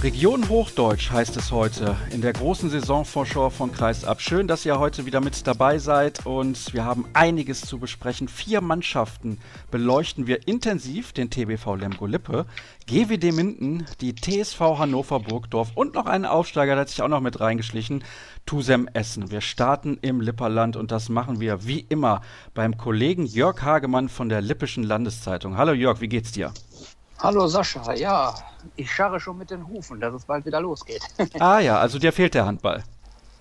Region Hochdeutsch heißt es heute in der großen Saisonvorschau von Kreis ab. Schön, dass ihr heute wieder mit dabei seid und wir haben einiges zu besprechen. Vier Mannschaften beleuchten wir intensiv, den TBV Lemgo Lippe, GWD Minden, die TSV Hannover Burgdorf und noch einen Aufsteiger, der hat sich auch noch mit reingeschlichen, Tusem Essen. Wir starten im Lipperland und das machen wir wie immer beim Kollegen Jörg Hagemann von der Lippischen Landeszeitung. Hallo Jörg, wie geht's dir? Hallo Sascha, ja, ich scharre schon mit den Hufen, dass es bald wieder losgeht. ah ja, also dir fehlt der Handball.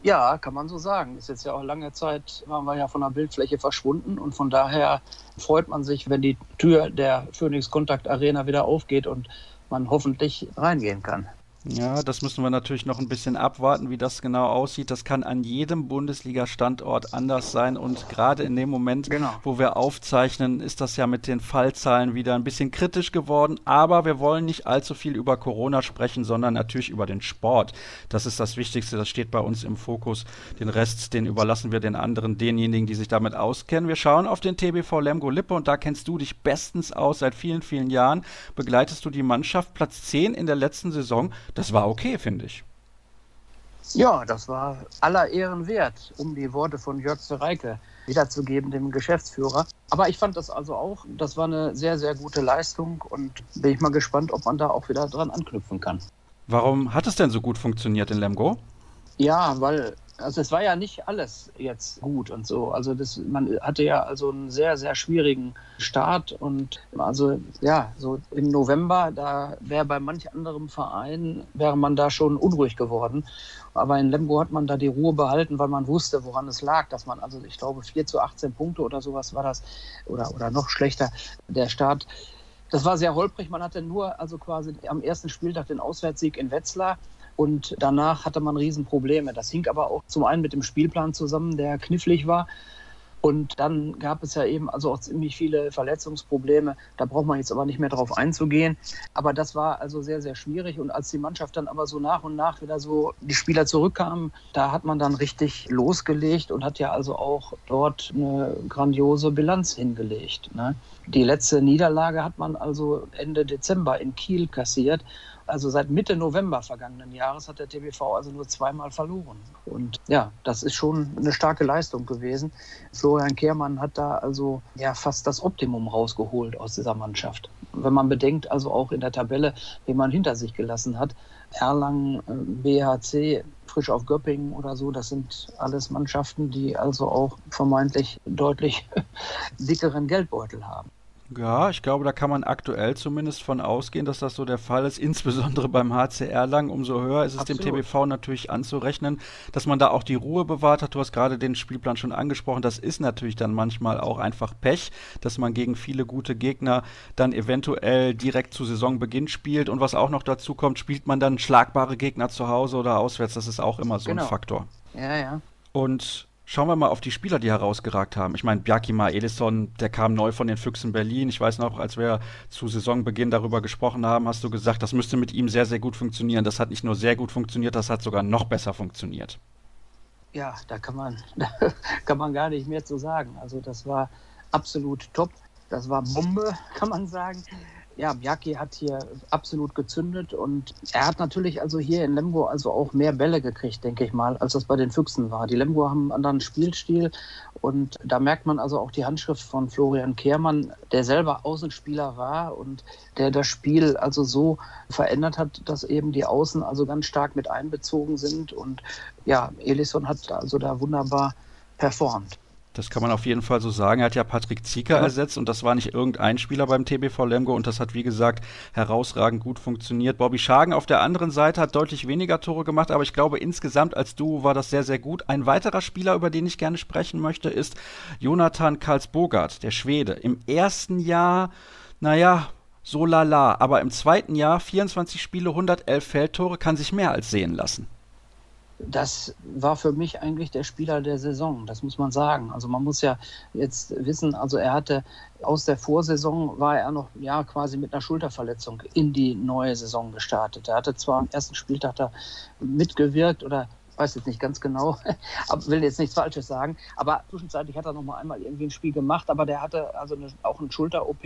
Ja, kann man so sagen. Ist jetzt ja auch lange Zeit, waren wir ja von der Bildfläche verschwunden und von daher freut man sich, wenn die Tür der Phoenix Kontakt Arena wieder aufgeht und man hoffentlich reingehen kann. Ja, das müssen wir natürlich noch ein bisschen abwarten, wie das genau aussieht. Das kann an jedem Bundesliga-Standort anders sein. Und gerade in dem Moment, genau. wo wir aufzeichnen, ist das ja mit den Fallzahlen wieder ein bisschen kritisch geworden. Aber wir wollen nicht allzu viel über Corona sprechen, sondern natürlich über den Sport. Das ist das Wichtigste. Das steht bei uns im Fokus. Den Rest, den überlassen wir den anderen, denjenigen, die sich damit auskennen. Wir schauen auf den TBV Lemgo Lippe und da kennst du dich bestens aus. Seit vielen, vielen Jahren begleitest du die Mannschaft. Platz 10 in der letzten Saison das war okay, finde ich. Ja, das war aller Ehren wert, um die Worte von Jörg Zereike wiederzugeben, dem Geschäftsführer. Aber ich fand das also auch, das war eine sehr, sehr gute Leistung und bin ich mal gespannt, ob man da auch wieder dran anknüpfen kann. Warum hat es denn so gut funktioniert in Lemgo? Ja, weil also es war ja nicht alles jetzt gut und so. Also das, man hatte ja also einen sehr, sehr schwierigen Start und also ja, so im November, da wäre bei manch anderem Verein, wäre man da schon unruhig geworden. Aber in Lemgo hat man da die Ruhe behalten, weil man wusste, woran es lag, dass man also, ich glaube, 4 zu 18 Punkte oder sowas war das oder, oder noch schlechter, der Start. Das war sehr holprig. Man hatte nur also quasi am ersten Spieltag den Auswärtssieg in Wetzlar und danach hatte man Riesenprobleme. Das hing aber auch zum einen mit dem Spielplan zusammen, der knifflig war. Und dann gab es ja eben also auch ziemlich viele Verletzungsprobleme. Da braucht man jetzt aber nicht mehr drauf einzugehen. Aber das war also sehr, sehr schwierig. Und als die Mannschaft dann aber so nach und nach wieder so die Spieler zurückkamen, da hat man dann richtig losgelegt und hat ja also auch dort eine grandiose Bilanz hingelegt. Ne? Die letzte Niederlage hat man also Ende Dezember in Kiel kassiert. Also seit Mitte November vergangenen Jahres hat der TBV also nur zweimal verloren. Und ja, das ist schon eine starke Leistung gewesen. Florian Kehrmann hat da also ja fast das Optimum rausgeholt aus dieser Mannschaft. Wenn man bedenkt, also auch in der Tabelle, wie man hinter sich gelassen hat, Erlangen, äh, BHC, frisch auf Göppingen oder so, das sind alles Mannschaften, die also auch vermeintlich deutlich dickeren Geldbeutel haben. Ja, ich glaube, da kann man aktuell zumindest von ausgehen, dass das so der Fall ist. Insbesondere beim HCR lang. Umso höher ist es Absolut. dem TBV natürlich anzurechnen, dass man da auch die Ruhe bewahrt hat. Du hast gerade den Spielplan schon angesprochen. Das ist natürlich dann manchmal auch einfach Pech, dass man gegen viele gute Gegner dann eventuell direkt zu Saisonbeginn spielt. Und was auch noch dazu kommt, spielt man dann schlagbare Gegner zu Hause oder auswärts. Das ist auch immer so genau. ein Faktor. Ja, ja. Und Schauen wir mal auf die Spieler, die herausgeragt haben. Ich meine, Bjarkima Elisson, der kam neu von den Füchsen Berlin. Ich weiß noch, als wir zu Saisonbeginn darüber gesprochen haben, hast du gesagt, das müsste mit ihm sehr, sehr gut funktionieren. Das hat nicht nur sehr gut funktioniert, das hat sogar noch besser funktioniert. Ja, da kann man, da kann man gar nicht mehr zu sagen. Also das war absolut top. Das war Bombe, kann man sagen ja, Miyake hat hier absolut gezündet und er hat natürlich also hier in Lemgo also auch mehr Bälle gekriegt, denke ich mal, als das bei den Füchsen war. Die Lemgo haben einen anderen Spielstil und da merkt man also auch die Handschrift von Florian Kehrmann, der selber Außenspieler war und der das Spiel also so verändert hat, dass eben die Außen also ganz stark mit einbezogen sind und ja, Elison hat also da wunderbar performt. Das kann man auf jeden Fall so sagen. Er hat ja Patrick Zieker ja. ersetzt und das war nicht irgendein Spieler beim TBV Lemgo und das hat, wie gesagt, herausragend gut funktioniert. Bobby Schagen auf der anderen Seite hat deutlich weniger Tore gemacht, aber ich glaube, insgesamt als Duo war das sehr, sehr gut. Ein weiterer Spieler, über den ich gerne sprechen möchte, ist Jonathan Karlsbogart, der Schwede. Im ersten Jahr, naja, so lala, aber im zweiten Jahr 24 Spiele, 111 Feldtore, kann sich mehr als sehen lassen. Das war für mich eigentlich der Spieler der Saison, das muss man sagen. Also man muss ja jetzt wissen, also er hatte aus der Vorsaison war er noch ja quasi mit einer Schulterverletzung in die neue Saison gestartet. Er hatte zwar am ersten Spieltag da mitgewirkt oder weiß jetzt nicht ganz genau, will jetzt nichts Falsches sagen, aber zwischenzeitlich hat er noch mal einmal irgendwie ein Spiel gemacht, aber der hatte also eine, auch eine Schulter-OP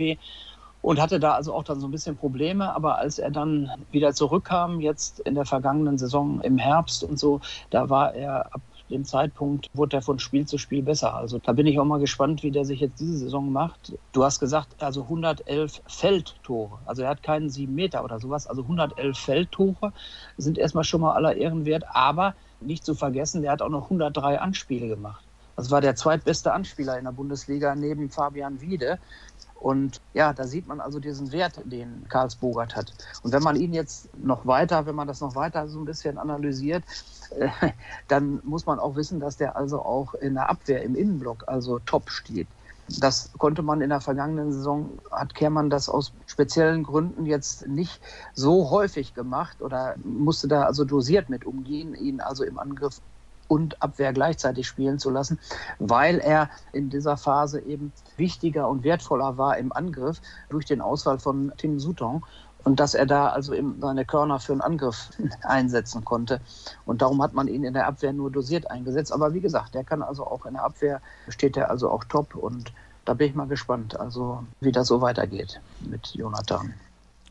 und hatte da also auch dann so ein bisschen Probleme. Aber als er dann wieder zurückkam, jetzt in der vergangenen Saison im Herbst und so, da war er ab dem Zeitpunkt, wurde er von Spiel zu Spiel besser. Also da bin ich auch mal gespannt, wie der sich jetzt diese Saison macht. Du hast gesagt, also 111 Feldtore. Also er hat keinen sieben Meter oder sowas. Also 111 Feldtore sind erstmal schon mal aller Ehren wert. Aber nicht zu vergessen, der hat auch noch 103 Anspiele gemacht. Das war der zweitbeste Anspieler in der Bundesliga neben Fabian Wiede. Und ja, da sieht man also diesen Wert, den Karls Bogart hat. Und wenn man ihn jetzt noch weiter, wenn man das noch weiter so ein bisschen analysiert, äh, dann muss man auch wissen, dass der also auch in der Abwehr im Innenblock also top steht. Das konnte man in der vergangenen Saison, hat Kehrmann das aus speziellen Gründen jetzt nicht so häufig gemacht oder musste da also dosiert mit umgehen, ihn also im Angriff und Abwehr gleichzeitig spielen zu lassen, weil er in dieser Phase eben wichtiger und wertvoller war im Angriff durch den Ausfall von Tim Sutton und dass er da also eben seine Körner für einen Angriff einsetzen konnte. Und darum hat man ihn in der Abwehr nur dosiert eingesetzt. Aber wie gesagt, der kann also auch in der Abwehr, steht er also auch top und da bin ich mal gespannt, also wie das so weitergeht mit Jonathan.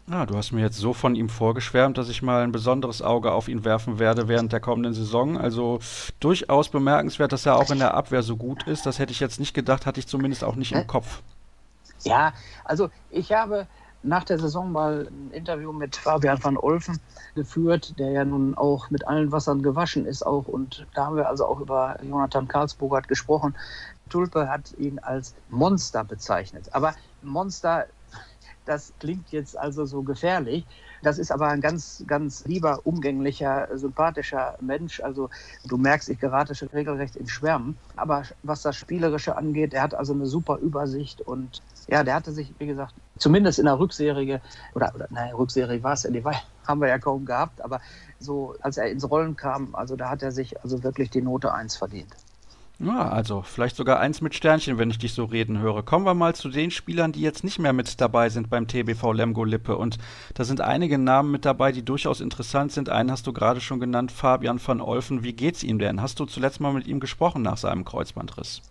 Ja, du hast mir jetzt so von ihm vorgeschwärmt, dass ich mal ein besonderes Auge auf ihn werfen werde während der kommenden Saison. Also durchaus bemerkenswert, dass er auch in der Abwehr so gut ist. Das hätte ich jetzt nicht gedacht, hatte ich zumindest auch nicht im Kopf. Ja, also ich habe nach der Saison mal ein Interview mit Fabian van Olfen geführt, der ja nun auch mit allen Wassern gewaschen ist auch. Und da haben wir also auch über Jonathan Karlsburg gesprochen. Tulpe hat ihn als Monster bezeichnet. Aber Monster das klingt jetzt also so gefährlich. Das ist aber ein ganz, ganz lieber, umgänglicher, sympathischer Mensch. Also du merkst, ich gerate schon regelrecht in Schwärmen. Aber was das Spielerische angeht, er hat also eine super Übersicht und ja, der hatte sich, wie gesagt, zumindest in der Rückserie, oder, oder nein, Rückserie war es ja, die haben wir ja kaum gehabt, aber so, als er ins Rollen kam, also da hat er sich also wirklich die Note 1 verdient. Ja, also vielleicht sogar eins mit Sternchen, wenn ich dich so reden höre. Kommen wir mal zu den Spielern, die jetzt nicht mehr mit dabei sind beim TBV Lemgo Lippe. Und da sind einige Namen mit dabei, die durchaus interessant sind. Einen hast du gerade schon genannt, Fabian van Olfen. Wie geht's ihm denn? Hast du zuletzt mal mit ihm gesprochen nach seinem Kreuzbandriss?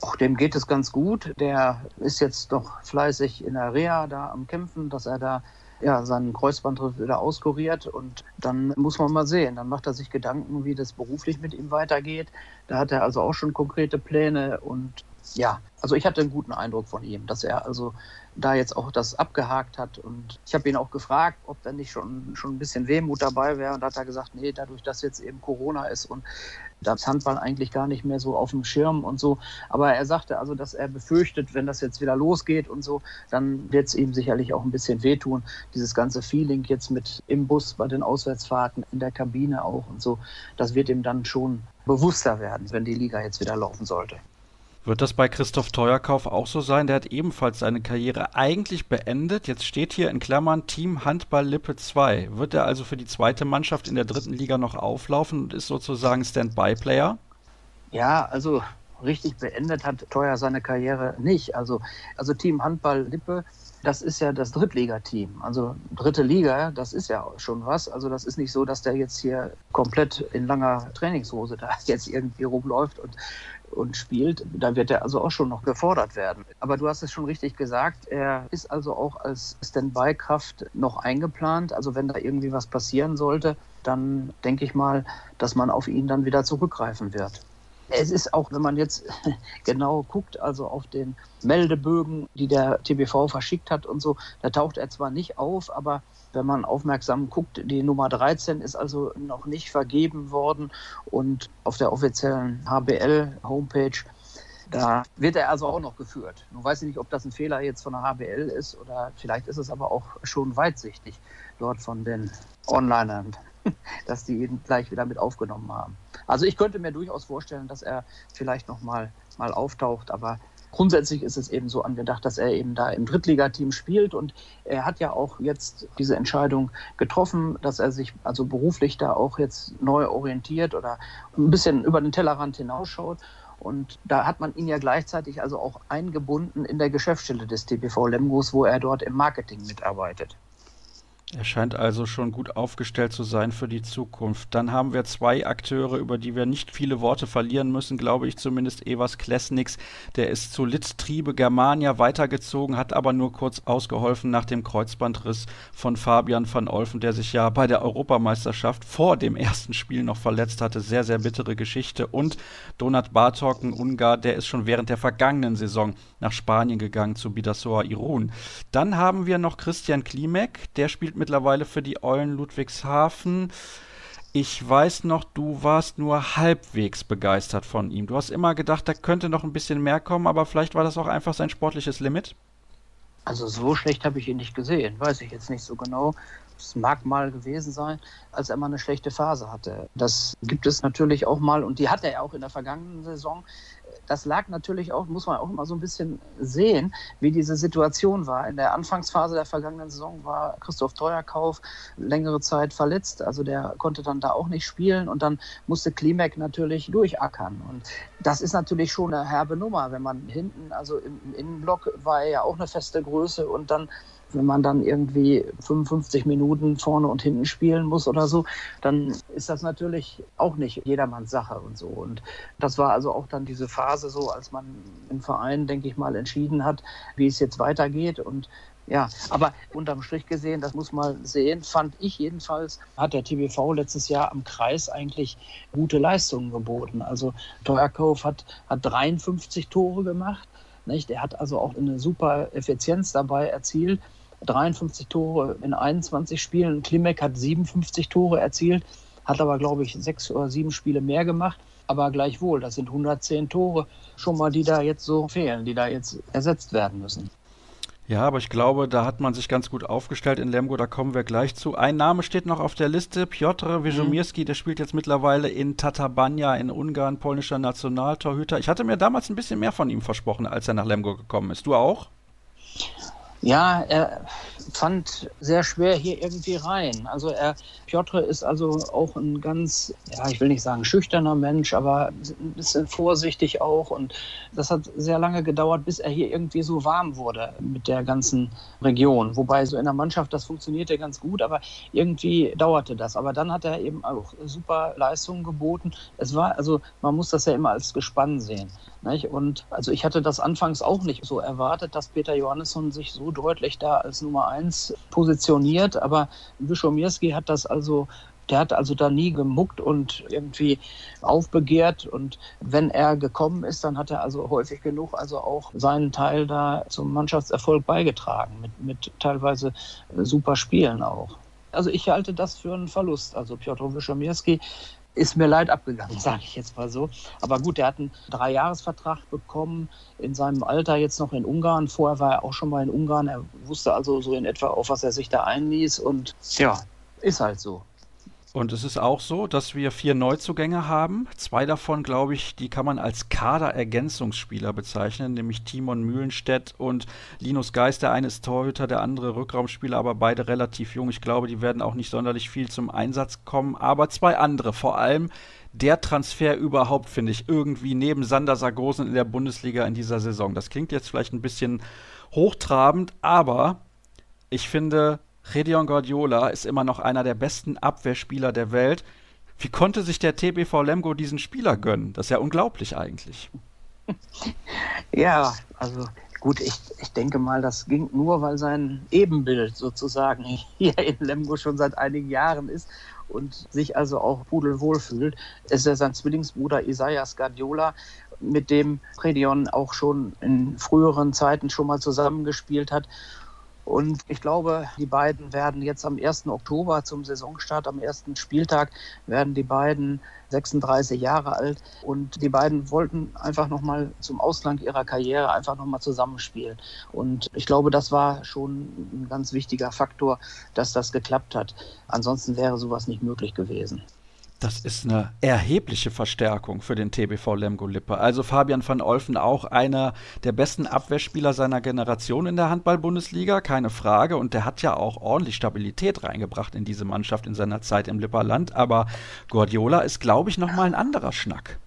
Auch dem geht es ganz gut. Der ist jetzt doch fleißig in der Reha da am Kämpfen, dass er da ja, seinen Kreuzbandriss wieder auskuriert und dann muss man mal sehen. Dann macht er sich Gedanken, wie das beruflich mit ihm weitergeht. Da hat er also auch schon konkrete Pläne und ja, also ich hatte einen guten Eindruck von ihm, dass er also da jetzt auch das abgehakt hat. Und ich habe ihn auch gefragt, ob da nicht schon, schon ein bisschen Wehmut dabei wäre. Und da hat er gesagt, nee, dadurch, dass jetzt eben Corona ist und das Handball eigentlich gar nicht mehr so auf dem Schirm und so. Aber er sagte also, dass er befürchtet, wenn das jetzt wieder losgeht und so, dann wird es ihm sicherlich auch ein bisschen wehtun. Dieses ganze Feeling jetzt mit im Bus bei den Auswärtsfahrten, in der Kabine auch und so, das wird ihm dann schon bewusster werden, wenn die Liga jetzt wieder laufen sollte. Wird das bei Christoph Teuerkauf auch so sein? Der hat ebenfalls seine Karriere eigentlich beendet. Jetzt steht hier in Klammern Team Handball Lippe 2. Wird er also für die zweite Mannschaft in der dritten Liga noch auflaufen und ist sozusagen Standby-Player? Ja, also richtig beendet hat Teuer seine Karriere nicht. Also, also Team Handball Lippe, das ist ja das Drittligateam. Also dritte Liga, das ist ja schon was. Also das ist nicht so, dass der jetzt hier komplett in langer Trainingshose da jetzt irgendwie rumläuft und und spielt, da wird er also auch schon noch gefordert werden. Aber du hast es schon richtig gesagt, er ist also auch als Standby-Kraft noch eingeplant. Also wenn da irgendwie was passieren sollte, dann denke ich mal, dass man auf ihn dann wieder zurückgreifen wird. Es ist auch, wenn man jetzt genau guckt, also auf den Meldebögen, die der TBV verschickt hat und so, da taucht er zwar nicht auf, aber wenn man aufmerksam guckt, die Nummer 13 ist also noch nicht vergeben worden und auf der offiziellen HBL-Homepage da wird er also auch noch geführt. Nun weiß ich nicht, ob das ein Fehler jetzt von der HBL ist oder vielleicht ist es aber auch schon weitsichtig dort von den Onlinern, dass die ihn gleich wieder mit aufgenommen haben. Also ich könnte mir durchaus vorstellen, dass er vielleicht noch mal, mal auftaucht, aber grundsätzlich ist es eben so angedacht, dass er eben da im Drittligateam spielt und er hat ja auch jetzt diese Entscheidung getroffen, dass er sich also beruflich da auch jetzt neu orientiert oder ein bisschen über den Tellerrand hinausschaut. Und da hat man ihn ja gleichzeitig also auch eingebunden in der Geschäftsstelle des TPV Lemgos, wo er dort im Marketing mitarbeitet. Er scheint also schon gut aufgestellt zu sein für die Zukunft. Dann haben wir zwei Akteure, über die wir nicht viele Worte verlieren müssen, glaube ich zumindest. Evas Klesniks, der ist zu Litztriebe Germania weitergezogen, hat aber nur kurz ausgeholfen nach dem Kreuzbandriss von Fabian van Olfen, der sich ja bei der Europameisterschaft vor dem ersten Spiel noch verletzt hatte. Sehr, sehr bittere Geschichte. Und Donat Bartok, ein Ungar, der ist schon während der vergangenen Saison nach Spanien gegangen zu Bidasoa Irun. Dann haben wir noch Christian Klimek, der spielt mittlerweile für die Eulen Ludwigshafen. Ich weiß noch, du warst nur halbwegs begeistert von ihm. Du hast immer gedacht, da könnte noch ein bisschen mehr kommen, aber vielleicht war das auch einfach sein sportliches Limit? Also so schlecht habe ich ihn nicht gesehen, weiß ich jetzt nicht so genau. Es mag mal gewesen sein, als er mal eine schlechte Phase hatte. Das gibt es natürlich auch mal und die hatte er auch in der vergangenen Saison das lag natürlich auch, muss man auch immer so ein bisschen sehen, wie diese Situation war. In der Anfangsphase der vergangenen Saison war Christoph Teuerkauf längere Zeit verletzt, also der konnte dann da auch nicht spielen und dann musste Klimek natürlich durchackern. Und das ist natürlich schon eine herbe Nummer, wenn man hinten, also im Innenblock war er ja auch eine feste Größe und dann wenn man dann irgendwie 55 Minuten vorne und hinten spielen muss oder so, dann ist das natürlich auch nicht jedermanns Sache und so. Und das war also auch dann diese Phase so, als man im Verein, denke ich mal, entschieden hat, wie es jetzt weitergeht. Und ja, aber unterm Strich gesehen, das muss man sehen, fand ich jedenfalls, hat der TBV letztes Jahr am Kreis eigentlich gute Leistungen geboten. Also Teuerkauf hat, hat 53 Tore gemacht. Nicht? Er hat also auch eine super Effizienz dabei erzielt. 53 Tore in 21 Spielen. Klimek hat 57 Tore erzielt, hat aber, glaube ich, sechs oder sieben Spiele mehr gemacht. Aber gleichwohl, das sind 110 Tore schon mal, die da jetzt so fehlen, die da jetzt ersetzt werden müssen. Ja, aber ich glaube, da hat man sich ganz gut aufgestellt in Lemgo, da kommen wir gleich zu. Ein Name steht noch auf der Liste, Piotr Wyżomierski, mhm. der spielt jetzt mittlerweile in Tatabania in Ungarn, polnischer Nationaltorhüter. Ich hatte mir damals ein bisschen mehr von ihm versprochen, als er nach Lemgo gekommen ist. Du auch? Ja, er fand sehr schwer hier irgendwie rein. Also er, Piotr ist also auch ein ganz, ja, ich will nicht sagen schüchterner Mensch, aber ein bisschen vorsichtig auch. Und das hat sehr lange gedauert, bis er hier irgendwie so warm wurde mit der ganzen Region. Wobei so in der Mannschaft, das funktionierte ganz gut, aber irgendwie dauerte das. Aber dann hat er eben auch super Leistungen geboten. Es war, also man muss das ja immer als Gespann sehen. Nicht? Und also ich hatte das anfangs auch nicht so erwartet, dass Peter Johannesson sich so deutlich da als Nummer eins positioniert. Aber Wischomirski hat das also der hat also da nie gemuckt und irgendwie aufbegehrt. Und wenn er gekommen ist, dann hat er also häufig genug also auch seinen Teil da zum Mannschaftserfolg beigetragen, mit, mit teilweise super Spielen auch. Also ich halte das für einen Verlust. Also Piotr Wischomirski ist mir leid abgegangen, sage ich jetzt mal so. Aber gut, er hat einen Dreijahresvertrag bekommen, in seinem Alter jetzt noch in Ungarn. Vorher war er auch schon mal in Ungarn. Er wusste also so in etwa, auf was er sich da einließ. Und ja, ist halt so. Und es ist auch so, dass wir vier Neuzugänge haben. Zwei davon, glaube ich, die kann man als Kaderergänzungsspieler bezeichnen, nämlich Timon Mühlenstedt und Linus Geist. Der eine ist Torhüter, der andere Rückraumspieler, aber beide relativ jung. Ich glaube, die werden auch nicht sonderlich viel zum Einsatz kommen. Aber zwei andere, vor allem der Transfer überhaupt, finde ich, irgendwie neben Sander Sargosen in der Bundesliga in dieser Saison. Das klingt jetzt vielleicht ein bisschen hochtrabend, aber ich finde, Redion Guardiola ist immer noch einer der besten Abwehrspieler der Welt. Wie konnte sich der TBV Lemgo diesen Spieler gönnen? Das ist ja unglaublich eigentlich. Ja, also gut, ich, ich denke mal, das ging nur, weil sein Ebenbild sozusagen hier in Lemgo schon seit einigen Jahren ist und sich also auch pudelwohl fühlt. Es ist ja sein Zwillingsbruder Isaias Guardiola, mit dem Redion auch schon in früheren Zeiten schon mal zusammengespielt hat. Und ich glaube, die beiden werden jetzt am 1. Oktober zum Saisonstart, am ersten Spieltag, werden die beiden 36 Jahre alt. Und die beiden wollten einfach nochmal zum Ausklang ihrer Karriere einfach nochmal zusammenspielen. Und ich glaube, das war schon ein ganz wichtiger Faktor, dass das geklappt hat. Ansonsten wäre sowas nicht möglich gewesen. Das ist eine erhebliche Verstärkung für den TBV Lemgo Lippe. Also Fabian van Olfen auch einer der besten Abwehrspieler seiner Generation in der Handball-Bundesliga, keine Frage. Und der hat ja auch ordentlich Stabilität reingebracht in diese Mannschaft in seiner Zeit im Lipperland. Aber Guardiola ist, glaube ich, nochmal ein anderer Schnack.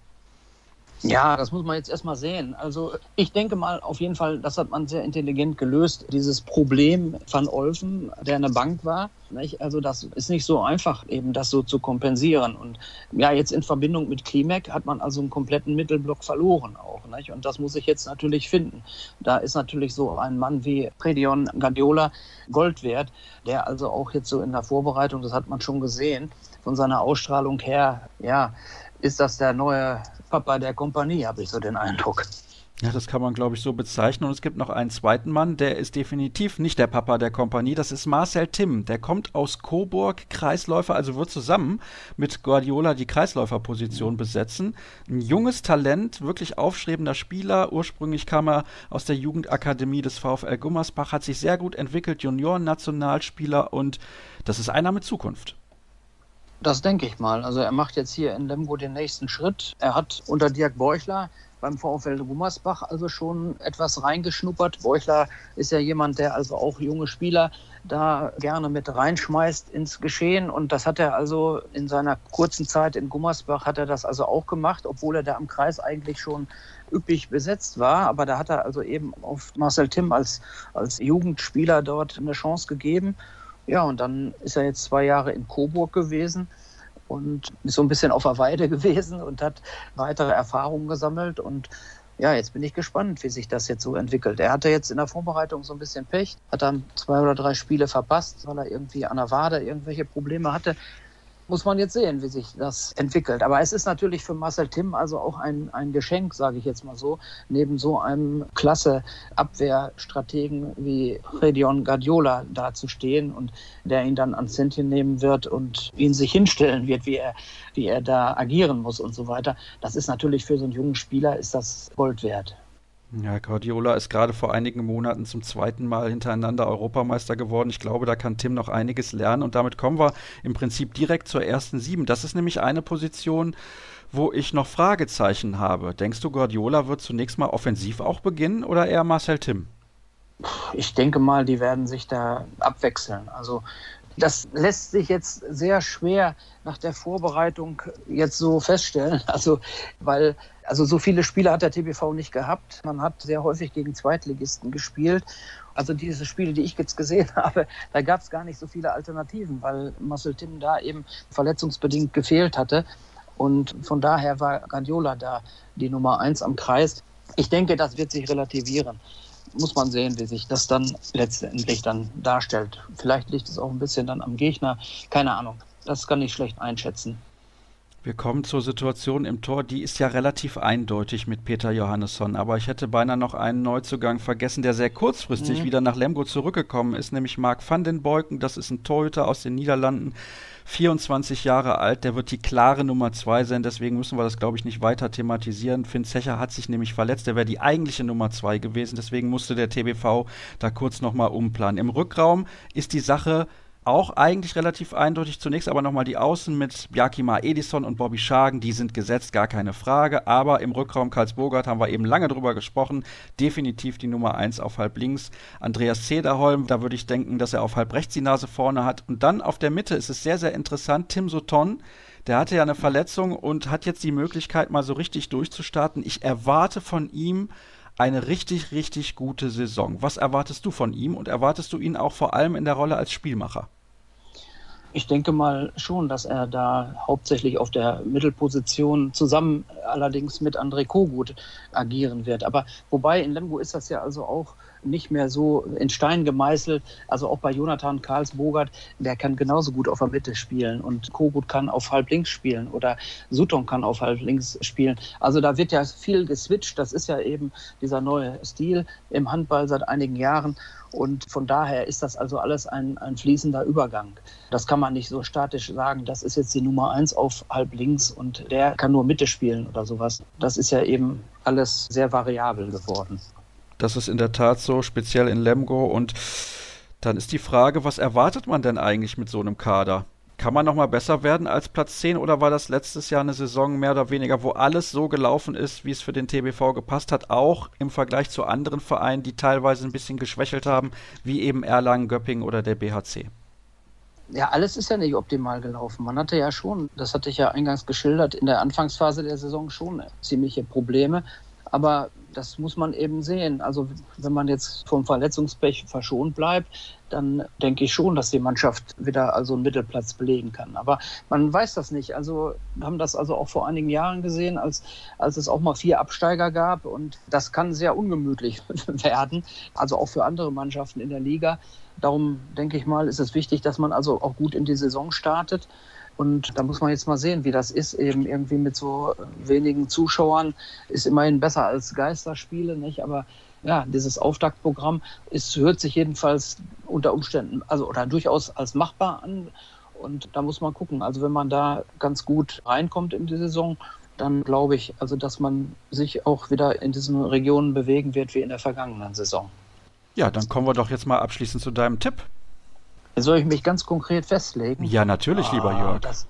Ja, das muss man jetzt erstmal sehen. Also ich denke mal auf jeden Fall, das hat man sehr intelligent gelöst, dieses Problem von Olfen, der eine Bank war. Nicht? Also das ist nicht so einfach, eben das so zu kompensieren. Und ja, jetzt in Verbindung mit Klimek hat man also einen kompletten Mittelblock verloren auch. Nicht? Und das muss ich jetzt natürlich finden. Da ist natürlich so ein Mann wie Predion Guardiola Gold wert, der also auch jetzt so in der Vorbereitung, das hat man schon gesehen, von seiner Ausstrahlung her, ja, ist das der neue Papa der Kompanie, habe ich so den Eindruck. Ja, das kann man, glaube ich, so bezeichnen. Und es gibt noch einen zweiten Mann, der ist definitiv nicht der Papa der Kompanie. Das ist Marcel Timm. Der kommt aus Coburg, Kreisläufer, also wird zusammen mit Guardiola die Kreisläuferposition besetzen. Ein junges Talent, wirklich aufstrebender Spieler. Ursprünglich kam er aus der Jugendakademie des VfL Gummersbach, hat sich sehr gut entwickelt, Junioren-Nationalspieler und das ist einer mit Zukunft. Das denke ich mal. Also er macht jetzt hier in Lemgo den nächsten Schritt. Er hat unter Dirk Borchler beim VfL Gummersbach also schon etwas reingeschnuppert. Borchler ist ja jemand, der also auch junge Spieler da gerne mit reinschmeißt ins Geschehen. Und das hat er also in seiner kurzen Zeit in Gummersbach hat er das also auch gemacht, obwohl er da am Kreis eigentlich schon üppig besetzt war. Aber da hat er also eben auf Marcel Timm als, als Jugendspieler dort eine Chance gegeben. Ja, und dann ist er jetzt zwei Jahre in Coburg gewesen und ist so ein bisschen auf der Weide gewesen und hat weitere Erfahrungen gesammelt. Und ja, jetzt bin ich gespannt, wie sich das jetzt so entwickelt. Er hatte jetzt in der Vorbereitung so ein bisschen Pech, hat dann zwei oder drei Spiele verpasst, weil er irgendwie an der Wade irgendwelche Probleme hatte muss man jetzt sehen, wie sich das entwickelt. Aber es ist natürlich für Marcel Timm also auch ein, ein Geschenk, sage ich jetzt mal so, neben so einem klasse Abwehrstrategen wie Redion Guardiola dazustehen und der ihn dann ans Zentchen nehmen wird und ihn sich hinstellen wird, wie er, wie er da agieren muss und so weiter. Das ist natürlich für so einen jungen Spieler ist das Gold wert. Ja, Guardiola ist gerade vor einigen Monaten zum zweiten Mal hintereinander Europameister geworden. Ich glaube, da kann Tim noch einiges lernen. Und damit kommen wir im Prinzip direkt zur ersten Sieben. Das ist nämlich eine Position, wo ich noch Fragezeichen habe. Denkst du, Guardiola wird zunächst mal offensiv auch beginnen oder eher Marcel Tim? Ich denke mal, die werden sich da abwechseln. Also das lässt sich jetzt sehr schwer nach der Vorbereitung jetzt so feststellen. Also, weil, also so viele Spiele hat der TBV nicht gehabt. Man hat sehr häufig gegen Zweitligisten gespielt. Also diese Spiele, die ich jetzt gesehen habe, da gab es gar nicht so viele Alternativen, weil Marcel Tim da eben verletzungsbedingt gefehlt hatte. Und von daher war Guardiola da die Nummer eins am Kreis. Ich denke, das wird sich relativieren muss man sehen, wie sich das dann letztendlich dann darstellt. Vielleicht liegt es auch ein bisschen dann am Gegner. Keine Ahnung. Das kann ich schlecht einschätzen. Wir kommen zur Situation im Tor, die ist ja relativ eindeutig mit Peter Johannesson, aber ich hätte beinahe noch einen Neuzugang vergessen, der sehr kurzfristig mhm. wieder nach Lemgo zurückgekommen ist, nämlich Mark van den Beuken, das ist ein Torhüter aus den Niederlanden, 24 Jahre alt, der wird die klare Nummer 2 sein, deswegen müssen wir das, glaube ich, nicht weiter thematisieren. Finn Zecher hat sich nämlich verletzt, der wäre die eigentliche Nummer 2 gewesen, deswegen musste der TBV da kurz nochmal umplanen. Im Rückraum ist die Sache auch eigentlich relativ eindeutig. Zunächst aber nochmal die Außen mit Bjarkima Edison und Bobby Schagen. Die sind gesetzt, gar keine Frage. Aber im Rückraum Karlsburgert haben wir eben lange drüber gesprochen. Definitiv die Nummer 1 auf halb links. Andreas Zederholm, da würde ich denken, dass er auf halb rechts die Nase vorne hat. Und dann auf der Mitte ist es sehr, sehr interessant. Tim Soton, der hatte ja eine Verletzung und hat jetzt die Möglichkeit, mal so richtig durchzustarten. Ich erwarte von ihm eine richtig, richtig gute Saison. Was erwartest du von ihm und erwartest du ihn auch vor allem in der Rolle als Spielmacher? Ich denke mal schon, dass er da hauptsächlich auf der Mittelposition zusammen allerdings mit André Kogut agieren wird. Aber wobei in Lemgo ist das ja also auch nicht mehr so in Stein gemeißelt. Also auch bei Jonathan Karlsbogert, der kann genauso gut auf der Mitte spielen und Kogut kann auf halb links spielen oder Sutton kann auf halb links spielen. Also da wird ja viel geswitcht. Das ist ja eben dieser neue Stil im Handball seit einigen Jahren. Und von daher ist das also alles ein, ein fließender Übergang. Das kann man nicht so statisch sagen, das ist jetzt die Nummer eins auf halb links und der kann nur Mitte spielen oder sowas. Das ist ja eben alles sehr variabel geworden. Das ist in der Tat so, speziell in Lemgo. Und dann ist die Frage, was erwartet man denn eigentlich mit so einem Kader? Kann man nochmal besser werden als Platz 10 oder war das letztes Jahr eine Saison mehr oder weniger, wo alles so gelaufen ist, wie es für den TBV gepasst hat, auch im Vergleich zu anderen Vereinen, die teilweise ein bisschen geschwächelt haben, wie eben Erlangen, Göppingen oder der BHC? Ja, alles ist ja nicht optimal gelaufen. Man hatte ja schon, das hatte ich ja eingangs geschildert, in der Anfangsphase der Saison schon ziemliche Probleme. Aber das muss man eben sehen. Also wenn man jetzt vom Verletzungspech verschont bleibt, dann denke ich schon, dass die Mannschaft wieder also einen Mittelplatz belegen kann. Aber man weiß das nicht. Also wir haben das also auch vor einigen Jahren gesehen, als, als es auch mal vier Absteiger gab. Und das kann sehr ungemütlich werden, also auch für andere Mannschaften in der Liga. Darum denke ich mal, ist es wichtig, dass man also auch gut in die Saison startet. Und da muss man jetzt mal sehen, wie das ist, eben irgendwie mit so wenigen Zuschauern. Ist immerhin besser als Geisterspiele, nicht? Aber ja, dieses Auftaktprogramm ist, hört sich jedenfalls unter Umständen, also oder durchaus als machbar an. Und da muss man gucken. Also wenn man da ganz gut reinkommt in die Saison, dann glaube ich, also dass man sich auch wieder in diesen Regionen bewegen wird wie in der vergangenen Saison. Ja, dann kommen wir doch jetzt mal abschließend zu deinem Tipp. Soll ich mich ganz konkret festlegen? Ja, natürlich, ah, lieber Jörg. Das,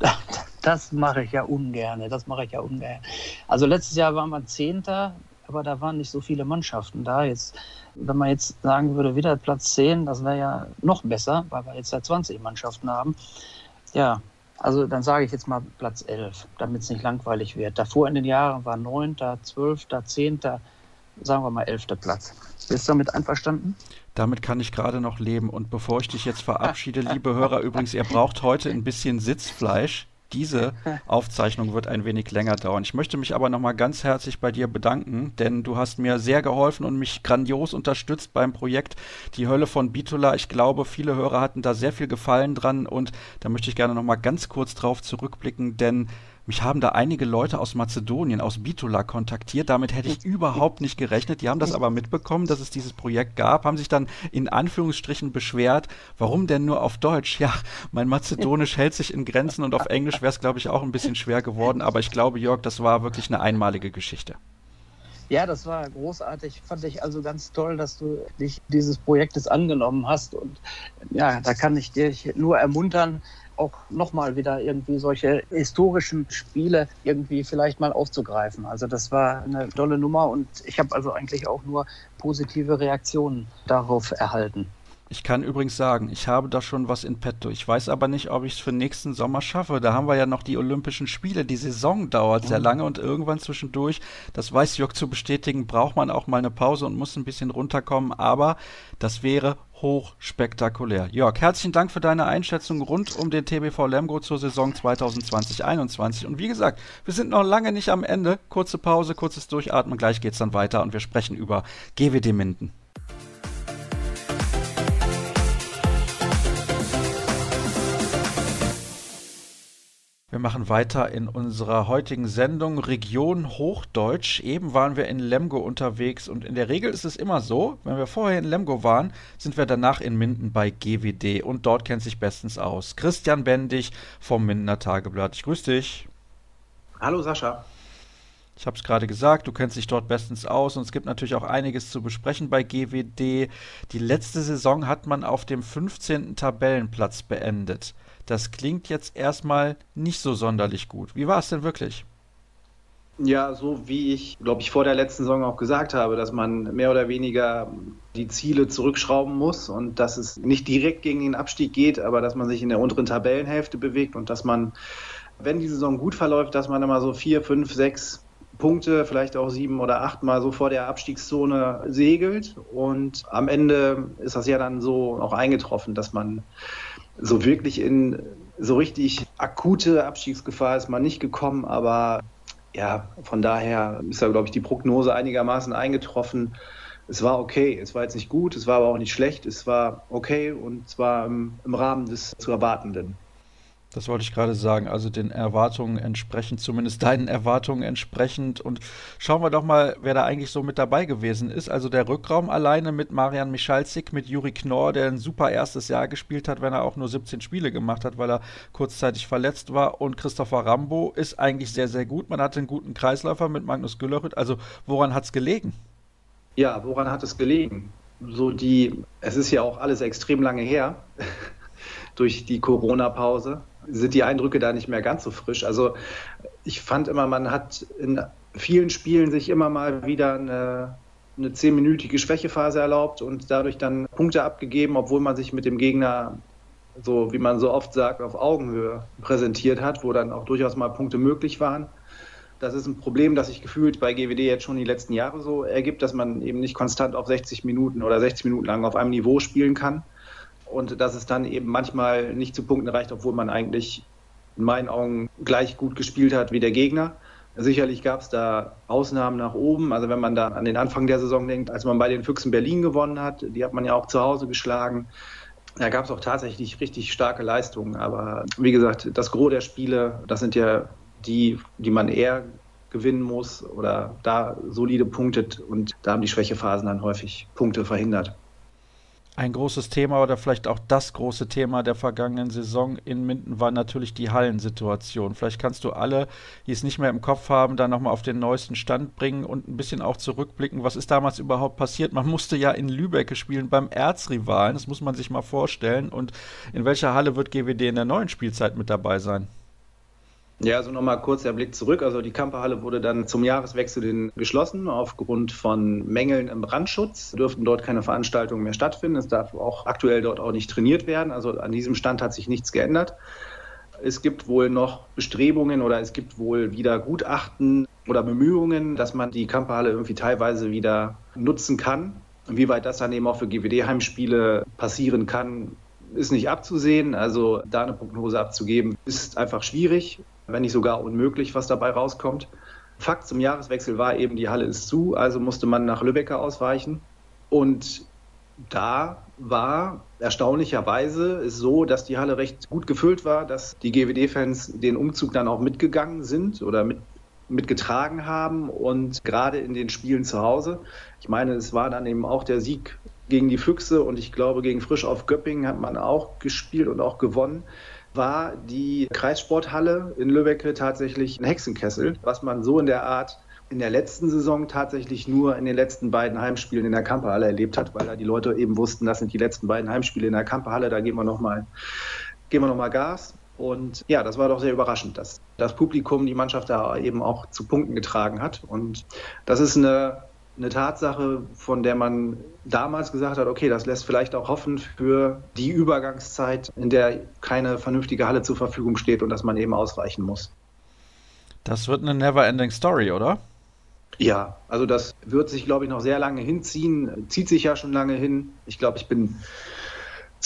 das mache ich ja ungern. Das mache ich ja ungern. Also letztes Jahr waren wir Zehnter, aber da waren nicht so viele Mannschaften da. Jetzt, wenn man jetzt sagen würde, wieder Platz 10, das wäre ja noch besser, weil wir jetzt da 20 Mannschaften haben. Ja, also dann sage ich jetzt mal Platz 11, damit es nicht langweilig wird. Davor in den Jahren war 9., 12., 10., sagen wir mal 11. Platz. Bist du damit einverstanden? Damit kann ich gerade noch leben. Und bevor ich dich jetzt verabschiede, liebe Hörer, übrigens, ihr braucht heute ein bisschen Sitzfleisch. Diese Aufzeichnung wird ein wenig länger dauern. Ich möchte mich aber nochmal ganz herzlich bei dir bedanken, denn du hast mir sehr geholfen und mich grandios unterstützt beim Projekt Die Hölle von Bitola. Ich glaube, viele Hörer hatten da sehr viel Gefallen dran und da möchte ich gerne nochmal ganz kurz drauf zurückblicken, denn mich haben da einige Leute aus Mazedonien, aus Bitola kontaktiert. Damit hätte ich überhaupt nicht gerechnet. Die haben das aber mitbekommen, dass es dieses Projekt gab, haben sich dann in Anführungsstrichen beschwert. Warum denn nur auf Deutsch? Ja, mein Mazedonisch hält sich in Grenzen und auf Englisch wäre es, glaube ich, auch ein bisschen schwer geworden. Aber ich glaube, Jörg, das war wirklich eine einmalige Geschichte. Ja, das war großartig. Fand ich also ganz toll, dass du dich dieses Projektes angenommen hast. Und ja, da kann ich dich nur ermuntern, auch nochmal wieder irgendwie solche historischen Spiele irgendwie vielleicht mal aufzugreifen. Also das war eine tolle Nummer und ich habe also eigentlich auch nur positive Reaktionen darauf erhalten. Ich kann übrigens sagen, ich habe da schon was in petto. Ich weiß aber nicht, ob ich es für nächsten Sommer schaffe. Da haben wir ja noch die Olympischen Spiele. Die Saison dauert sehr mhm. lange und irgendwann zwischendurch, das weiß Jörg zu bestätigen, braucht man auch mal eine Pause und muss ein bisschen runterkommen. Aber das wäre hochspektakulär. Jörg, herzlichen Dank für deine Einschätzung rund um den TBV Lemgo zur Saison 2020-21. Und wie gesagt, wir sind noch lange nicht am Ende. Kurze Pause, kurzes Durchatmen. Gleich geht's dann weiter und wir sprechen über GWD Minden. Wir machen weiter in unserer heutigen Sendung Region Hochdeutsch. Eben waren wir in Lemgo unterwegs und in der Regel ist es immer so, wenn wir vorher in Lemgo waren, sind wir danach in Minden bei GWD und dort kennt sich bestens aus. Christian Bendig vom Mindener Tageblatt. Ich grüße dich. Hallo Sascha. Ich habe es gerade gesagt, du kennst dich dort bestens aus und es gibt natürlich auch einiges zu besprechen bei GWD. Die letzte Saison hat man auf dem 15. Tabellenplatz beendet. Das klingt jetzt erstmal nicht so sonderlich gut. Wie war es denn wirklich? Ja, so wie ich, glaube ich, vor der letzten Saison auch gesagt habe, dass man mehr oder weniger die Ziele zurückschrauben muss und dass es nicht direkt gegen den Abstieg geht, aber dass man sich in der unteren Tabellenhälfte bewegt und dass man, wenn die Saison gut verläuft, dass man immer so vier, fünf, sechs Punkte, vielleicht auch sieben oder acht Mal so vor der Abstiegszone segelt. Und am Ende ist das ja dann so auch eingetroffen, dass man so wirklich in so richtig akute Abstiegsgefahr ist man nicht gekommen, aber ja, von daher ist da, glaube ich, die Prognose einigermaßen eingetroffen. Es war okay, es war jetzt nicht gut, es war aber auch nicht schlecht, es war okay und zwar im, im Rahmen des zu Erwartenden. Das wollte ich gerade sagen. Also den Erwartungen entsprechend, zumindest deinen Erwartungen entsprechend. Und schauen wir doch mal, wer da eigentlich so mit dabei gewesen ist. Also der Rückraum alleine mit Marian Michalzik, mit Juri Knorr, der ein super erstes Jahr gespielt hat, wenn er auch nur 17 Spiele gemacht hat, weil er kurzzeitig verletzt war. Und Christopher Rambo ist eigentlich sehr, sehr gut. Man hatte einen guten Kreisläufer mit Magnus Güllerüth. Also woran hat es gelegen? Ja, woran hat es gelegen? So die, es ist ja auch alles extrem lange her. durch die Corona-Pause. Sind die Eindrücke da nicht mehr ganz so frisch? Also ich fand immer, man hat in vielen Spielen sich immer mal wieder eine, eine zehnminütige Schwächephase erlaubt und dadurch dann Punkte abgegeben, obwohl man sich mit dem Gegner so, wie man so oft sagt, auf Augenhöhe präsentiert hat, wo dann auch durchaus mal Punkte möglich waren. Das ist ein Problem, das sich gefühlt bei GWD jetzt schon die letzten Jahre so ergibt, dass man eben nicht konstant auf 60 Minuten oder 60 Minuten lang auf einem Niveau spielen kann. Und dass es dann eben manchmal nicht zu Punkten reicht, obwohl man eigentlich in meinen Augen gleich gut gespielt hat wie der Gegner. Sicherlich gab es da Ausnahmen nach oben. Also wenn man da an den Anfang der Saison denkt, als man bei den Füchsen Berlin gewonnen hat, die hat man ja auch zu Hause geschlagen. Da gab es auch tatsächlich richtig starke Leistungen. Aber wie gesagt, das Gros der Spiele, das sind ja die, die man eher gewinnen muss oder da solide punktet und da haben die Schwächephasen dann häufig Punkte verhindert. Ein großes Thema oder vielleicht auch das große Thema der vergangenen Saison in Minden war natürlich die Hallensituation. Vielleicht kannst du alle, die es nicht mehr im Kopf haben, da nochmal auf den neuesten Stand bringen und ein bisschen auch zurückblicken. Was ist damals überhaupt passiert? Man musste ja in Lübeck spielen beim Erzrivalen, das muss man sich mal vorstellen. Und in welcher Halle wird GWD in der neuen Spielzeit mit dabei sein? Ja, also nochmal kurz der Blick zurück. Also die Kamperhalle wurde dann zum Jahreswechsel hin geschlossen. Aufgrund von Mängeln im Brandschutz dürften dort keine Veranstaltungen mehr stattfinden. Es darf auch aktuell dort auch nicht trainiert werden. Also an diesem Stand hat sich nichts geändert. Es gibt wohl noch Bestrebungen oder es gibt wohl wieder Gutachten oder Bemühungen, dass man die Kamperhalle irgendwie teilweise wieder nutzen kann. Wie weit das dann eben auch für GWD-Heimspiele passieren kann, ist nicht abzusehen. Also da eine Prognose abzugeben, ist einfach schwierig wenn nicht sogar unmöglich, was dabei rauskommt. Fakt zum Jahreswechsel war eben, die Halle ist zu, also musste man nach Lübecker ausweichen. Und da war erstaunlicherweise es so, dass die Halle recht gut gefüllt war, dass die GWD-Fans den Umzug dann auch mitgegangen sind oder mit, mitgetragen haben und gerade in den Spielen zu Hause. Ich meine, es war dann eben auch der Sieg gegen die Füchse und ich glaube, gegen Frisch auf Göppingen hat man auch gespielt und auch gewonnen war die Kreissporthalle in Lübeck tatsächlich ein Hexenkessel, was man so in der Art in der letzten Saison tatsächlich nur in den letzten beiden Heimspielen in der Kamperhalle erlebt hat, weil da die Leute eben wussten, das sind die letzten beiden Heimspiele in der Kamperhalle, da gehen wir nochmal noch Gas. Und ja, das war doch sehr überraschend, dass das Publikum die Mannschaft da eben auch zu Punkten getragen hat. Und das ist eine eine Tatsache, von der man damals gesagt hat, okay, das lässt vielleicht auch hoffen für die Übergangszeit, in der keine vernünftige Halle zur Verfügung steht und dass man eben ausweichen muss. Das wird eine never-ending Story, oder? Ja, also das wird sich, glaube ich, noch sehr lange hinziehen, zieht sich ja schon lange hin. Ich glaube, ich bin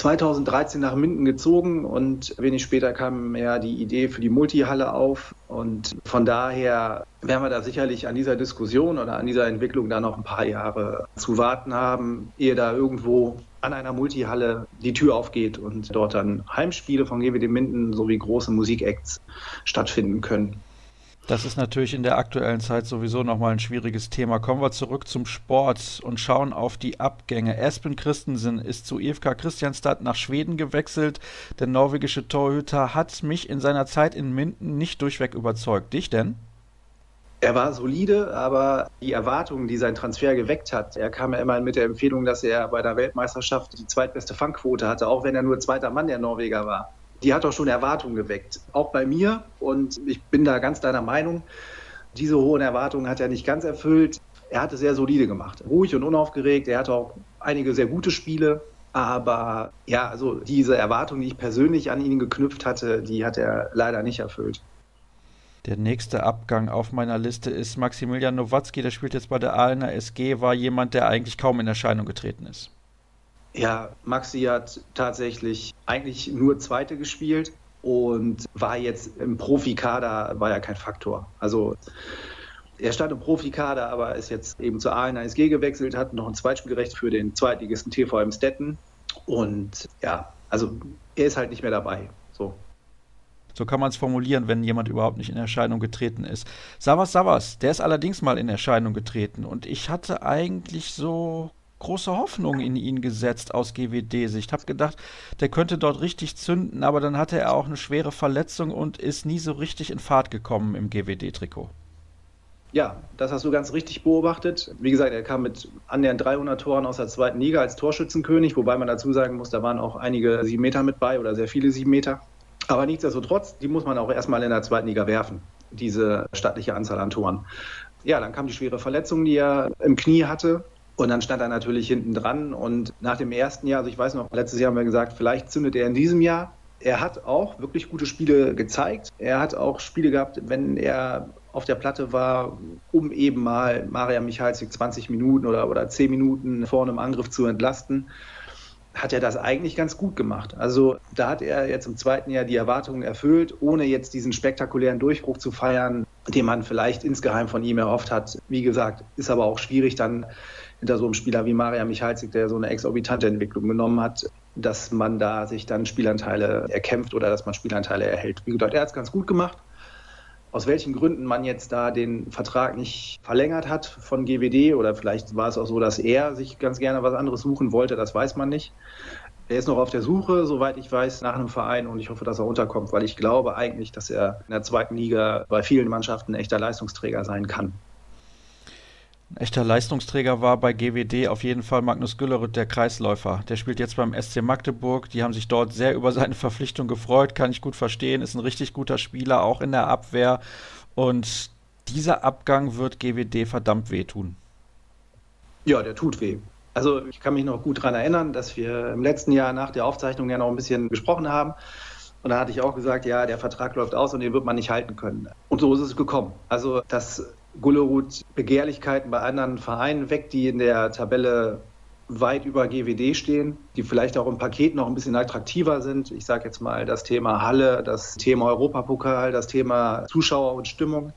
2013 nach Minden gezogen und wenig später kam ja die Idee für die Multihalle auf. Und von daher werden wir da sicherlich an dieser Diskussion oder an dieser Entwicklung da noch ein paar Jahre zu warten haben, ehe da irgendwo an einer Multihalle die Tür aufgeht und dort dann Heimspiele von GWD Minden sowie große Musikacts stattfinden können. Das ist natürlich in der aktuellen Zeit sowieso nochmal ein schwieriges Thema. Kommen wir zurück zum Sport und schauen auf die Abgänge. Espen Christensen ist zu IFK Christianstad nach Schweden gewechselt. Der norwegische Torhüter hat mich in seiner Zeit in Minden nicht durchweg überzeugt. Dich denn? Er war solide, aber die Erwartungen, die sein Transfer geweckt hat, er kam ja immer mit der Empfehlung, dass er bei der Weltmeisterschaft die zweitbeste Fangquote hatte, auch wenn er nur zweiter Mann der Norweger war die hat doch schon Erwartungen geweckt. Auch bei mir. Und ich bin da ganz deiner Meinung. Diese hohen Erwartungen hat er nicht ganz erfüllt. Er hat es sehr solide gemacht. Ruhig und unaufgeregt. Er hatte auch einige sehr gute Spiele. Aber ja, also diese Erwartungen, die ich persönlich an ihn geknüpft hatte, die hat er leider nicht erfüllt. Der nächste Abgang auf meiner Liste ist Maximilian Nowatzki, der spielt jetzt bei der Aalener SG, war jemand, der eigentlich kaum in Erscheinung getreten ist. Ja, Maxi hat tatsächlich eigentlich nur Zweite gespielt und war jetzt im Profikader, war ja kein Faktor. Also er stand im Profikader, aber ist jetzt eben zur ANSG gewechselt, hat noch ein Zweitspielrecht für den Zweitligisten TVM Stetten. Und ja, also er ist halt nicht mehr dabei. So. So kann man es formulieren, wenn jemand überhaupt nicht in Erscheinung getreten ist. Savas Savas, der ist allerdings mal in Erscheinung getreten und ich hatte eigentlich so große Hoffnung in ihn gesetzt aus GWD-Sicht. Hab gedacht, der könnte dort richtig zünden, aber dann hatte er auch eine schwere Verletzung und ist nie so richtig in Fahrt gekommen im GWD-Trikot. Ja, das hast du ganz richtig beobachtet. Wie gesagt, er kam mit annähernd 300 Toren aus der zweiten Liga als Torschützenkönig, wobei man dazu sagen muss, da waren auch einige sieben Meter mit bei oder sehr viele sieben Meter. Aber nichtsdestotrotz, die muss man auch erstmal in der zweiten Liga werfen, diese stattliche Anzahl an Toren. Ja, dann kam die schwere Verletzung, die er im Knie hatte. Und dann stand er natürlich hinten dran. Und nach dem ersten Jahr, also ich weiß noch, letztes Jahr haben wir gesagt, vielleicht zündet er in diesem Jahr. Er hat auch wirklich gute Spiele gezeigt. Er hat auch Spiele gehabt, wenn er auf der Platte war, um eben mal Maria Michalzik 20 Minuten oder, oder 10 Minuten vorne im Angriff zu entlasten, hat er das eigentlich ganz gut gemacht. Also da hat er jetzt im zweiten Jahr die Erwartungen erfüllt, ohne jetzt diesen spektakulären Durchbruch zu feiern, den man vielleicht insgeheim von ihm erhofft hat. Wie gesagt, ist aber auch schwierig dann hinter so einem Spieler wie Maria Michalzik, der so eine exorbitante Entwicklung genommen hat, dass man da sich dann Spielanteile erkämpft oder dass man Spielanteile erhält. Wie gesagt, er hat es ganz gut gemacht aus welchen Gründen man jetzt da den Vertrag nicht verlängert hat von GWD oder vielleicht war es auch so, dass er sich ganz gerne was anderes suchen wollte, das weiß man nicht. Er ist noch auf der Suche, soweit ich weiß, nach einem Verein und ich hoffe, dass er unterkommt, weil ich glaube eigentlich, dass er in der zweiten Liga bei vielen Mannschaften ein echter Leistungsträger sein kann. Ein echter Leistungsträger war bei GWD auf jeden Fall Magnus Güllerüth, der Kreisläufer. Der spielt jetzt beim SC Magdeburg. Die haben sich dort sehr über seine Verpflichtung gefreut, kann ich gut verstehen. Ist ein richtig guter Spieler, auch in der Abwehr. Und dieser Abgang wird GWD verdammt wehtun. Ja, der tut weh. Also ich kann mich noch gut daran erinnern, dass wir im letzten Jahr nach der Aufzeichnung ja noch ein bisschen gesprochen haben. Und da hatte ich auch gesagt, ja, der Vertrag läuft aus und den wird man nicht halten können. Und so ist es gekommen. Also das Gullerud Begehrlichkeiten bei anderen Vereinen weg, die in der Tabelle weit über GWD stehen, die vielleicht auch im Paket noch ein bisschen attraktiver sind. Ich sage jetzt mal das Thema Halle, das Thema Europapokal, das Thema Zuschauer und Stimmung.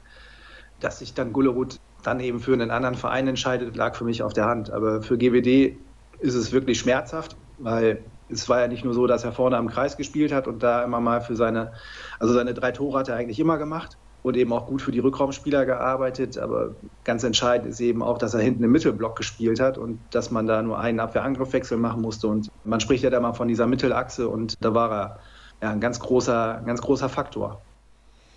Dass sich dann Gullerud dann eben für einen anderen Verein entscheidet, lag für mich auf der Hand. Aber für GWD ist es wirklich schmerzhaft, weil es war ja nicht nur so, dass er vorne am Kreis gespielt hat und da immer mal für seine, also seine drei Tore hat er eigentlich immer gemacht und eben auch gut für die Rückraumspieler gearbeitet. Aber ganz entscheidend ist eben auch, dass er hinten im Mittelblock gespielt hat und dass man da nur einen Abwehrangriffwechsel machen musste. Und man spricht ja da mal von dieser Mittelachse und da war er ja, ein ganz großer, ganz großer Faktor.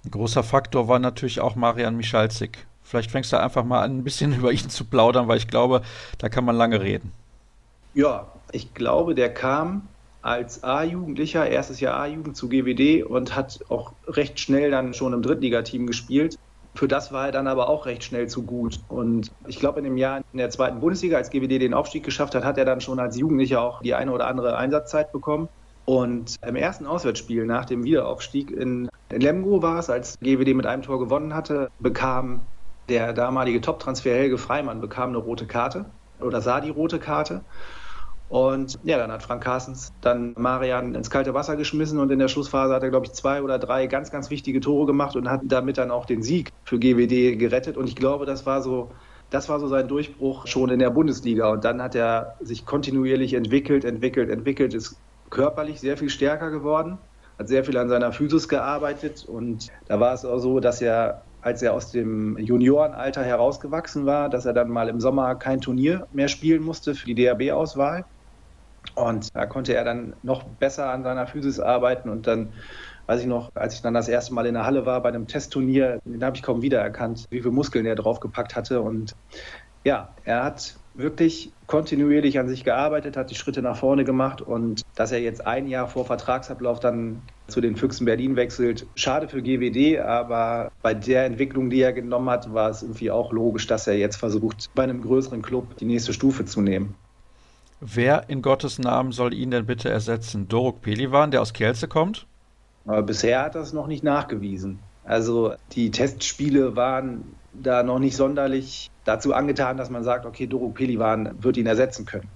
Ein großer Faktor war natürlich auch Marian Michalzik. Vielleicht fängst du einfach mal an, ein bisschen über ihn zu plaudern, weil ich glaube, da kann man lange reden. Ja, ich glaube, der kam als A-Jugendlicher, erstes Jahr A-Jugend zu GWD und hat auch recht schnell dann schon im Drittligateam gespielt. Für das war er dann aber auch recht schnell zu gut. Und ich glaube, in dem Jahr in der zweiten Bundesliga, als GWD den Aufstieg geschafft hat, hat er dann schon als Jugendlicher auch die eine oder andere Einsatzzeit bekommen. Und im ersten Auswärtsspiel nach dem Wiederaufstieg in, Lemgo war es, als GWD mit einem Tor gewonnen hatte, bekam der damalige Top-Transfer Helge Freimann bekam eine rote Karte oder sah die rote Karte. Und ja, dann hat Frank Carstens dann Marian ins kalte Wasser geschmissen und in der Schlussphase hat er, glaube ich, zwei oder drei ganz, ganz wichtige Tore gemacht und hat damit dann auch den Sieg für GWD gerettet. Und ich glaube, das war so, das war so sein Durchbruch schon in der Bundesliga. Und dann hat er sich kontinuierlich entwickelt, entwickelt, entwickelt, ist körperlich sehr viel stärker geworden, hat sehr viel an seiner Physis gearbeitet. Und da war es auch so, dass er als er aus dem Juniorenalter herausgewachsen war, dass er dann mal im Sommer kein Turnier mehr spielen musste für die DRB-Auswahl. Und da konnte er dann noch besser an seiner Physis arbeiten und dann weiß ich noch, als ich dann das erste Mal in der Halle war bei einem Testturnier, den habe ich kaum wiedererkannt, wie viele Muskeln er draufgepackt hatte. Und ja, er hat wirklich kontinuierlich an sich gearbeitet, hat die Schritte nach vorne gemacht und dass er jetzt ein Jahr vor Vertragsablauf dann zu den Füchsen Berlin wechselt, schade für GWD, aber bei der Entwicklung, die er genommen hat, war es irgendwie auch logisch, dass er jetzt versucht, bei einem größeren Club die nächste Stufe zu nehmen. Wer in Gottes Namen soll ihn denn bitte ersetzen? Doruk Pelivan, der aus Kielce kommt? Aber bisher hat es noch nicht nachgewiesen. Also die Testspiele waren da noch nicht sonderlich dazu angetan, dass man sagt, okay, Doruk Pelivan wird ihn ersetzen können.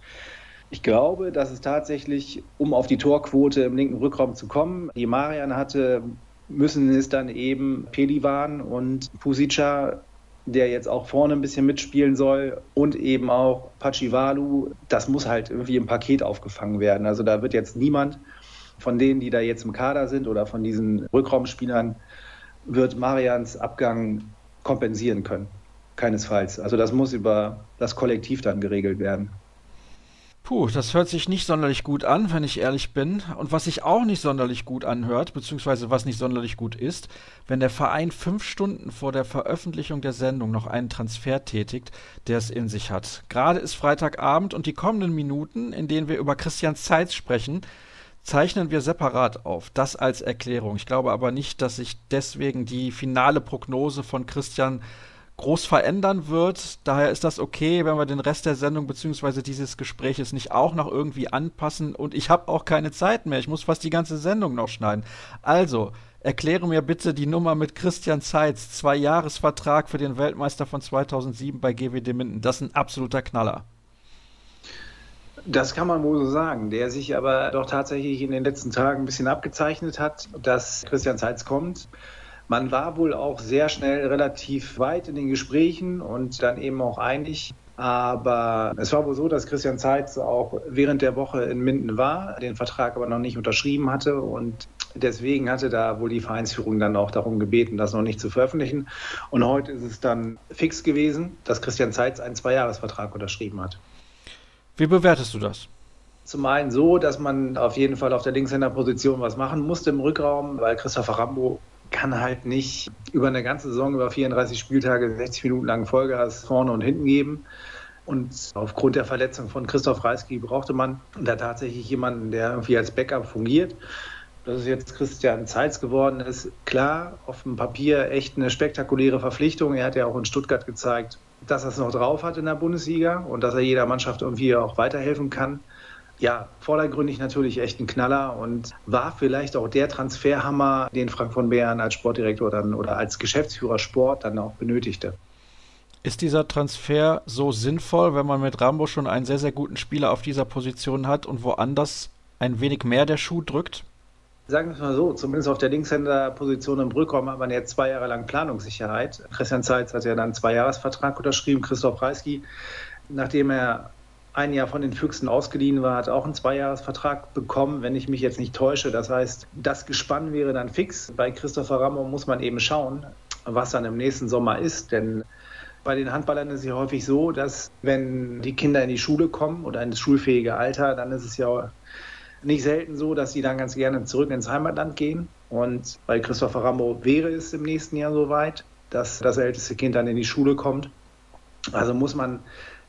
Ich glaube, dass es tatsächlich, um auf die Torquote im linken Rückraum zu kommen, die Marian hatte, müssen es dann eben Pelivan und Pusica der jetzt auch vorne ein bisschen mitspielen soll und eben auch Pachivalu, das muss halt irgendwie im Paket aufgefangen werden. Also da wird jetzt niemand von denen, die da jetzt im Kader sind oder von diesen Rückraumspielern, wird Marians Abgang kompensieren können. Keinesfalls. Also das muss über das Kollektiv dann geregelt werden. Puh, das hört sich nicht sonderlich gut an, wenn ich ehrlich bin. Und was sich auch nicht sonderlich gut anhört, beziehungsweise was nicht sonderlich gut ist, wenn der Verein fünf Stunden vor der Veröffentlichung der Sendung noch einen Transfer tätigt, der es in sich hat. Gerade ist Freitagabend und die kommenden Minuten, in denen wir über Christian Zeitz sprechen, zeichnen wir separat auf. Das als Erklärung. Ich glaube aber nicht, dass sich deswegen die finale Prognose von Christian groß verändern wird. Daher ist das okay, wenn wir den Rest der Sendung bzw. dieses Gespräches nicht auch noch irgendwie anpassen. Und ich habe auch keine Zeit mehr. Ich muss fast die ganze Sendung noch schneiden. Also, erkläre mir bitte die Nummer mit Christian Zeitz. Zwei Jahresvertrag für den Weltmeister von 2007 bei GWD Minden. Das ist ein absoluter Knaller. Das kann man wohl so sagen, der sich aber doch tatsächlich in den letzten Tagen ein bisschen abgezeichnet hat, dass Christian Zeitz kommt. Man war wohl auch sehr schnell relativ weit in den Gesprächen und dann eben auch einig. Aber es war wohl so, dass Christian Zeitz auch während der Woche in Minden war, den Vertrag aber noch nicht unterschrieben hatte und deswegen hatte da wohl die Vereinsführung dann auch darum gebeten, das noch nicht zu veröffentlichen. Und heute ist es dann fix gewesen, dass Christian Zeitz einen Zweijahresvertrag unterschrieben hat. Wie bewertest du das? Zum einen so, dass man auf jeden Fall auf der Linkshänderposition was machen musste im Rückraum, weil Christopher Rambo kann halt nicht über eine ganze Saison, über 34 Spieltage, 60 Minuten lang Vollgas vorne und hinten geben. Und aufgrund der Verletzung von Christoph Reisky brauchte man da tatsächlich jemanden, der irgendwie als Backup fungiert. Dass es jetzt Christian Zeitz geworden ist, klar, auf dem Papier echt eine spektakuläre Verpflichtung. Er hat ja auch in Stuttgart gezeigt, dass er es noch drauf hat in der Bundesliga und dass er jeder Mannschaft irgendwie auch weiterhelfen kann ja, vordergründig natürlich echt ein Knaller und war vielleicht auch der Transferhammer, den Frank von Beeren als Sportdirektor dann oder als Geschäftsführer Sport dann auch benötigte. Ist dieser Transfer so sinnvoll, wenn man mit Rambo schon einen sehr, sehr guten Spieler auf dieser Position hat und woanders ein wenig mehr der Schuh drückt? Sagen wir es mal so, zumindest auf der Linkshänderposition im Rückraum hat man jetzt zwei Jahre lang Planungssicherheit. Christian Zeitz hat ja dann einen Zweijahresvertrag unterschrieben, Christoph Reisky, nachdem er ein Jahr von den Füchsen ausgeliehen war, hat auch einen Zweijahresvertrag bekommen, wenn ich mich jetzt nicht täusche. Das heißt, das Gespann wäre dann fix. Bei Christopher Rammo muss man eben schauen, was dann im nächsten Sommer ist, denn bei den Handballern ist es ja häufig so, dass wenn die Kinder in die Schule kommen oder ins schulfähige Alter, dann ist es ja nicht selten so, dass sie dann ganz gerne zurück ins Heimatland gehen. Und bei Christopher Rambo wäre es im nächsten Jahr soweit, dass das älteste Kind dann in die Schule kommt. Also muss man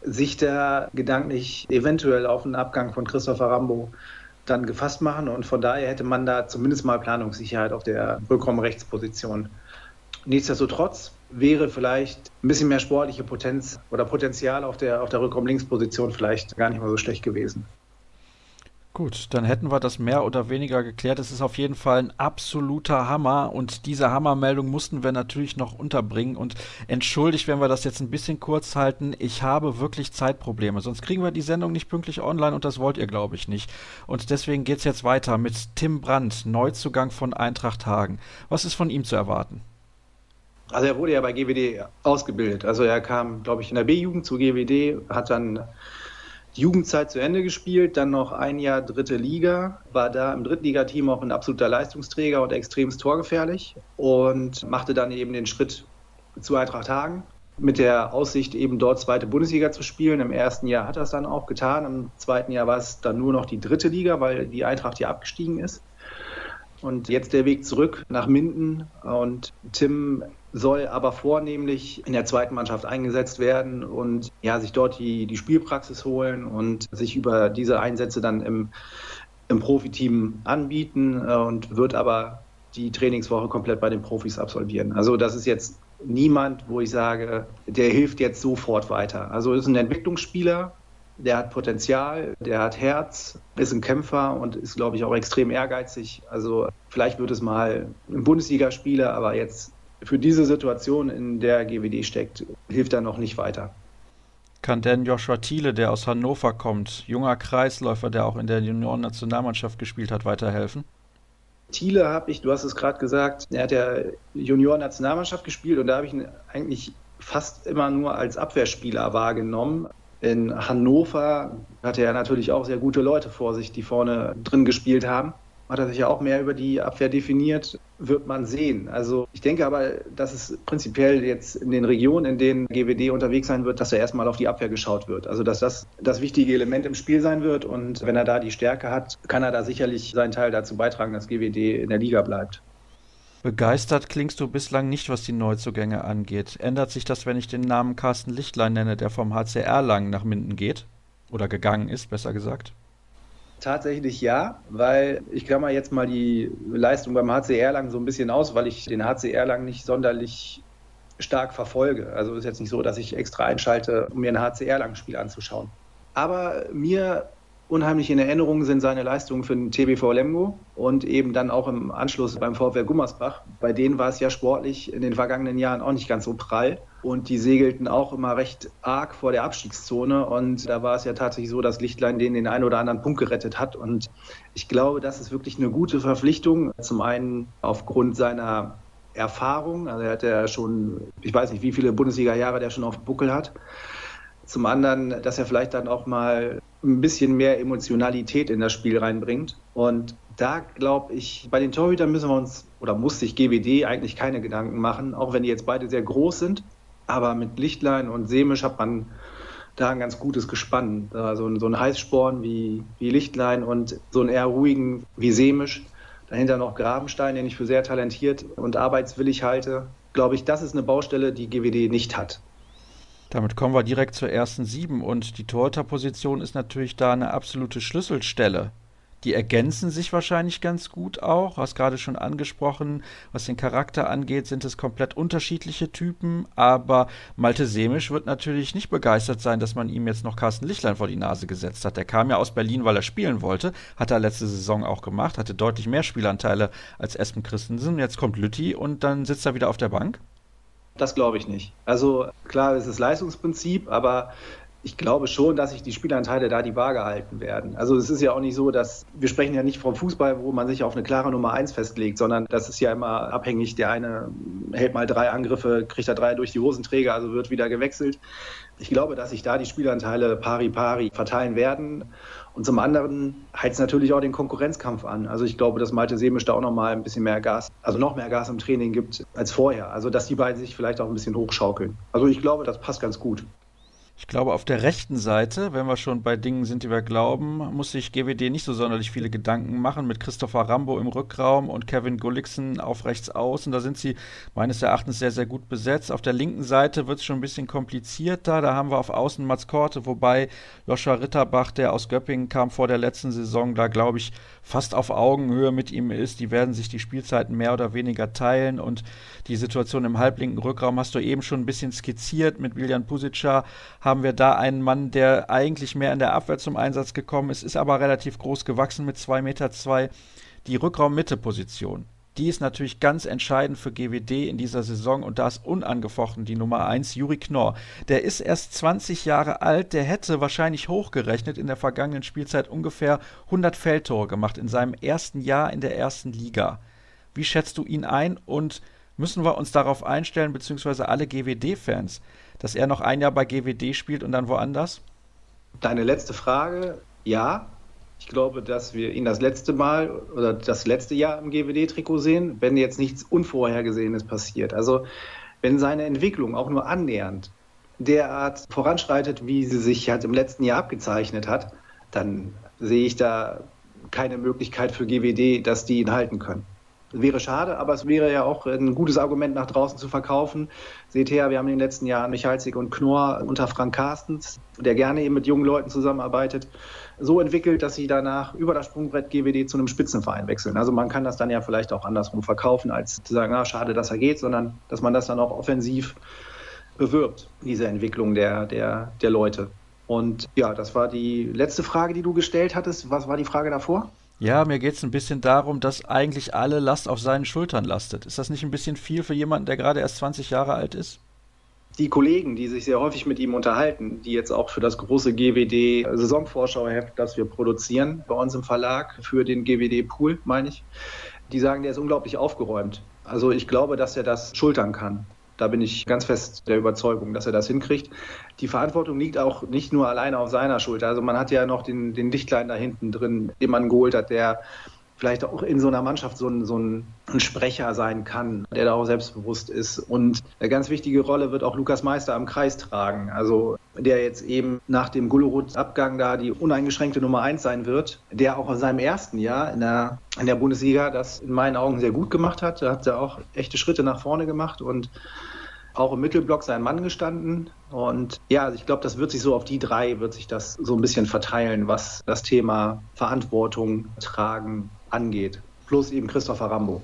sich da gedanklich eventuell auf einen Abgang von Christopher Rambo dann gefasst machen. Und von daher hätte man da zumindest mal Planungssicherheit auf der Rückraumrechtsposition. Nichtsdestotrotz wäre vielleicht ein bisschen mehr sportliche Potenz oder Potenzial auf der, auf der Rückraumlinksposition vielleicht gar nicht mal so schlecht gewesen. Gut, dann hätten wir das mehr oder weniger geklärt. Es ist auf jeden Fall ein absoluter Hammer und diese Hammermeldung mussten wir natürlich noch unterbringen und entschuldigt, wenn wir das jetzt ein bisschen kurz halten. Ich habe wirklich Zeitprobleme, sonst kriegen wir die Sendung nicht pünktlich online und das wollt ihr, glaube ich, nicht. Und deswegen geht's jetzt weiter mit Tim Brandt, Neuzugang von Eintracht Hagen. Was ist von ihm zu erwarten? Also er wurde ja bei GWD ausgebildet. Also er kam, glaube ich, in der B-Jugend zu GWD, hat dann die Jugendzeit zu Ende gespielt, dann noch ein Jahr dritte Liga, war da im Drittligateam auch ein absoluter Leistungsträger und extremst torgefährlich und machte dann eben den Schritt zu Eintracht Hagen mit der Aussicht, eben dort zweite Bundesliga zu spielen. Im ersten Jahr hat er es dann auch getan, im zweiten Jahr war es dann nur noch die dritte Liga, weil die Eintracht hier abgestiegen ist. Und jetzt der Weg zurück nach Minden und Tim soll aber vornehmlich in der zweiten Mannschaft eingesetzt werden und ja, sich dort die, die Spielpraxis holen und sich über diese Einsätze dann im, im Profiteam anbieten äh, und wird aber die Trainingswoche komplett bei den Profis absolvieren. Also das ist jetzt niemand, wo ich sage, der hilft jetzt sofort weiter. Also ist ein Entwicklungsspieler, der hat Potenzial, der hat Herz, ist ein Kämpfer und ist, glaube ich, auch extrem ehrgeizig. Also vielleicht wird es mal ein Bundesligaspieler, aber jetzt für diese Situation, in der GWD steckt, hilft er noch nicht weiter. Kann denn Joshua Thiele, der aus Hannover kommt, junger Kreisläufer, der auch in der Junioren-Nationalmannschaft gespielt hat, weiterhelfen? Thiele habe ich, du hast es gerade gesagt, er hat ja Junioren-Nationalmannschaft gespielt und da habe ich ihn eigentlich fast immer nur als Abwehrspieler wahrgenommen. In Hannover hatte er natürlich auch sehr gute Leute vor sich, die vorne drin gespielt haben. Hat er sich ja auch mehr über die Abwehr definiert, wird man sehen. Also ich denke aber, dass es prinzipiell jetzt in den Regionen, in denen GWD unterwegs sein wird, dass er erstmal auf die Abwehr geschaut wird. Also dass das das wichtige Element im Spiel sein wird und wenn er da die Stärke hat, kann er da sicherlich seinen Teil dazu beitragen, dass GWD in der Liga bleibt. Begeistert klingst du bislang nicht, was die Neuzugänge angeht. Ändert sich das, wenn ich den Namen Carsten Lichtlein nenne, der vom HCR lang nach Minden geht? Oder gegangen ist, besser gesagt? Tatsächlich ja, weil ich klammer jetzt mal die Leistung beim HCR lang so ein bisschen aus, weil ich den HCR lang nicht sonderlich stark verfolge. Also ist jetzt nicht so, dass ich extra einschalte, um mir ein HCR lang Spiel anzuschauen. Aber mir unheimlich in Erinnerung sind seine Leistungen für den TBV Lemgo und eben dann auch im Anschluss beim VfR Gummersbach. Bei denen war es ja sportlich in den vergangenen Jahren auch nicht ganz so prall. Und die segelten auch immer recht arg vor der Abstiegszone. Und da war es ja tatsächlich so, dass Lichtlein denen den einen oder anderen Punkt gerettet hat. Und ich glaube, das ist wirklich eine gute Verpflichtung. Zum einen aufgrund seiner Erfahrung. Also er hat ja schon, ich weiß nicht, wie viele Bundesliga-Jahre der schon auf dem Buckel hat. Zum anderen, dass er vielleicht dann auch mal ein bisschen mehr Emotionalität in das Spiel reinbringt. Und da glaube ich, bei den Torhütern müssen wir uns oder muss sich GWD eigentlich keine Gedanken machen, auch wenn die jetzt beide sehr groß sind. Aber mit Lichtlein und Semisch hat man da ein ganz gutes Gespann. Also so ein Heißsporn wie, wie Lichtlein und so einen eher ruhigen wie Semisch. Dahinter noch Grabenstein, den ich für sehr talentiert und arbeitswillig halte. Glaube ich, das ist eine Baustelle, die GWD nicht hat. Damit kommen wir direkt zur ersten sieben und die Torhüterposition ist natürlich da eine absolute Schlüsselstelle. Die ergänzen sich wahrscheinlich ganz gut auch. Hast gerade schon angesprochen, was den Charakter angeht, sind es komplett unterschiedliche Typen. Aber Malte Semisch wird natürlich nicht begeistert sein, dass man ihm jetzt noch Carsten Lichtlein vor die Nase gesetzt hat. Der kam ja aus Berlin, weil er spielen wollte. Hat er letzte Saison auch gemacht, hatte deutlich mehr Spielanteile als Espen Christensen. Jetzt kommt Lütti und dann sitzt er wieder auf der Bank. Das glaube ich nicht. Also klar, es ist Leistungsprinzip, aber ich glaube schon, dass sich die Spielanteile da die Waage halten werden. Also es ist ja auch nicht so, dass wir sprechen ja nicht vom Fußball, wo man sich auf eine klare Nummer eins festlegt, sondern das ist ja immer abhängig. Der eine hält mal drei Angriffe, kriegt er drei durch die Hosenträger, also wird wieder gewechselt. Ich glaube, dass sich da die Spielanteile pari pari verteilen werden. Und zum anderen heizt natürlich auch den Konkurrenzkampf an. Also ich glaube, dass Malte Semisch da auch noch mal ein bisschen mehr Gas, also noch mehr Gas im Training gibt als vorher. Also dass die beiden sich vielleicht auch ein bisschen hochschaukeln. Also ich glaube, das passt ganz gut. Ich glaube, auf der rechten Seite, wenn wir schon bei Dingen sind, die wir glauben, muss sich GWD nicht so sonderlich viele Gedanken machen mit Christopher Rambo im Rückraum und Kevin Gullikson auf rechts außen. Da sind sie meines Erachtens sehr, sehr gut besetzt. Auf der linken Seite wird es schon ein bisschen komplizierter. Da haben wir auf Außen Mats Korte, wobei Joscha Ritterbach, der aus Göppingen kam vor der letzten Saison, da glaube ich fast auf Augenhöhe mit ihm ist. Die werden sich die Spielzeiten mehr oder weniger teilen und die Situation im halblinken Rückraum hast du eben schon ein bisschen skizziert. Mit William Pusica haben wir da einen Mann, der eigentlich mehr in der Abwehr zum Einsatz gekommen ist, ist aber relativ groß gewachsen mit 2,2 Meter. Zwei. Die Rückraum-Mitte-Position, die ist natürlich ganz entscheidend für GWD in dieser Saison und da ist unangefochten die Nummer 1, Juri Knorr. Der ist erst 20 Jahre alt, der hätte wahrscheinlich hochgerechnet in der vergangenen Spielzeit ungefähr 100 Feldtore gemacht in seinem ersten Jahr in der ersten Liga. Wie schätzt du ihn ein und müssen wir uns darauf einstellen, beziehungsweise alle GWD-Fans, dass er noch ein Jahr bei GWD spielt und dann woanders? Deine letzte Frage, ja. Ich glaube, dass wir ihn das letzte Mal oder das letzte Jahr im GWD-Trikot sehen, wenn jetzt nichts Unvorhergesehenes passiert. Also wenn seine Entwicklung auch nur annähernd derart voranschreitet, wie sie sich halt im letzten Jahr abgezeichnet hat, dann sehe ich da keine Möglichkeit für GWD, dass die ihn halten können. Wäre schade, aber es wäre ja auch ein gutes Argument nach draußen zu verkaufen. Seht her, wir haben in den letzten Jahren Michalzig und Knorr unter Frank Carstens, der gerne eben mit jungen Leuten zusammenarbeitet, so entwickelt, dass sie danach über das Sprungbrett GWD zu einem Spitzenverein wechseln. Also man kann das dann ja vielleicht auch andersrum verkaufen, als zu sagen, na, schade, dass er geht, sondern dass man das dann auch offensiv bewirbt, diese Entwicklung der, der, der Leute. Und ja, das war die letzte Frage, die du gestellt hattest. Was war die Frage davor? Ja, mir geht es ein bisschen darum, dass eigentlich alle Last auf seinen Schultern lastet. Ist das nicht ein bisschen viel für jemanden, der gerade erst 20 Jahre alt ist? Die Kollegen, die sich sehr häufig mit ihm unterhalten, die jetzt auch für das große GWD Saisonvorschauheft, das wir produzieren, bei uns im Verlag, für den GWD Pool, meine ich, die sagen, der ist unglaublich aufgeräumt. Also ich glaube, dass er das schultern kann. Da bin ich ganz fest der Überzeugung, dass er das hinkriegt. Die Verantwortung liegt auch nicht nur alleine auf seiner Schulter. Also man hat ja noch den, den Dichtlein da hinten drin, den man geholt hat, der vielleicht auch in so einer Mannschaft so ein, so ein Sprecher sein kann, der da auch selbstbewusst ist. Und eine ganz wichtige Rolle wird auch Lukas Meister am Kreis tragen. Also der jetzt eben nach dem Gullerud-Abgang da die uneingeschränkte Nummer eins sein wird, der auch in seinem ersten Jahr in der, in der Bundesliga das in meinen Augen sehr gut gemacht hat. Da hat er auch echte Schritte nach vorne gemacht und auch im Mittelblock sein Mann gestanden. Und ja, also ich glaube, das wird sich so auf die drei, wird sich das so ein bisschen verteilen, was das Thema Verantwortung tragen angeht. Plus eben Christopher Rambo.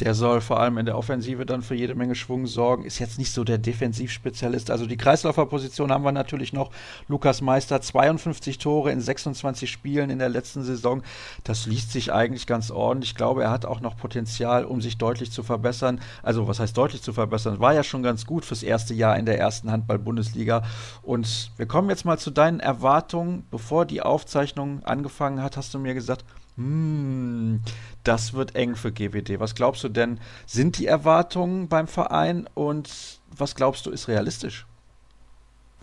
Der soll vor allem in der Offensive dann für jede Menge Schwung sorgen. Ist jetzt nicht so der Defensivspezialist. Also die Kreisläuferposition haben wir natürlich noch. Lukas Meister, 52 Tore in 26 Spielen in der letzten Saison. Das liest sich eigentlich ganz ordentlich. Ich glaube, er hat auch noch Potenzial, um sich deutlich zu verbessern. Also was heißt deutlich zu verbessern? War ja schon ganz gut fürs erste Jahr in der ersten Handball-Bundesliga. Und wir kommen jetzt mal zu deinen Erwartungen. Bevor die Aufzeichnung angefangen hat, hast du mir gesagt, hm, das wird eng für GWD. Was glaubst du denn, sind die Erwartungen beim Verein und was glaubst du ist realistisch?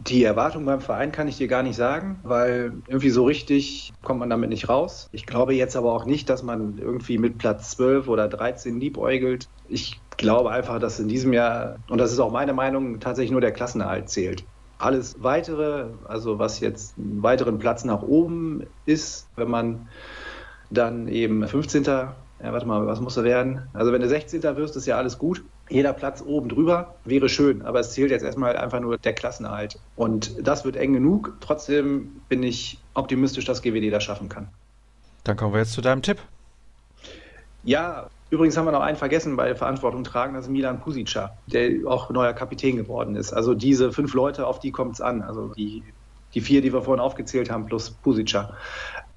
Die Erwartungen beim Verein kann ich dir gar nicht sagen, weil irgendwie so richtig kommt man damit nicht raus. Ich glaube jetzt aber auch nicht, dass man irgendwie mit Platz 12 oder 13 liebäugelt. Ich glaube einfach, dass in diesem Jahr, und das ist auch meine Meinung, tatsächlich nur der Klassenerhalt zählt. Alles weitere, also was jetzt einen weiteren Platz nach oben ist, wenn man dann eben 15. Ja, warte mal, was muss er werden? Also wenn du 16. wirst, ist ja alles gut. Jeder Platz oben drüber wäre schön, aber es zählt jetzt erstmal einfach nur der Klassenerhalt. Und das wird eng genug. Trotzdem bin ich optimistisch, dass GWD das schaffen kann. Dann kommen wir jetzt zu deinem Tipp. Ja, übrigens haben wir noch einen vergessen bei der Verantwortung tragen, das ist Milan Pusica, der auch neuer Kapitän geworden ist. Also diese fünf Leute, auf die kommt es an. Also die, die vier, die wir vorhin aufgezählt haben, plus Pusica.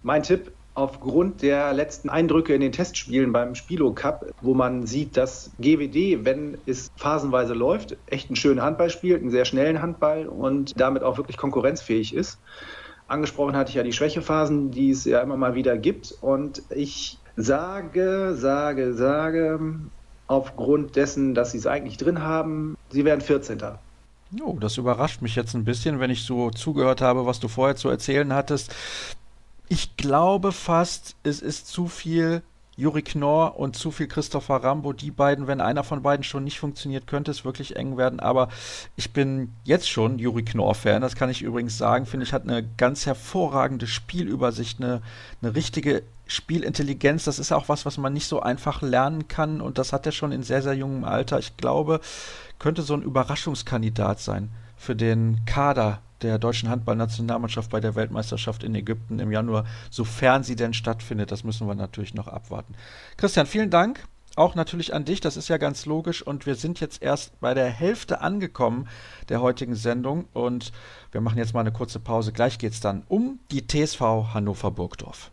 Mein Tipp, aufgrund der letzten Eindrücke in den Testspielen beim Spilo Cup, wo man sieht, dass GWD, wenn es phasenweise läuft, echt einen schönen Handball spielt, einen sehr schnellen Handball und damit auch wirklich konkurrenzfähig ist. Angesprochen hatte ich ja die Schwächephasen, die es ja immer mal wieder gibt. Und ich sage, sage, sage, aufgrund dessen, dass sie es eigentlich drin haben, sie werden 14. Oh, das überrascht mich jetzt ein bisschen, wenn ich so zugehört habe, was du vorher zu erzählen hattest. Ich glaube fast, es ist zu viel Juri Knorr und zu viel Christopher Rambo. Die beiden, wenn einer von beiden schon nicht funktioniert, könnte es wirklich eng werden. Aber ich bin jetzt schon Juri Knorr-Fan. Das kann ich übrigens sagen. Finde ich, hat eine ganz hervorragende Spielübersicht, eine, eine richtige Spielintelligenz. Das ist auch was, was man nicht so einfach lernen kann. Und das hat er schon in sehr, sehr jungem Alter. Ich glaube, könnte so ein Überraschungskandidat sein für den Kader der deutschen Handballnationalmannschaft bei der Weltmeisterschaft in Ägypten im Januar, sofern sie denn stattfindet. Das müssen wir natürlich noch abwarten. Christian, vielen Dank. Auch natürlich an dich, das ist ja ganz logisch. Und wir sind jetzt erst bei der Hälfte angekommen der heutigen Sendung. Und wir machen jetzt mal eine kurze Pause. Gleich geht es dann um die TSV Hannover Burgdorf.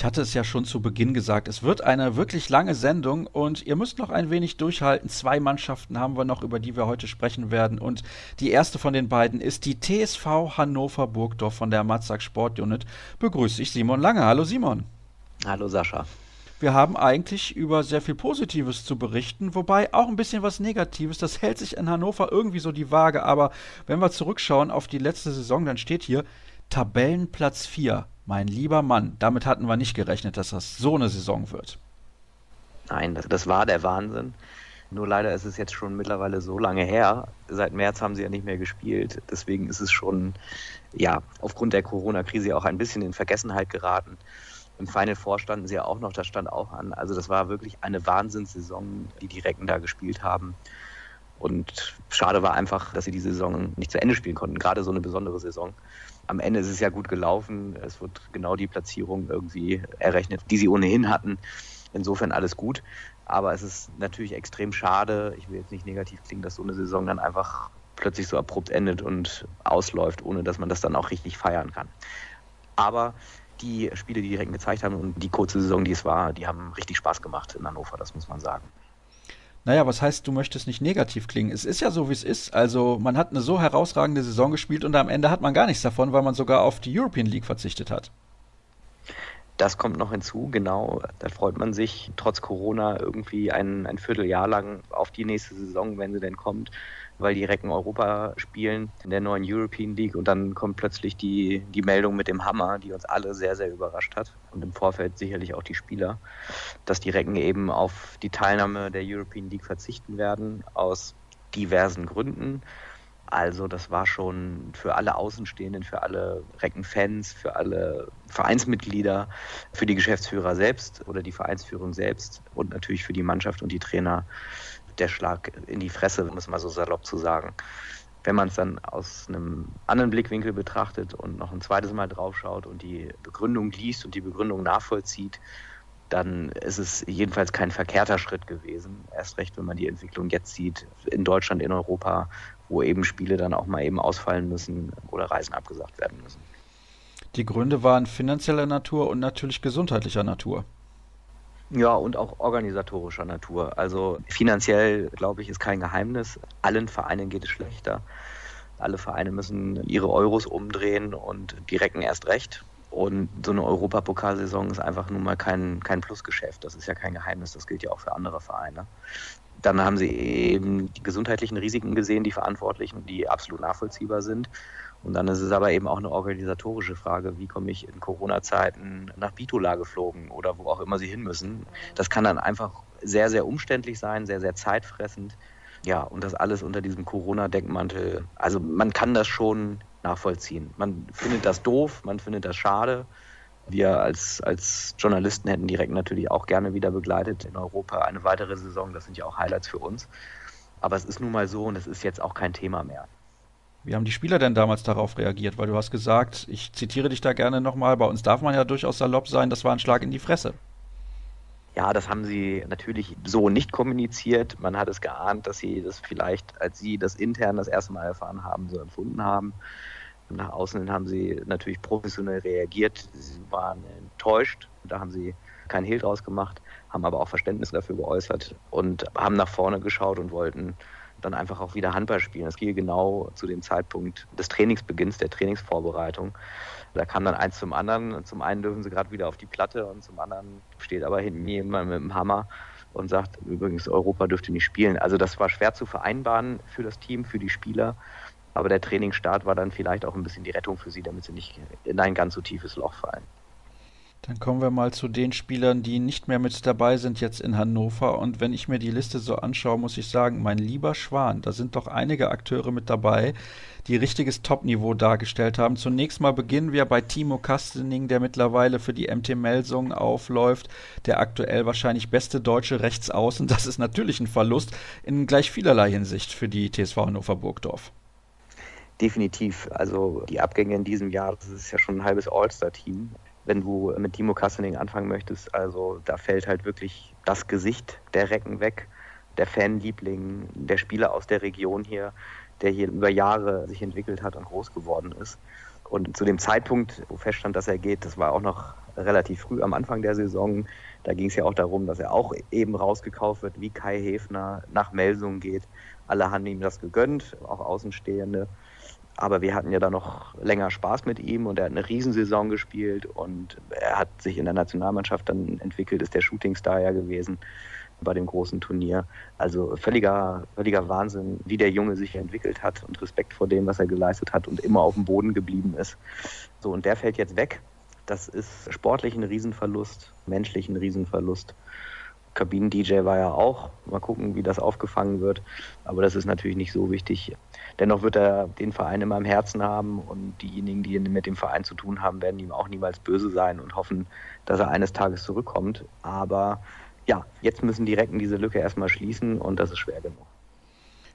Ich hatte es ja schon zu Beginn gesagt, es wird eine wirklich lange Sendung und ihr müsst noch ein wenig durchhalten. Zwei Mannschaften haben wir noch, über die wir heute sprechen werden. Und die erste von den beiden ist die TSV Hannover Burgdorf von der Matzak Sportunit. Begrüße ich Simon Lange. Hallo Simon. Hallo Sascha. Wir haben eigentlich über sehr viel Positives zu berichten, wobei auch ein bisschen was Negatives. Das hält sich in Hannover irgendwie so die Waage. Aber wenn wir zurückschauen auf die letzte Saison, dann steht hier Tabellenplatz 4. Mein lieber Mann, damit hatten wir nicht gerechnet, dass das so eine Saison wird. Nein, das, das war der Wahnsinn. Nur leider ist es jetzt schon mittlerweile so lange her. Seit März haben sie ja nicht mehr gespielt. Deswegen ist es schon, ja, aufgrund der Corona-Krise auch ein bisschen in Vergessenheit geraten. Im Final Four standen sie ja auch noch, das stand auch an. Also das war wirklich eine Wahnsinnssaison, die die Recken da gespielt haben. Und schade war einfach, dass sie die Saison nicht zu Ende spielen konnten. Gerade so eine besondere Saison am Ende ist es ja gut gelaufen. Es wird genau die Platzierung irgendwie errechnet, die sie ohnehin hatten. Insofern alles gut. Aber es ist natürlich extrem schade. Ich will jetzt nicht negativ klingen, dass so eine Saison dann einfach plötzlich so abrupt endet und ausläuft, ohne dass man das dann auch richtig feiern kann. Aber die Spiele, die direkt gezeigt haben und die kurze Saison, die es war, die haben richtig Spaß gemacht in Hannover, das muss man sagen. Naja, was heißt, du möchtest nicht negativ klingen? Es ist ja so, wie es ist. Also, man hat eine so herausragende Saison gespielt und am Ende hat man gar nichts davon, weil man sogar auf die European League verzichtet hat. Das kommt noch hinzu, genau. Da freut man sich trotz Corona irgendwie ein, ein Vierteljahr lang auf die nächste Saison, wenn sie denn kommt. Weil die Recken Europa spielen in der neuen European League und dann kommt plötzlich die, die Meldung mit dem Hammer, die uns alle sehr, sehr überrascht hat und im Vorfeld sicherlich auch die Spieler, dass die Recken eben auf die Teilnahme der European League verzichten werden aus diversen Gründen. Also das war schon für alle Außenstehenden, für alle Reckenfans, für alle Vereinsmitglieder, für die Geschäftsführer selbst oder die Vereinsführung selbst und natürlich für die Mannschaft und die Trainer der Schlag in die Fresse, um es mal so salopp zu sagen. Wenn man es dann aus einem anderen Blickwinkel betrachtet und noch ein zweites Mal draufschaut und die Begründung liest und die Begründung nachvollzieht, dann ist es jedenfalls kein verkehrter Schritt gewesen. Erst recht, wenn man die Entwicklung jetzt sieht, in Deutschland, in Europa, wo eben Spiele dann auch mal eben ausfallen müssen oder Reisen abgesagt werden müssen. Die Gründe waren finanzieller Natur und natürlich gesundheitlicher Natur. Ja, und auch organisatorischer Natur. Also finanziell, glaube ich, ist kein Geheimnis. Allen Vereinen geht es schlechter. Alle Vereine müssen ihre Euros umdrehen und die Recken erst recht. Und so eine Europapokalsaison ist einfach nun mal kein, kein Plusgeschäft. Das ist ja kein Geheimnis, das gilt ja auch für andere Vereine. Dann haben sie eben die gesundheitlichen Risiken gesehen, die Verantwortlichen, die absolut nachvollziehbar sind. Und dann ist es aber eben auch eine organisatorische Frage, wie komme ich in Corona-Zeiten nach Bitola geflogen oder wo auch immer sie hin müssen. Das kann dann einfach sehr, sehr umständlich sein, sehr, sehr zeitfressend. Ja, und das alles unter diesem Corona-Deckmantel. Also man kann das schon nachvollziehen. Man findet das doof, man findet das schade. Wir als, als Journalisten hätten direkt natürlich auch gerne wieder begleitet in Europa eine weitere Saison. Das sind ja auch Highlights für uns. Aber es ist nun mal so und es ist jetzt auch kein Thema mehr. Wie haben die Spieler denn damals darauf reagiert? Weil du hast gesagt, ich zitiere dich da gerne nochmal, bei uns darf man ja durchaus salopp sein, das war ein Schlag in die Fresse. Ja, das haben sie natürlich so nicht kommuniziert. Man hat es geahnt, dass sie das vielleicht, als sie das intern das erste Mal erfahren haben, so empfunden haben. Nach außen haben sie natürlich professionell reagiert. Sie waren enttäuscht. Da haben sie keinen Hehl draus gemacht, haben aber auch Verständnis dafür geäußert und haben nach vorne geschaut und wollten dann einfach auch wieder Handball spielen. Das ging genau zu dem Zeitpunkt des Trainingsbeginns, der Trainingsvorbereitung. Da kam dann eins zum anderen. Zum einen dürfen sie gerade wieder auf die Platte und zum anderen steht aber hinten jemand mit dem Hammer und sagt, übrigens, Europa dürfte nicht spielen. Also das war schwer zu vereinbaren für das Team, für die Spieler. Aber der Trainingsstart war dann vielleicht auch ein bisschen die Rettung für sie, damit sie nicht in ein ganz so tiefes Loch fallen. Dann kommen wir mal zu den Spielern, die nicht mehr mit dabei sind jetzt in Hannover. Und wenn ich mir die Liste so anschaue, muss ich sagen, mein lieber Schwan, da sind doch einige Akteure mit dabei, die richtiges Topniveau dargestellt haben. Zunächst mal beginnen wir bei Timo Kastening, der mittlerweile für die MT Melsung aufläuft, der aktuell wahrscheinlich beste deutsche Rechtsaußen. Das ist natürlich ein Verlust in gleich vielerlei Hinsicht für die TSV Hannover Burgdorf. Definitiv. Also die Abgänge in diesem Jahr, das ist ja schon ein halbes All-Star-Team wenn du mit Timo Kassening anfangen möchtest. Also da fällt halt wirklich das Gesicht der Recken weg, der Fanliebling, der Spieler aus der Region hier, der hier über Jahre sich entwickelt hat und groß geworden ist. Und zu dem Zeitpunkt, wo feststand, dass er geht, das war auch noch relativ früh am Anfang der Saison. Da ging es ja auch darum, dass er auch eben rausgekauft wird, wie Kai Häfner nach Melsung geht. Alle haben ihm das gegönnt, auch Außenstehende. Aber wir hatten ja da noch länger Spaß mit ihm und er hat eine Riesensaison gespielt und er hat sich in der Nationalmannschaft dann entwickelt, ist der Shootingstar ja gewesen bei dem großen Turnier. Also völliger, völliger Wahnsinn, wie der Junge sich entwickelt hat und Respekt vor dem, was er geleistet hat und immer auf dem Boden geblieben ist. So, und der fällt jetzt weg. Das ist sportlich ein Riesenverlust, menschlich ein Riesenverlust. Kabinen-DJ war ja auch. Mal gucken, wie das aufgefangen wird. Aber das ist natürlich nicht so wichtig. Dennoch wird er den Verein immer im Herzen haben und diejenigen, die mit dem Verein zu tun haben, werden ihm auch niemals böse sein und hoffen, dass er eines Tages zurückkommt. Aber ja, jetzt müssen die Recken diese Lücke erstmal schließen und das ist schwer genug.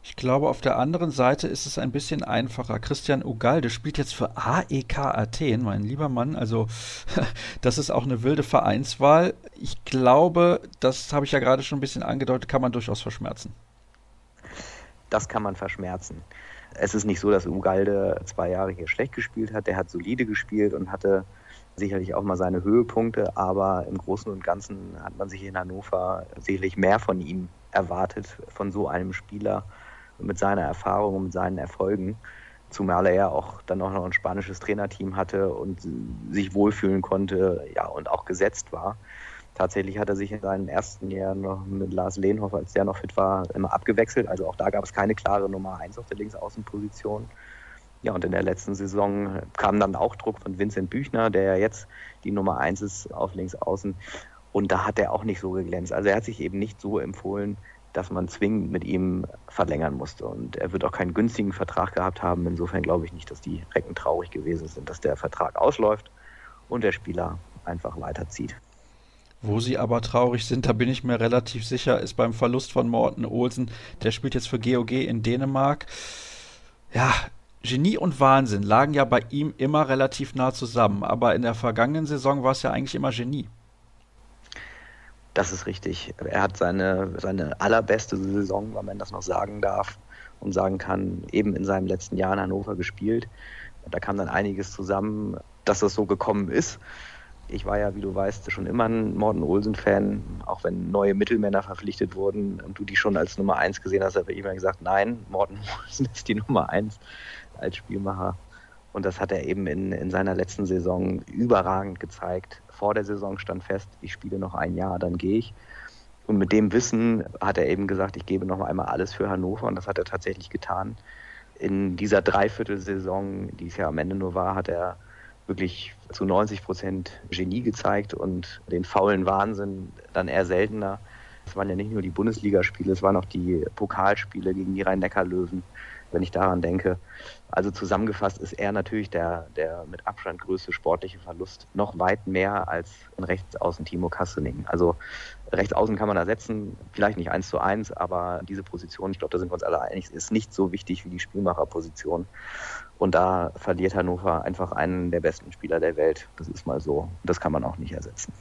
Ich glaube, auf der anderen Seite ist es ein bisschen einfacher. Christian Ugalde spielt jetzt für AEK Athen, mein lieber Mann. Also, das ist auch eine wilde Vereinswahl. Ich glaube, das habe ich ja gerade schon ein bisschen angedeutet, kann man durchaus verschmerzen. Das kann man verschmerzen. Es ist nicht so, dass Ugalde zwei Jahre hier schlecht gespielt hat. Der hat solide gespielt und hatte sicherlich auch mal seine Höhepunkte, aber im Großen und Ganzen hat man sich in Hannover sicherlich mehr von ihm erwartet, von so einem Spieler mit seiner Erfahrung und mit seinen Erfolgen. Zumal er ja auch dann auch noch ein spanisches Trainerteam hatte und sich wohlfühlen konnte, ja, und auch gesetzt war. Tatsächlich hat er sich in seinen ersten Jahren noch mit Lars Lehnhoff, als der noch fit war, immer abgewechselt. Also auch da gab es keine klare Nummer 1 auf der Linksaußenposition. Ja, und in der letzten Saison kam dann auch Druck von Vincent Büchner, der ja jetzt die Nummer 1 ist auf Linksaußen. Und da hat er auch nicht so geglänzt. Also er hat sich eben nicht so empfohlen, dass man zwingend mit ihm verlängern musste. Und er wird auch keinen günstigen Vertrag gehabt haben. Insofern glaube ich nicht, dass die Recken traurig gewesen sind, dass der Vertrag ausläuft und der Spieler einfach weiterzieht. Wo sie aber traurig sind, da bin ich mir relativ sicher, ist beim Verlust von Morten Olsen. Der spielt jetzt für GOG in Dänemark. Ja, Genie und Wahnsinn lagen ja bei ihm immer relativ nah zusammen, aber in der vergangenen Saison war es ja eigentlich immer Genie. Das ist richtig. Er hat seine, seine allerbeste Saison, wenn man das noch sagen darf und sagen kann, eben in seinem letzten Jahr in Hannover gespielt. Da kam dann einiges zusammen, dass das so gekommen ist. Ich war ja, wie du weißt, schon immer ein Morten Olsen-Fan, auch wenn neue Mittelmänner verpflichtet wurden und du die schon als Nummer eins gesehen hast, habe ich immer gesagt, nein, Morten Olsen ist die Nummer eins als Spielmacher. Und das hat er eben in, in seiner letzten Saison überragend gezeigt. Vor der Saison stand fest, ich spiele noch ein Jahr, dann gehe ich. Und mit dem Wissen hat er eben gesagt, ich gebe noch einmal alles für Hannover und das hat er tatsächlich getan. In dieser Dreiviertelsaison, die es ja am Ende nur war, hat er wirklich zu 90 Prozent Genie gezeigt und den faulen Wahnsinn dann eher seltener. Es waren ja nicht nur die Bundesligaspiele, es waren auch die Pokalspiele gegen die Rhein-Neckar-Löwen, wenn ich daran denke. Also zusammengefasst ist er natürlich der, der mit Abstand größte sportliche Verlust. Noch weit mehr als ein Rechtsaußen Timo Kassening. Also Rechtsaußen kann man ersetzen, vielleicht nicht eins zu eins, aber diese Position, ich glaube, da sind wir uns alle einig, ist nicht so wichtig wie die Spielmacherposition. Und da verliert Hannover einfach einen der besten Spieler der Welt. Das ist mal so. Das kann man auch nicht ersetzen.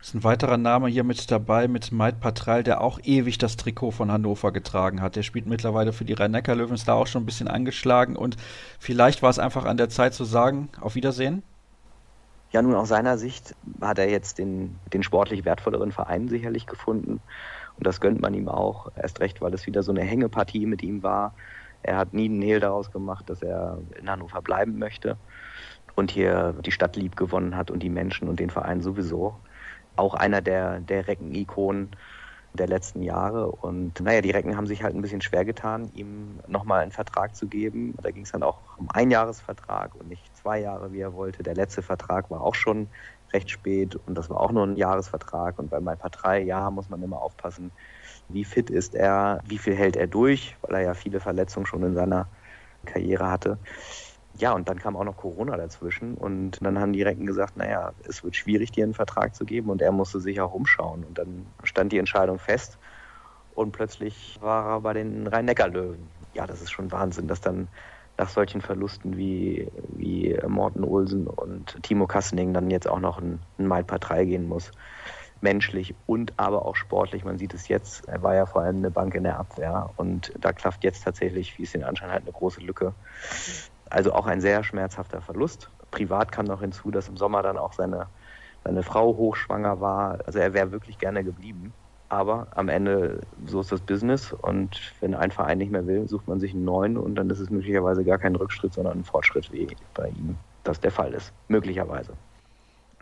Ist ein weiterer Name hier mit dabei, mit Maid Patral, der auch ewig das Trikot von Hannover getragen hat. Der spielt mittlerweile für die Rhein-Neckar-Löwen, ist da auch schon ein bisschen angeschlagen und vielleicht war es einfach an der Zeit zu sagen, auf Wiedersehen. Ja, nun aus seiner Sicht hat er jetzt den, den sportlich wertvolleren Verein sicherlich gefunden. Und das gönnt man ihm auch. Erst recht, weil es wieder so eine Hängepartie mit ihm war. Er hat nie einen Hehl daraus gemacht, dass er in Hannover bleiben möchte und hier die Stadt lieb gewonnen hat und die Menschen und den Verein sowieso. Auch einer der, der Recken-Ikonen der letzten Jahre. Und naja, die Recken haben sich halt ein bisschen schwer getan, ihm nochmal einen Vertrag zu geben. Da ging es dann auch um Einjahresvertrag und nicht zwei Jahre, wie er wollte. Der letzte Vertrag war auch schon recht spät und das war auch nur ein Jahresvertrag. Und bei paar drei Jahren muss man immer aufpassen, wie fit ist er, wie viel hält er durch, weil er ja viele Verletzungen schon in seiner Karriere hatte. Ja, und dann kam auch noch Corona dazwischen und dann haben die Recken gesagt, naja, es wird schwierig, dir einen Vertrag zu geben und er musste sich auch umschauen und dann stand die Entscheidung fest und plötzlich war er bei den Rhein-Neckar-Löwen. Ja, das ist schon Wahnsinn, dass dann nach solchen Verlusten wie, wie Morten Olsen und Timo Kassening dann jetzt auch noch ein, ein Mailpart 3 gehen muss menschlich und aber auch sportlich. Man sieht es jetzt, er war ja vor allem eine Bank in der Abwehr und da klafft jetzt tatsächlich, wie es den Anschein hat, eine große Lücke. Also auch ein sehr schmerzhafter Verlust. Privat kam noch hinzu, dass im Sommer dann auch seine, seine Frau hochschwanger war. Also er wäre wirklich gerne geblieben. Aber am Ende, so ist das Business und wenn ein Verein nicht mehr will, sucht man sich einen neuen und dann ist es möglicherweise gar kein Rückschritt, sondern ein Fortschritt, wie bei ihm das der Fall ist. Möglicherweise.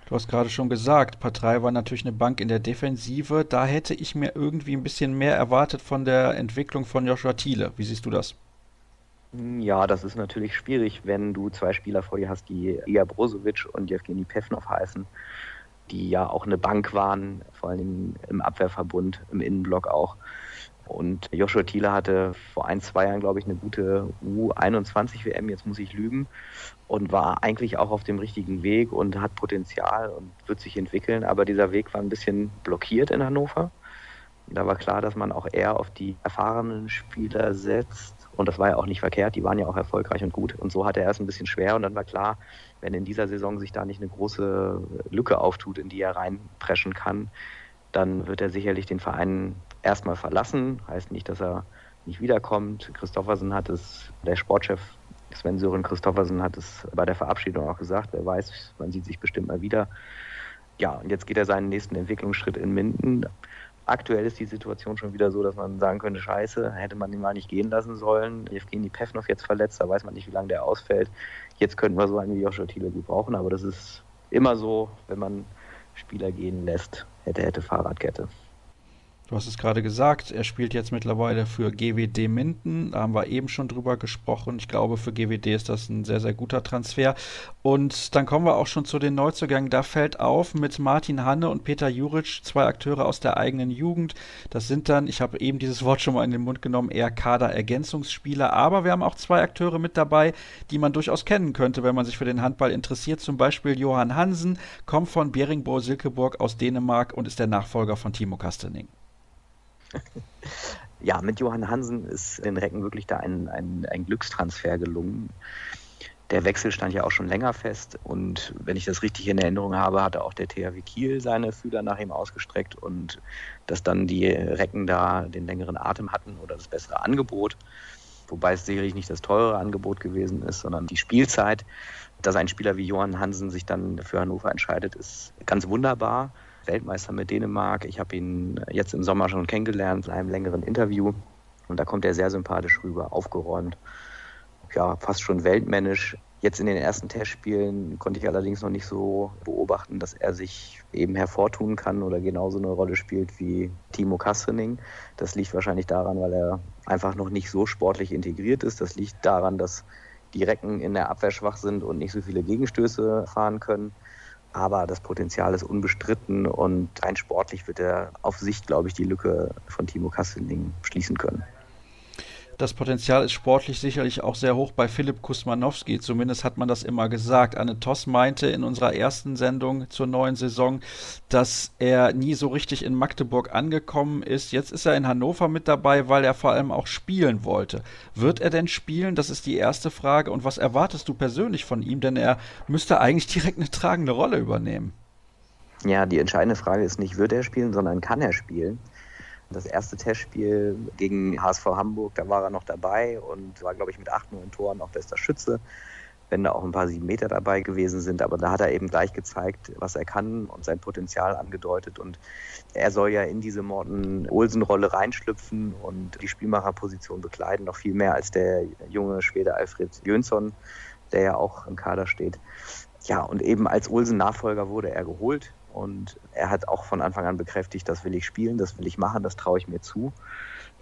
Du hast gerade schon gesagt, Partei war natürlich eine Bank in der Defensive. Da hätte ich mir irgendwie ein bisschen mehr erwartet von der Entwicklung von Joshua Thiele. Wie siehst du das? Ja, das ist natürlich schwierig, wenn du zwei Spieler vor dir hast, die Ilya Brozovic und Jevgeny Pevnov heißen, die ja auch eine Bank waren, vor allem im Abwehrverbund, im Innenblock auch. Und Joshua Thiele hatte vor ein, zwei Jahren, glaube ich, eine gute U21-WM, jetzt muss ich lügen, und war eigentlich auch auf dem richtigen Weg und hat Potenzial und wird sich entwickeln. Aber dieser Weg war ein bisschen blockiert in Hannover. Da war klar, dass man auch eher auf die erfahrenen Spieler setzt. Und das war ja auch nicht verkehrt, die waren ja auch erfolgreich und gut. Und so hatte er es ein bisschen schwer. Und dann war klar, wenn in dieser Saison sich da nicht eine große Lücke auftut, in die er reinpreschen kann, dann wird er sicherlich den Verein erstmal verlassen. Heißt nicht, dass er nicht wiederkommt. Christoffersen hat es, der Sportchef Sven Sören Christoffersen hat es bei der Verabschiedung auch gesagt. Wer weiß, man sieht sich bestimmt mal wieder. Ja, und jetzt geht er seinen nächsten Entwicklungsschritt in Minden. Aktuell ist die Situation schon wieder so, dass man sagen könnte, scheiße, hätte man ihn mal nicht gehen lassen sollen. Evgeny Pevnov jetzt verletzt, da weiß man nicht, wie lange der ausfällt. Jetzt könnten wir so einen wie Joshua Thiele gebrauchen, aber das ist immer so, wenn man Spieler gehen lässt. Hätte, hätte Fahrradkette. Du hast es gerade gesagt, er spielt jetzt mittlerweile für GWD Minden. Da haben wir eben schon drüber gesprochen. Ich glaube, für GWD ist das ein sehr, sehr guter Transfer. Und dann kommen wir auch schon zu den Neuzugängen. Da fällt auf mit Martin Hanne und Peter Juric, zwei Akteure aus der eigenen Jugend. Das sind dann, ich habe eben dieses Wort schon mal in den Mund genommen, eher Kader-Ergänzungsspieler. Aber wir haben auch zwei Akteure mit dabei, die man durchaus kennen könnte, wenn man sich für den Handball interessiert. Zum Beispiel Johann Hansen, kommt von Beringbo-Silkeborg aus Dänemark und ist der Nachfolger von Timo Kastening. Ja, mit Johann Hansen ist den Recken wirklich da ein, ein, ein Glückstransfer gelungen. Der Wechsel stand ja auch schon länger fest und wenn ich das richtig in Erinnerung habe, hatte auch der THW Kiel seine Fühler nach ihm ausgestreckt und dass dann die Recken da den längeren Atem hatten oder das bessere Angebot, wobei es sicherlich nicht das teure Angebot gewesen ist, sondern die Spielzeit. Dass ein Spieler wie Johann Hansen sich dann für Hannover entscheidet, ist ganz wunderbar. Weltmeister mit Dänemark. Ich habe ihn jetzt im Sommer schon kennengelernt in einem längeren Interview. Und da kommt er sehr sympathisch rüber, aufgeräumt, ja, fast schon weltmännisch. Jetzt in den ersten Testspielen konnte ich allerdings noch nicht so beobachten, dass er sich eben hervortun kann oder genauso eine Rolle spielt wie Timo Kastrening. Das liegt wahrscheinlich daran, weil er einfach noch nicht so sportlich integriert ist. Das liegt daran, dass die Recken in der Abwehr schwach sind und nicht so viele Gegenstöße fahren können. Aber das Potenzial ist unbestritten und rein sportlich wird er auf Sicht, glaube ich, die Lücke von Timo Kastening schließen können. Das Potenzial ist sportlich sicherlich auch sehr hoch bei Philipp Kusmanowski. Zumindest hat man das immer gesagt. Anne Toss meinte in unserer ersten Sendung zur neuen Saison, dass er nie so richtig in Magdeburg angekommen ist. Jetzt ist er in Hannover mit dabei, weil er vor allem auch spielen wollte. Wird er denn spielen? Das ist die erste Frage. Und was erwartest du persönlich von ihm? Denn er müsste eigentlich direkt eine tragende Rolle übernehmen. Ja, die entscheidende Frage ist nicht, wird er spielen, sondern kann er spielen. Das erste Testspiel gegen HSV Hamburg, da war er noch dabei und war, glaube ich, mit acht, neun Toren auch bester Schütze, wenn da auch ein paar sieben Meter dabei gewesen sind. Aber da hat er eben gleich gezeigt, was er kann und sein Potenzial angedeutet. Und er soll ja in diese Morten-Olsen-Rolle reinschlüpfen und die Spielmacherposition bekleiden, noch viel mehr als der junge Schwede Alfred Jönsson, der ja auch im Kader steht. Ja, und eben als Olsen-Nachfolger wurde er geholt. Und er hat auch von Anfang an bekräftigt, das will ich spielen, das will ich machen, das traue ich mir zu.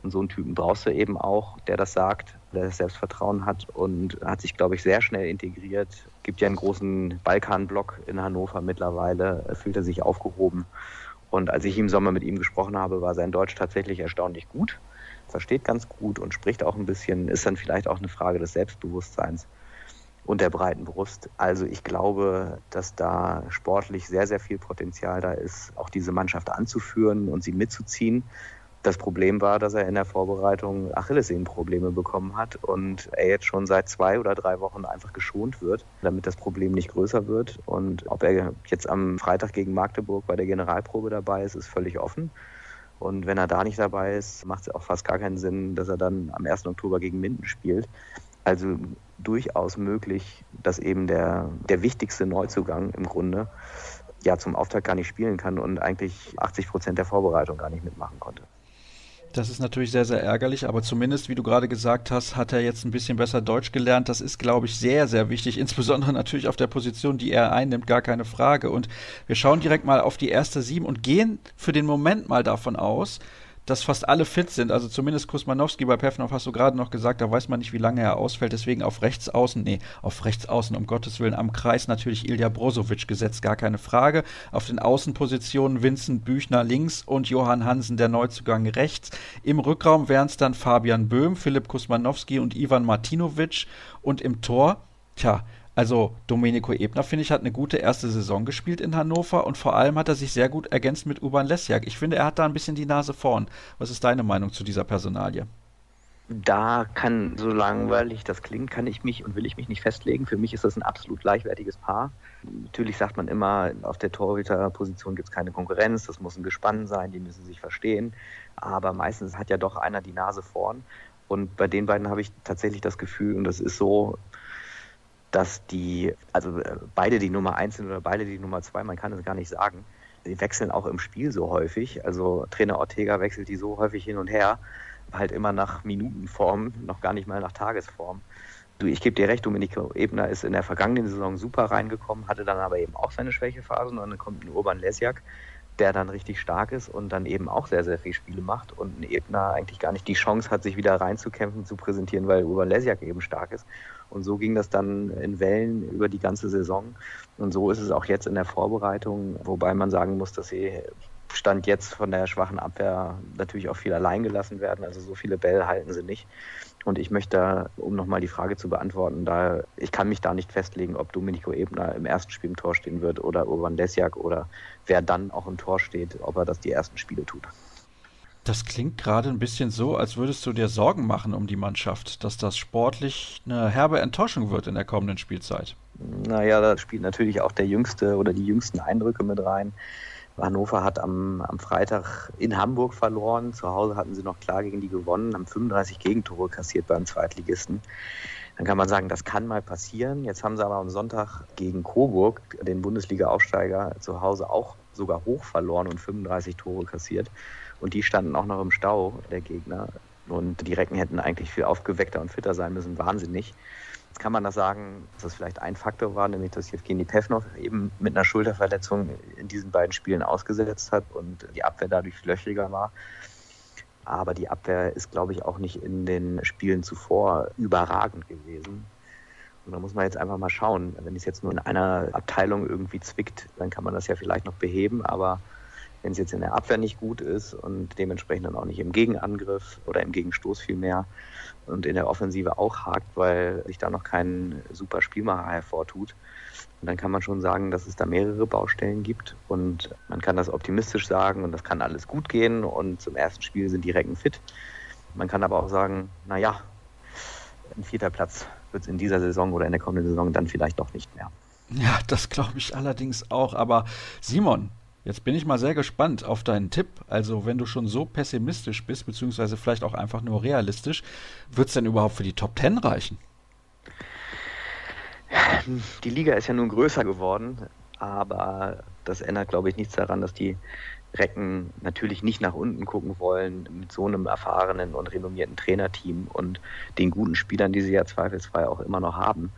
Und so einen Typen brauchst du eben auch, der das sagt, der das Selbstvertrauen hat und hat sich, glaube ich, sehr schnell integriert. Gibt ja einen großen Balkanblock in Hannover mittlerweile, fühlt er sich aufgehoben. Und als ich im Sommer mit ihm gesprochen habe, war sein Deutsch tatsächlich erstaunlich gut, versteht ganz gut und spricht auch ein bisschen, ist dann vielleicht auch eine Frage des Selbstbewusstseins und der breiten Brust. Also ich glaube, dass da sportlich sehr, sehr viel Potenzial da ist, auch diese Mannschaft anzuführen und sie mitzuziehen. Das Problem war, dass er in der Vorbereitung Achillessehnenprobleme bekommen hat und er jetzt schon seit zwei oder drei Wochen einfach geschont wird, damit das Problem nicht größer wird. Und ob er jetzt am Freitag gegen Magdeburg bei der Generalprobe dabei ist, ist völlig offen. Und wenn er da nicht dabei ist, macht es auch fast gar keinen Sinn, dass er dann am 1. Oktober gegen Minden spielt. Also durchaus möglich, dass eben der, der wichtigste Neuzugang im Grunde ja zum Auftakt gar nicht spielen kann und eigentlich 80 Prozent der Vorbereitung gar nicht mitmachen konnte. Das ist natürlich sehr, sehr ärgerlich, aber zumindest, wie du gerade gesagt hast, hat er jetzt ein bisschen besser Deutsch gelernt. Das ist, glaube ich, sehr, sehr wichtig, insbesondere natürlich auf der Position, die er einnimmt, gar keine Frage. Und wir schauen direkt mal auf die erste Sieben und gehen für den Moment mal davon aus, dass fast alle fit sind. Also zumindest Kusmanowski bei Pefnov hast du gerade noch gesagt, da weiß man nicht, wie lange er ausfällt. Deswegen auf rechts außen, nee, auf rechts außen, um Gottes Willen, am Kreis natürlich Ilja Brozovic gesetzt, gar keine Frage. Auf den Außenpositionen Vincent Büchner links und Johann Hansen, der Neuzugang rechts. Im Rückraum wären es dann Fabian Böhm, Philipp Kusmanowski und Ivan Martinovic. Und im Tor, tja, also Domenico Ebner, finde ich, hat eine gute erste Saison gespielt in Hannover und vor allem hat er sich sehr gut ergänzt mit Urban Lesjak. Ich finde, er hat da ein bisschen die Nase vorn. Was ist deine Meinung zu dieser Personalie? Da kann, so langweilig das klingt, kann ich mich und will ich mich nicht festlegen. Für mich ist das ein absolut gleichwertiges Paar. Natürlich sagt man immer, auf der Torhüterposition gibt es keine Konkurrenz, das muss ein Gespann sein, die müssen sich verstehen. Aber meistens hat ja doch einer die Nase vorn. Und bei den beiden habe ich tatsächlich das Gefühl, und das ist so, dass die, also äh, beide die Nummer eins sind oder beide die Nummer zwei, man kann es gar nicht sagen. Die wechseln auch im Spiel so häufig. Also Trainer Ortega wechselt die so häufig hin und her, halt immer nach Minutenform, noch gar nicht mal nach Tagesform. Du, ich gebe dir recht, Domenico Ebner ist in der vergangenen Saison super reingekommen, hatte dann aber eben auch seine Schwächephasen und dann kommt ein Urban Lesjak, der dann richtig stark ist und dann eben auch sehr, sehr viele Spiele macht und ein Ebner eigentlich gar nicht die Chance hat, sich wieder reinzukämpfen, zu präsentieren, weil Urban Lesjak eben stark ist. Und so ging das dann in Wellen über die ganze Saison. Und so ist es auch jetzt in der Vorbereitung, wobei man sagen muss, dass sie Stand jetzt von der schwachen Abwehr natürlich auch viel allein gelassen werden. Also so viele Bälle halten sie nicht. Und ich möchte, um nochmal die Frage zu beantworten, da ich kann mich da nicht festlegen, ob Domenico Ebner im ersten Spiel im Tor stehen wird oder Urban Lesjak oder wer dann auch im Tor steht, ob er das die ersten Spiele tut. Das klingt gerade ein bisschen so, als würdest du dir Sorgen machen um die Mannschaft, dass das sportlich eine herbe Enttäuschung wird in der kommenden Spielzeit. Naja, da spielt natürlich auch der jüngste oder die jüngsten Eindrücke mit rein. Hannover hat am, am Freitag in Hamburg verloren. Zu Hause hatten sie noch klar gegen die gewonnen, haben 35 Gegentore kassiert beim Zweitligisten. Dann kann man sagen, das kann mal passieren. Jetzt haben sie aber am Sonntag gegen Coburg, den Bundesliga-Aufsteiger, zu Hause auch sogar hoch verloren und 35 Tore kassiert. Und die standen auch noch im Stau, der Gegner. Und die Recken hätten eigentlich viel aufgeweckter und fitter sein müssen. Wahnsinnig. Jetzt kann man das sagen, dass das vielleicht ein Faktor war, nämlich dass Jevgeny Pevnov eben mit einer Schulterverletzung in diesen beiden Spielen ausgesetzt hat und die Abwehr dadurch löchriger war. Aber die Abwehr ist, glaube ich, auch nicht in den Spielen zuvor überragend gewesen. Und da muss man jetzt einfach mal schauen. Wenn es jetzt nur in einer Abteilung irgendwie zwickt, dann kann man das ja vielleicht noch beheben. Aber wenn es jetzt in der Abwehr nicht gut ist und dementsprechend dann auch nicht im Gegenangriff oder im Gegenstoß vielmehr, und in der Offensive auch hakt, weil sich da noch kein super Spielmacher hervortut. Und dann kann man schon sagen, dass es da mehrere Baustellen gibt und man kann das optimistisch sagen und das kann alles gut gehen und zum ersten Spiel sind die Recken fit. Man kann aber auch sagen, naja, ein vierter Platz wird es in dieser Saison oder in der kommenden Saison dann vielleicht doch nicht mehr. Ja, das glaube ich allerdings auch. Aber Simon, Jetzt bin ich mal sehr gespannt auf deinen Tipp. Also, wenn du schon so pessimistisch bist, beziehungsweise vielleicht auch einfach nur realistisch, wird es denn überhaupt für die Top Ten reichen? Die Liga ist ja nun größer geworden, aber das ändert, glaube ich, nichts daran, dass die Recken natürlich nicht nach unten gucken wollen mit so einem erfahrenen und renommierten Trainerteam und den guten Spielern, die sie ja zweifelsfrei auch immer noch haben,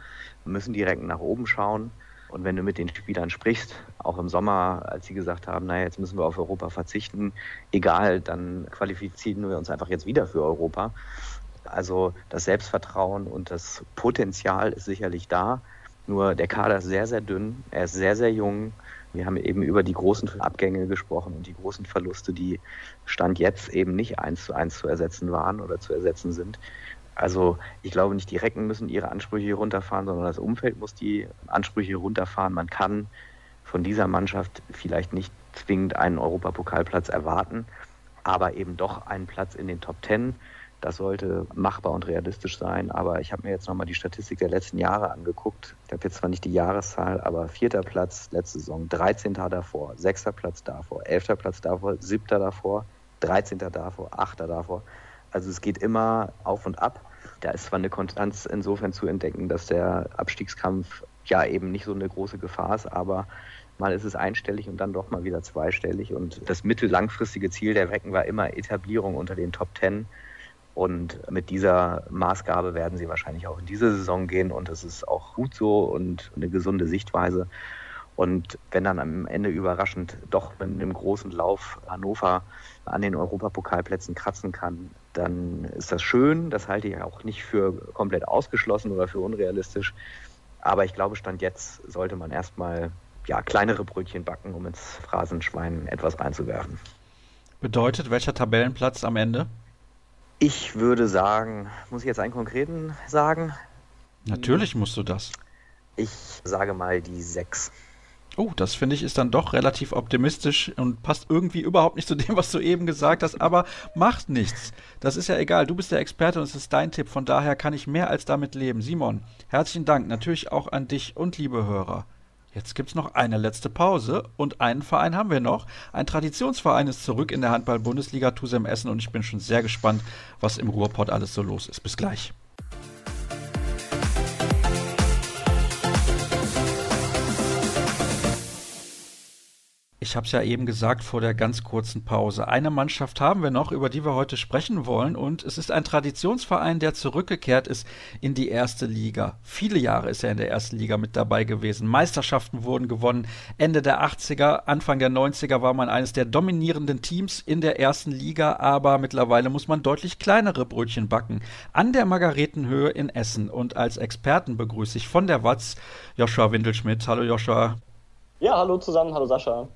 müssen die Recken nach oben schauen. Und wenn du mit den Spielern sprichst, auch im Sommer, als sie gesagt haben, naja, jetzt müssen wir auf Europa verzichten, egal, dann qualifizieren wir uns einfach jetzt wieder für Europa. Also das Selbstvertrauen und das Potenzial ist sicherlich da. Nur der Kader ist sehr, sehr dünn, er ist sehr, sehr jung. Wir haben eben über die großen Abgänge gesprochen und die großen Verluste, die Stand jetzt eben nicht eins zu eins zu ersetzen waren oder zu ersetzen sind. Also ich glaube nicht, die Recken müssen ihre Ansprüche runterfahren, sondern das Umfeld muss die Ansprüche runterfahren. Man kann von dieser Mannschaft vielleicht nicht zwingend einen Europapokalplatz erwarten, aber eben doch einen Platz in den Top Ten. Das sollte machbar und realistisch sein. Aber ich habe mir jetzt nochmal die Statistik der letzten Jahre angeguckt. Ich habe jetzt zwar nicht die Jahreszahl, aber vierter Platz letzte Saison, 13. davor, sechster Platz davor, elfter Platz davor, siebter davor, 13. davor, achter davor. Also es geht immer auf und ab. Da ist zwar eine Konstanz insofern zu entdecken, dass der Abstiegskampf ja eben nicht so eine große Gefahr ist, aber mal ist es einstellig und dann doch mal wieder zweistellig. Und das mittellangfristige Ziel der Wecken war immer Etablierung unter den Top Ten. Und mit dieser Maßgabe werden sie wahrscheinlich auch in diese Saison gehen. Und das ist auch gut so und eine gesunde Sichtweise. Und wenn dann am Ende überraschend doch mit einem großen Lauf Hannover an den Europapokalplätzen kratzen kann, dann ist das schön. Das halte ich auch nicht für komplett ausgeschlossen oder für unrealistisch. Aber ich glaube, Stand jetzt sollte man erstmal ja, kleinere Brötchen backen, um ins Phrasenschwein etwas reinzuwerfen. Bedeutet welcher Tabellenplatz am Ende? Ich würde sagen, muss ich jetzt einen konkreten sagen? Natürlich musst du das. Ich sage mal die 6. Oh, das finde ich ist dann doch relativ optimistisch und passt irgendwie überhaupt nicht zu dem, was du eben gesagt hast, aber macht nichts. Das ist ja egal. Du bist der Experte und es ist dein Tipp. Von daher kann ich mehr als damit leben. Simon, herzlichen Dank natürlich auch an dich und liebe Hörer. Jetzt gibt es noch eine letzte Pause und einen Verein haben wir noch. Ein Traditionsverein ist zurück in der Handball-Bundesliga Tusem Essen und ich bin schon sehr gespannt, was im Ruhrpott alles so los ist. Bis gleich. Ich habe es ja eben gesagt vor der ganz kurzen Pause. Eine Mannschaft haben wir noch, über die wir heute sprechen wollen. Und es ist ein Traditionsverein, der zurückgekehrt ist in die erste Liga. Viele Jahre ist er in der ersten Liga mit dabei gewesen. Meisterschaften wurden gewonnen. Ende der 80er, Anfang der 90er war man eines der dominierenden Teams in der ersten Liga. Aber mittlerweile muss man deutlich kleinere Brötchen backen. An der Margaretenhöhe in Essen. Und als Experten begrüße ich von der Watz Joshua Windelschmidt. Hallo Joshua. Ja, hallo zusammen. Hallo Sascha.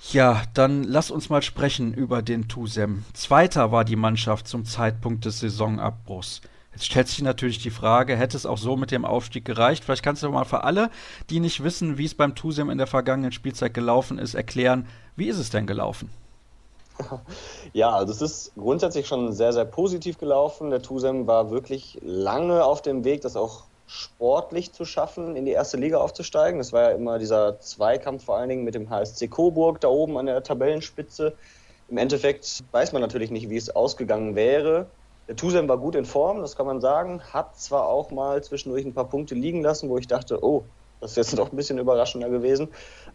Ja, dann lass uns mal sprechen über den Tusem. Zweiter war die Mannschaft zum Zeitpunkt des Saisonabbruchs. Jetzt stellt sich natürlich die Frage, hätte es auch so mit dem Aufstieg gereicht? Vielleicht kannst du mal für alle, die nicht wissen, wie es beim Tusem in der vergangenen Spielzeit gelaufen ist, erklären, wie ist es denn gelaufen? Ja, also es ist grundsätzlich schon sehr, sehr positiv gelaufen. Der Tusem war wirklich lange auf dem Weg, das auch sportlich zu schaffen, in die erste Liga aufzusteigen. Das war ja immer dieser Zweikampf vor allen Dingen mit dem HSC Coburg da oben an der Tabellenspitze. Im Endeffekt weiß man natürlich nicht, wie es ausgegangen wäre. Der Tusem war gut in Form, das kann man sagen. Hat zwar auch mal zwischendurch ein paar Punkte liegen lassen, wo ich dachte, oh, das ist jetzt doch ein bisschen überraschender gewesen.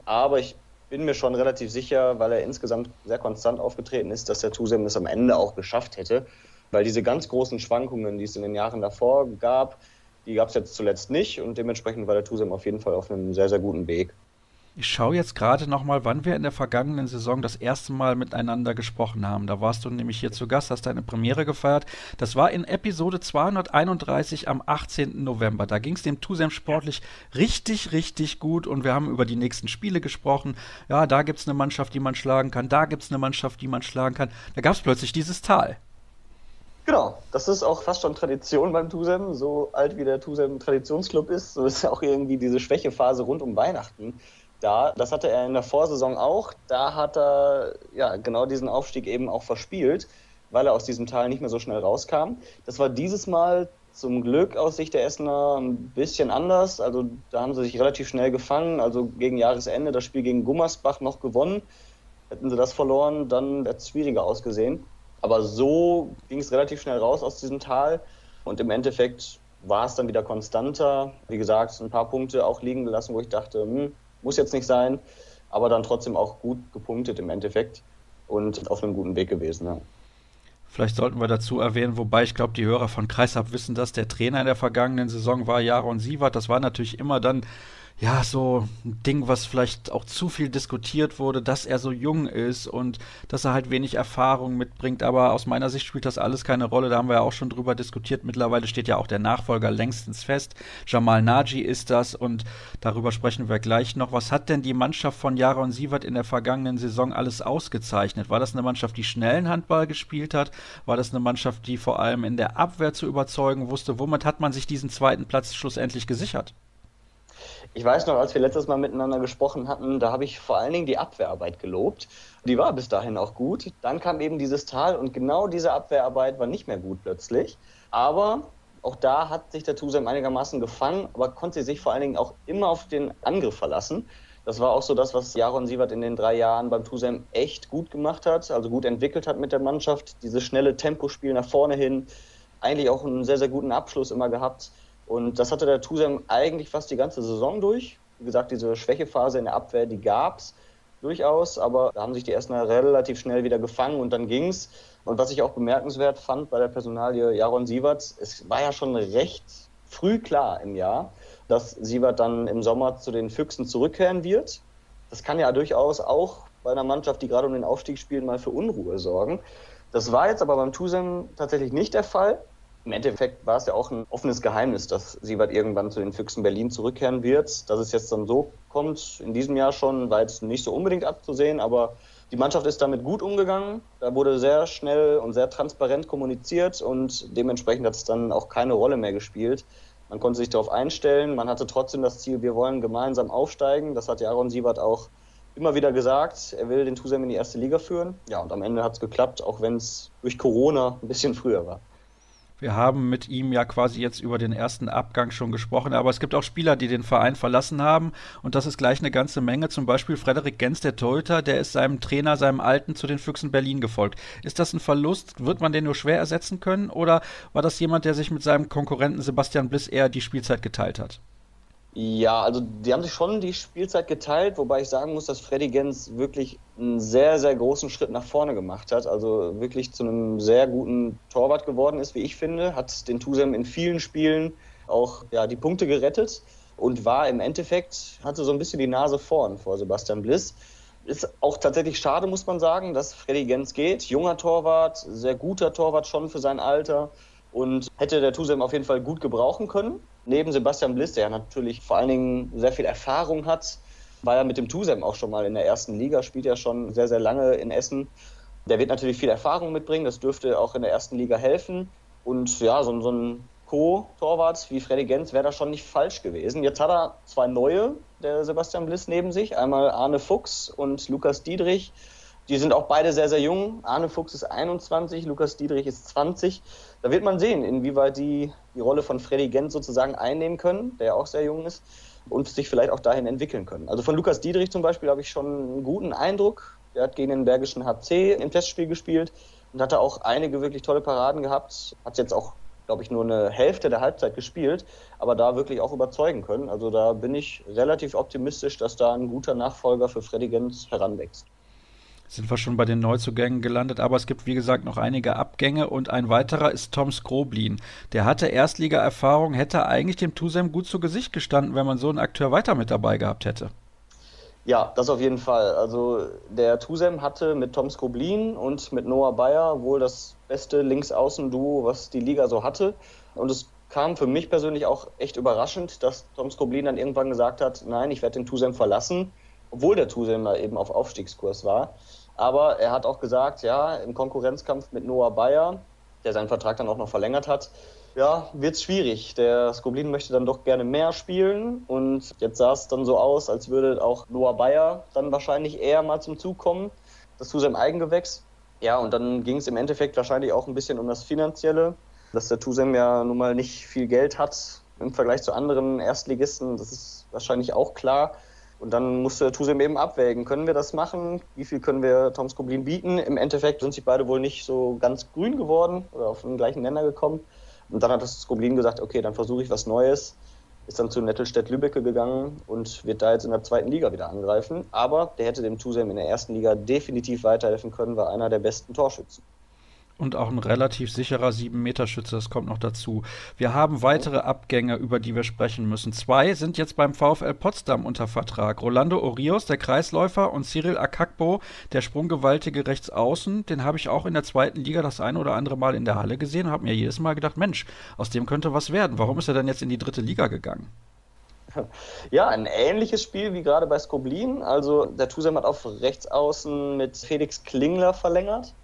Aber ich bin mir schon relativ sicher, weil er insgesamt sehr konstant aufgetreten ist, dass der Tusem es am Ende auch geschafft hätte. Weil diese ganz großen Schwankungen, die es in den Jahren davor gab, die gab es jetzt zuletzt nicht und dementsprechend war der Tusem auf jeden Fall auf einem sehr, sehr guten Weg. Ich schaue jetzt gerade nochmal, wann wir in der vergangenen Saison das erste Mal miteinander gesprochen haben. Da warst du nämlich hier zu Gast, hast deine Premiere gefeiert. Das war in Episode 231 am 18. November. Da ging es dem Tusem sportlich richtig, richtig gut und wir haben über die nächsten Spiele gesprochen. Ja, da gibt es eine Mannschaft, die man schlagen kann, da gibt es eine Mannschaft, die man schlagen kann. Da gab es plötzlich dieses Tal. Genau, das ist auch fast schon Tradition beim Tusem. So alt wie der Tusem Traditionsclub ist, so ist auch irgendwie diese Schwächephase rund um Weihnachten da. Das hatte er in der Vorsaison auch. Da hat er ja genau diesen Aufstieg eben auch verspielt, weil er aus diesem Tal nicht mehr so schnell rauskam. Das war dieses Mal zum Glück aus Sicht der Essener ein bisschen anders. Also da haben sie sich relativ schnell gefangen. Also gegen Jahresende das Spiel gegen Gummersbach noch gewonnen. Hätten sie das verloren, dann wäre es schwieriger ausgesehen. Aber so ging es relativ schnell raus aus diesem Tal und im Endeffekt war es dann wieder konstanter. Wie gesagt, ein paar Punkte auch liegen gelassen, wo ich dachte, hm, muss jetzt nicht sein, aber dann trotzdem auch gut gepunktet im Endeffekt und auf einem guten Weg gewesen. Ja. Vielleicht sollten wir dazu erwähnen, wobei ich glaube, die Hörer von Kreisab wissen, dass der Trainer in der vergangenen Saison war Jaron Sievert. Das war natürlich immer dann ja, so ein Ding, was vielleicht auch zu viel diskutiert wurde, dass er so jung ist und dass er halt wenig Erfahrung mitbringt. Aber aus meiner Sicht spielt das alles keine Rolle. Da haben wir ja auch schon drüber diskutiert. Mittlerweile steht ja auch der Nachfolger längstens fest. Jamal Naji ist das und darüber sprechen wir gleich noch. Was hat denn die Mannschaft von Jaron Sievert in der vergangenen Saison alles ausgezeichnet? War das eine Mannschaft, die schnellen Handball gespielt hat? War das eine Mannschaft, die vor allem in der Abwehr zu überzeugen wusste? Womit hat man sich diesen zweiten Platz schlussendlich gesichert? Ich weiß noch, als wir letztes Mal miteinander gesprochen hatten, da habe ich vor allen Dingen die Abwehrarbeit gelobt. Die war bis dahin auch gut. Dann kam eben dieses Tal und genau diese Abwehrarbeit war nicht mehr gut plötzlich. Aber auch da hat sich der Tusem einigermaßen gefangen, aber konnte sich vor allen Dingen auch immer auf den Angriff verlassen. Das war auch so das, was Jaron Sievert in den drei Jahren beim Tusem echt gut gemacht hat, also gut entwickelt hat mit der Mannschaft. Dieses schnelle Tempospiel nach vorne hin, eigentlich auch einen sehr, sehr guten Abschluss immer gehabt. Und das hatte der Tusem eigentlich fast die ganze Saison durch. Wie gesagt, diese Schwächephase in der Abwehr, die gab es durchaus, aber da haben sich die Erstner relativ schnell wieder gefangen und dann ging es. Und was ich auch bemerkenswert fand bei der Personalie Jaron Sievert, es war ja schon recht früh klar im Jahr, dass Sievert dann im Sommer zu den Füchsen zurückkehren wird. Das kann ja durchaus auch bei einer Mannschaft, die gerade um den Aufstieg spielt, mal für Unruhe sorgen. Das war jetzt aber beim Tusem tatsächlich nicht der Fall. Im Endeffekt war es ja auch ein offenes Geheimnis, dass Siebert irgendwann zu den Füchsen Berlin zurückkehren wird. Dass es jetzt dann so kommt, in diesem Jahr schon, war jetzt nicht so unbedingt abzusehen, aber die Mannschaft ist damit gut umgegangen. Da wurde sehr schnell und sehr transparent kommuniziert und dementsprechend hat es dann auch keine Rolle mehr gespielt. Man konnte sich darauf einstellen. Man hatte trotzdem das Ziel, wir wollen gemeinsam aufsteigen. Das hat Jaron Siebert auch immer wieder gesagt. Er will den Tusem in die erste Liga führen. Ja, und am Ende hat es geklappt, auch wenn es durch Corona ein bisschen früher war. Wir haben mit ihm ja quasi jetzt über den ersten Abgang schon gesprochen, aber es gibt auch Spieler, die den Verein verlassen haben und das ist gleich eine ganze Menge. Zum Beispiel Frederik Gens, der Torhüter, der ist seinem Trainer, seinem Alten zu den Füchsen Berlin gefolgt. Ist das ein Verlust? Wird man den nur schwer ersetzen können oder war das jemand, der sich mit seinem Konkurrenten Sebastian Bliss eher die Spielzeit geteilt hat? Ja, also die haben sich schon die Spielzeit geteilt, wobei ich sagen muss, dass Freddy Gens wirklich einen sehr, sehr großen Schritt nach vorne gemacht hat. Also wirklich zu einem sehr guten Torwart geworden ist, wie ich finde. Hat den Tusem in vielen Spielen auch ja, die Punkte gerettet und war im Endeffekt, hatte so ein bisschen die Nase vorn vor Sebastian Bliss. Ist auch tatsächlich schade, muss man sagen, dass Freddy Gens geht. Junger Torwart, sehr guter Torwart schon für sein Alter und hätte der Tusem auf jeden Fall gut gebrauchen können neben Sebastian Bliss, der natürlich vor allen Dingen sehr viel Erfahrung hat, war ja mit dem Tusem auch schon mal in der ersten Liga, spielt ja schon sehr, sehr lange in Essen. Der wird natürlich viel Erfahrung mitbringen, das dürfte auch in der ersten Liga helfen. Und ja, so, so ein Co-Torwart wie Freddy Gens wäre da schon nicht falsch gewesen. Jetzt hat er zwei neue, der Sebastian Bliss neben sich, einmal Arne Fuchs und Lukas Diedrich. Die sind auch beide sehr, sehr jung. Arne Fuchs ist 21, Lukas Diedrich ist 20. Da wird man sehen, inwieweit die die Rolle von Freddy Gent sozusagen einnehmen können, der ja auch sehr jung ist, und sich vielleicht auch dahin entwickeln können. Also von Lukas Diedrich zum Beispiel habe ich schon einen guten Eindruck. Der hat gegen den Bergischen HC im Testspiel gespielt und hatte auch einige wirklich tolle Paraden gehabt. Hat jetzt auch, glaube ich, nur eine Hälfte der Halbzeit gespielt, aber da wirklich auch überzeugen können. Also da bin ich relativ optimistisch, dass da ein guter Nachfolger für Freddy Gent heranwächst sind wir schon bei den Neuzugängen gelandet, aber es gibt wie gesagt noch einige Abgänge und ein weiterer ist Tom Skroblin. Der hatte Erstliga-Erfahrung, hätte eigentlich dem Tusem gut zu Gesicht gestanden, wenn man so einen Akteur weiter mit dabei gehabt hätte. Ja, das auf jeden Fall. Also der Tusem hatte mit Tom Skroblin und mit Noah Bayer wohl das beste Linksaußen-Duo, was die Liga so hatte. Und es kam für mich persönlich auch echt überraschend, dass Tom Skroblin dann irgendwann gesagt hat, nein, ich werde den Tusem verlassen, obwohl der Tusem eben auf Aufstiegskurs war. Aber er hat auch gesagt, ja, im Konkurrenzkampf mit Noah Bayer, der seinen Vertrag dann auch noch verlängert hat, ja, wird es schwierig. Der Skoblin möchte dann doch gerne mehr spielen und jetzt sah es dann so aus, als würde auch Noah Bayer dann wahrscheinlich eher mal zum Zug kommen, das zu seinem Eigengewächs. Ja, und dann ging es im Endeffekt wahrscheinlich auch ein bisschen um das Finanzielle, dass der Tusem ja nun mal nicht viel Geld hat im Vergleich zu anderen Erstligisten. Das ist wahrscheinlich auch klar. Und dann musste Tusem eben abwägen, können wir das machen? Wie viel können wir Tom Skoblin bieten? Im Endeffekt sind sie beide wohl nicht so ganz grün geworden oder auf den gleichen Nenner gekommen. Und dann hat das Skoblin gesagt, okay, dann versuche ich was Neues. Ist dann zu Nettelstedt-Lübbecke gegangen und wird da jetzt in der zweiten Liga wieder angreifen. Aber der hätte dem Tusem in der ersten Liga definitiv weiterhelfen können, war einer der besten Torschützen und auch ein relativ sicherer 7-Meter-Schütze, das kommt noch dazu. Wir haben weitere Abgänge, über die wir sprechen müssen. Zwei sind jetzt beim VfL Potsdam unter Vertrag. Rolando Orios, der Kreisläufer, und Cyril Akakbo, der sprunggewaltige Rechtsaußen. Den habe ich auch in der zweiten Liga das eine oder andere Mal in der Halle gesehen und habe mir jedes Mal gedacht, Mensch, aus dem könnte was werden. Warum ist er denn jetzt in die dritte Liga gegangen? Ja, ein ähnliches Spiel wie gerade bei Skoblin. Also der Tusem hat auf Rechtsaußen mit Felix Klingler verlängert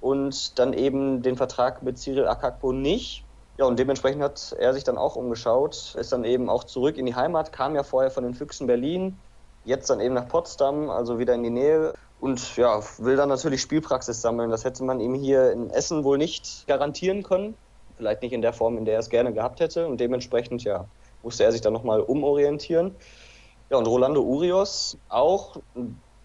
und dann eben den Vertrag mit Cyril Akakpo nicht. Ja, und dementsprechend hat er sich dann auch umgeschaut, ist dann eben auch zurück in die Heimat, kam ja vorher von den Füchsen Berlin, jetzt dann eben nach Potsdam, also wieder in die Nähe und ja, will dann natürlich Spielpraxis sammeln. Das hätte man ihm hier in Essen wohl nicht garantieren können. Vielleicht nicht in der Form, in der er es gerne gehabt hätte und dementsprechend, ja, musste er sich dann nochmal umorientieren. Ja, und Rolando Urios auch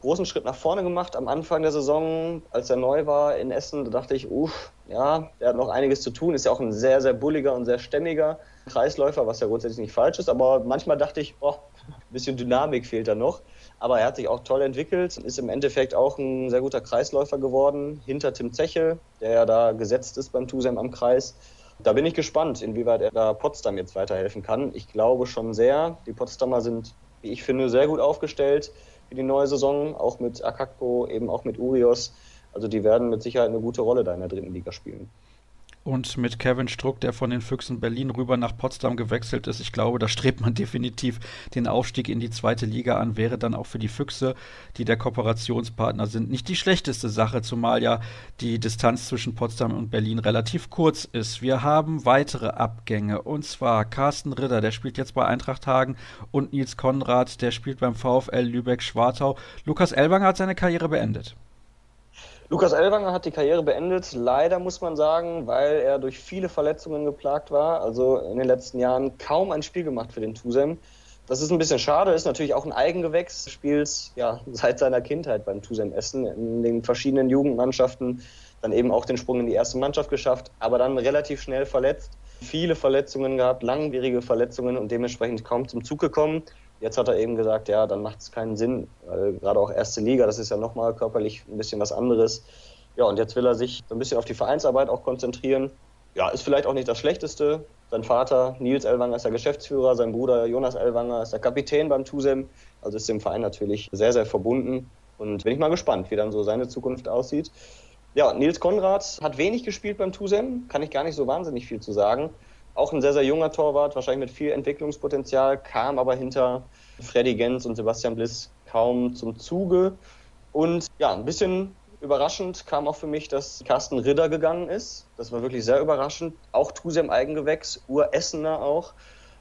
großen Schritt nach vorne gemacht am Anfang der Saison, als er neu war in Essen. Da dachte ich, uff, ja, der hat noch einiges zu tun. Ist ja auch ein sehr, sehr bulliger und sehr stämmiger Kreisläufer, was ja grundsätzlich nicht falsch ist. Aber manchmal dachte ich, oh, ein bisschen Dynamik fehlt da noch. Aber er hat sich auch toll entwickelt, ist im Endeffekt auch ein sehr guter Kreisläufer geworden, hinter Tim Zeche, der ja da gesetzt ist beim Tusem am Kreis. Da bin ich gespannt, inwieweit er da Potsdam jetzt weiterhelfen kann. Ich glaube schon sehr. Die Potsdamer sind, wie ich finde, sehr gut aufgestellt für die neue Saison, auch mit Akakpo, eben auch mit Urios. Also die werden mit Sicherheit eine gute Rolle da in der dritten Liga spielen. Und mit Kevin Struck, der von den Füchsen Berlin rüber nach Potsdam gewechselt ist, ich glaube, da strebt man definitiv den Aufstieg in die zweite Liga an, wäre dann auch für die Füchse, die der Kooperationspartner sind, nicht die schlechteste Sache, zumal ja die Distanz zwischen Potsdam und Berlin relativ kurz ist. Wir haben weitere Abgänge und zwar Carsten Ritter, der spielt jetzt bei Eintracht Hagen und Nils Konrad, der spielt beim VfL Lübeck-Schwartau. Lukas Elwanger hat seine Karriere beendet. Lukas Elwanger hat die Karriere beendet, leider muss man sagen, weil er durch viele Verletzungen geplagt war. Also in den letzten Jahren kaum ein Spiel gemacht für den Tusem. Das ist ein bisschen schade, ist natürlich auch ein Eigengewächs, spielt ja seit seiner Kindheit beim Tusem Essen in den verschiedenen Jugendmannschaften, dann eben auch den Sprung in die erste Mannschaft geschafft, aber dann relativ schnell verletzt. viele Verletzungen gehabt, langwierige Verletzungen und dementsprechend kaum zum Zug gekommen. Jetzt hat er eben gesagt, ja, dann macht es keinen Sinn, weil gerade auch erste Liga, das ist ja nochmal körperlich ein bisschen was anderes. Ja, und jetzt will er sich so ein bisschen auf die Vereinsarbeit auch konzentrieren. Ja, ist vielleicht auch nicht das Schlechteste. Sein Vater Nils Elwanger ist der Geschäftsführer, sein Bruder Jonas Elwanger ist der Kapitän beim TUSEM, also ist dem Verein natürlich sehr, sehr verbunden. Und bin ich mal gespannt, wie dann so seine Zukunft aussieht. Ja, Nils Konrad hat wenig gespielt beim TUSEM, kann ich gar nicht so wahnsinnig viel zu sagen. Auch ein sehr, sehr junger Torwart, wahrscheinlich mit viel Entwicklungspotenzial, kam aber hinter Freddy Gens und Sebastian Bliss kaum zum Zuge. Und ja, ein bisschen überraschend kam auch für mich, dass Carsten Ridder gegangen ist. Das war wirklich sehr überraschend. Auch Tusem Eigengewächs, Uressener auch,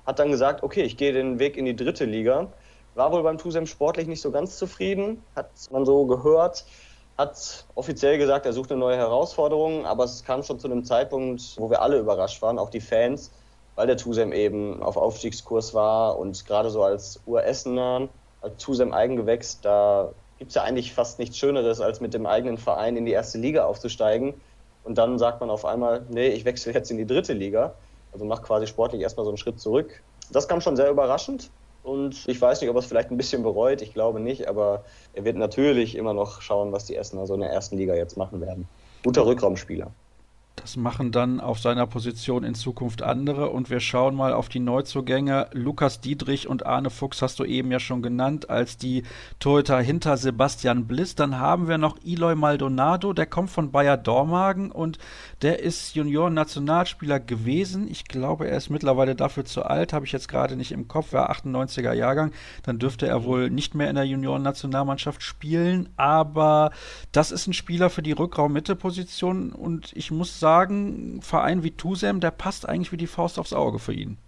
hat dann gesagt, okay, ich gehe den Weg in die dritte Liga. War wohl beim Tusem sportlich nicht so ganz zufrieden, hat man so gehört hat offiziell gesagt, er sucht eine neue Herausforderung, aber es kam schon zu einem Zeitpunkt, wo wir alle überrascht waren, auch die Fans, weil der Tusem eben auf Aufstiegskurs war und gerade so als Uressener, als Tusem Eigengewächs, da gibt es ja eigentlich fast nichts Schöneres, als mit dem eigenen Verein in die erste Liga aufzusteigen. Und dann sagt man auf einmal, nee, ich wechsle jetzt in die dritte Liga. Also macht quasi sportlich erstmal so einen Schritt zurück. Das kam schon sehr überraschend. Und ich weiß nicht, ob er es vielleicht ein bisschen bereut. Ich glaube nicht, aber er wird natürlich immer noch schauen, was die Essener so in der ersten Liga jetzt machen werden. Guter Rückraumspieler. Das machen dann auf seiner Position in Zukunft andere. Und wir schauen mal auf die Neuzugänge. Lukas Dietrich und Arne Fuchs hast du eben ja schon genannt als die Torhüter hinter Sebastian Bliss. Dann haben wir noch Eloy Maldonado, der kommt von Bayer Dormagen und der ist Junioren-Nationalspieler gewesen. Ich glaube, er ist mittlerweile dafür zu alt, habe ich jetzt gerade nicht im Kopf. Er 98er Jahrgang. Dann dürfte er wohl nicht mehr in der Junioren-Nationalmannschaft spielen. Aber das ist ein Spieler für die Rückraum-Mitte-Position und ich muss sagen, ein Verein wie Tusem, der passt eigentlich wie die Faust aufs Auge für ihn.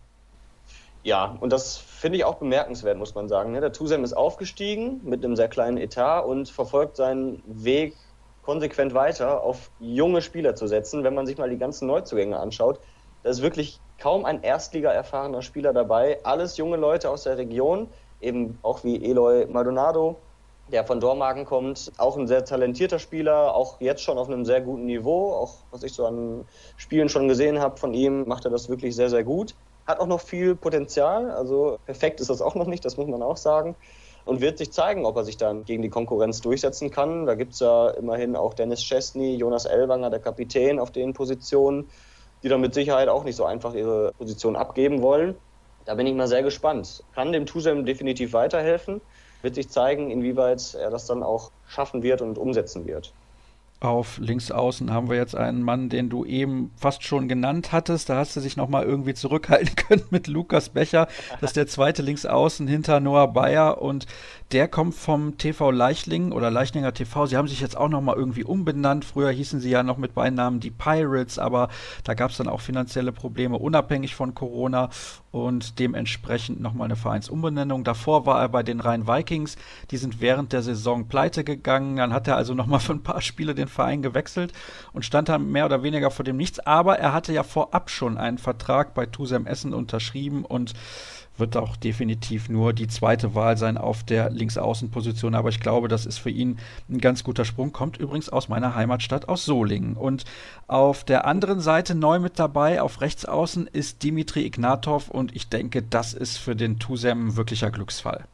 Ja, und das finde ich auch bemerkenswert, muss man sagen. Ne? Der Tusem ist aufgestiegen mit einem sehr kleinen Etat und verfolgt seinen Weg konsequent weiter, auf junge Spieler zu setzen. Wenn man sich mal die ganzen Neuzugänge anschaut, da ist wirklich kaum ein Erstliga-erfahrener Spieler dabei. Alles junge Leute aus der Region, eben auch wie Eloy Maldonado, der von Dormagen kommt, auch ein sehr talentierter Spieler, auch jetzt schon auf einem sehr guten Niveau, auch was ich so an Spielen schon gesehen habe von ihm, macht er das wirklich sehr, sehr gut. Hat auch noch viel Potenzial, also perfekt ist das auch noch nicht, das muss man auch sagen. Und wird sich zeigen, ob er sich dann gegen die Konkurrenz durchsetzen kann. Da gibt es ja immerhin auch Dennis Chesney, Jonas Elwanger, der Kapitän auf den Positionen, die dann mit Sicherheit auch nicht so einfach ihre Position abgeben wollen. Da bin ich mal sehr gespannt. Kann dem Tusem definitiv weiterhelfen wird sich zeigen, inwieweit er das dann auch schaffen wird und umsetzen wird. Auf links außen haben wir jetzt einen Mann, den du eben fast schon genannt hattest. Da hast du dich nochmal irgendwie zurückhalten können mit Lukas Becher. Das ist der zweite links außen hinter Noah Bayer und der kommt vom TV Leichling oder Leichlinger TV. Sie haben sich jetzt auch nochmal irgendwie umbenannt. Früher hießen sie ja noch mit Beinamen die Pirates, aber da gab es dann auch finanzielle Probleme, unabhängig von Corona und dementsprechend nochmal eine Vereinsumbenennung. Davor war er bei den Rhein Vikings. Die sind während der Saison pleite gegangen. Dann hat er also nochmal für ein paar Spiele den Verein gewechselt und stand da mehr oder weniger vor dem Nichts. Aber er hatte ja vorab schon einen Vertrag bei Tusem Essen unterschrieben und wird auch definitiv nur die zweite Wahl sein auf der Linksaußenposition. Aber ich glaube, das ist für ihn ein ganz guter Sprung. Kommt übrigens aus meiner Heimatstadt, aus Solingen. Und auf der anderen Seite neu mit dabei, auf Rechtsaußen, ist Dimitri Ignatov. Und ich denke, das ist für den Tusem ein wirklicher Glücksfall.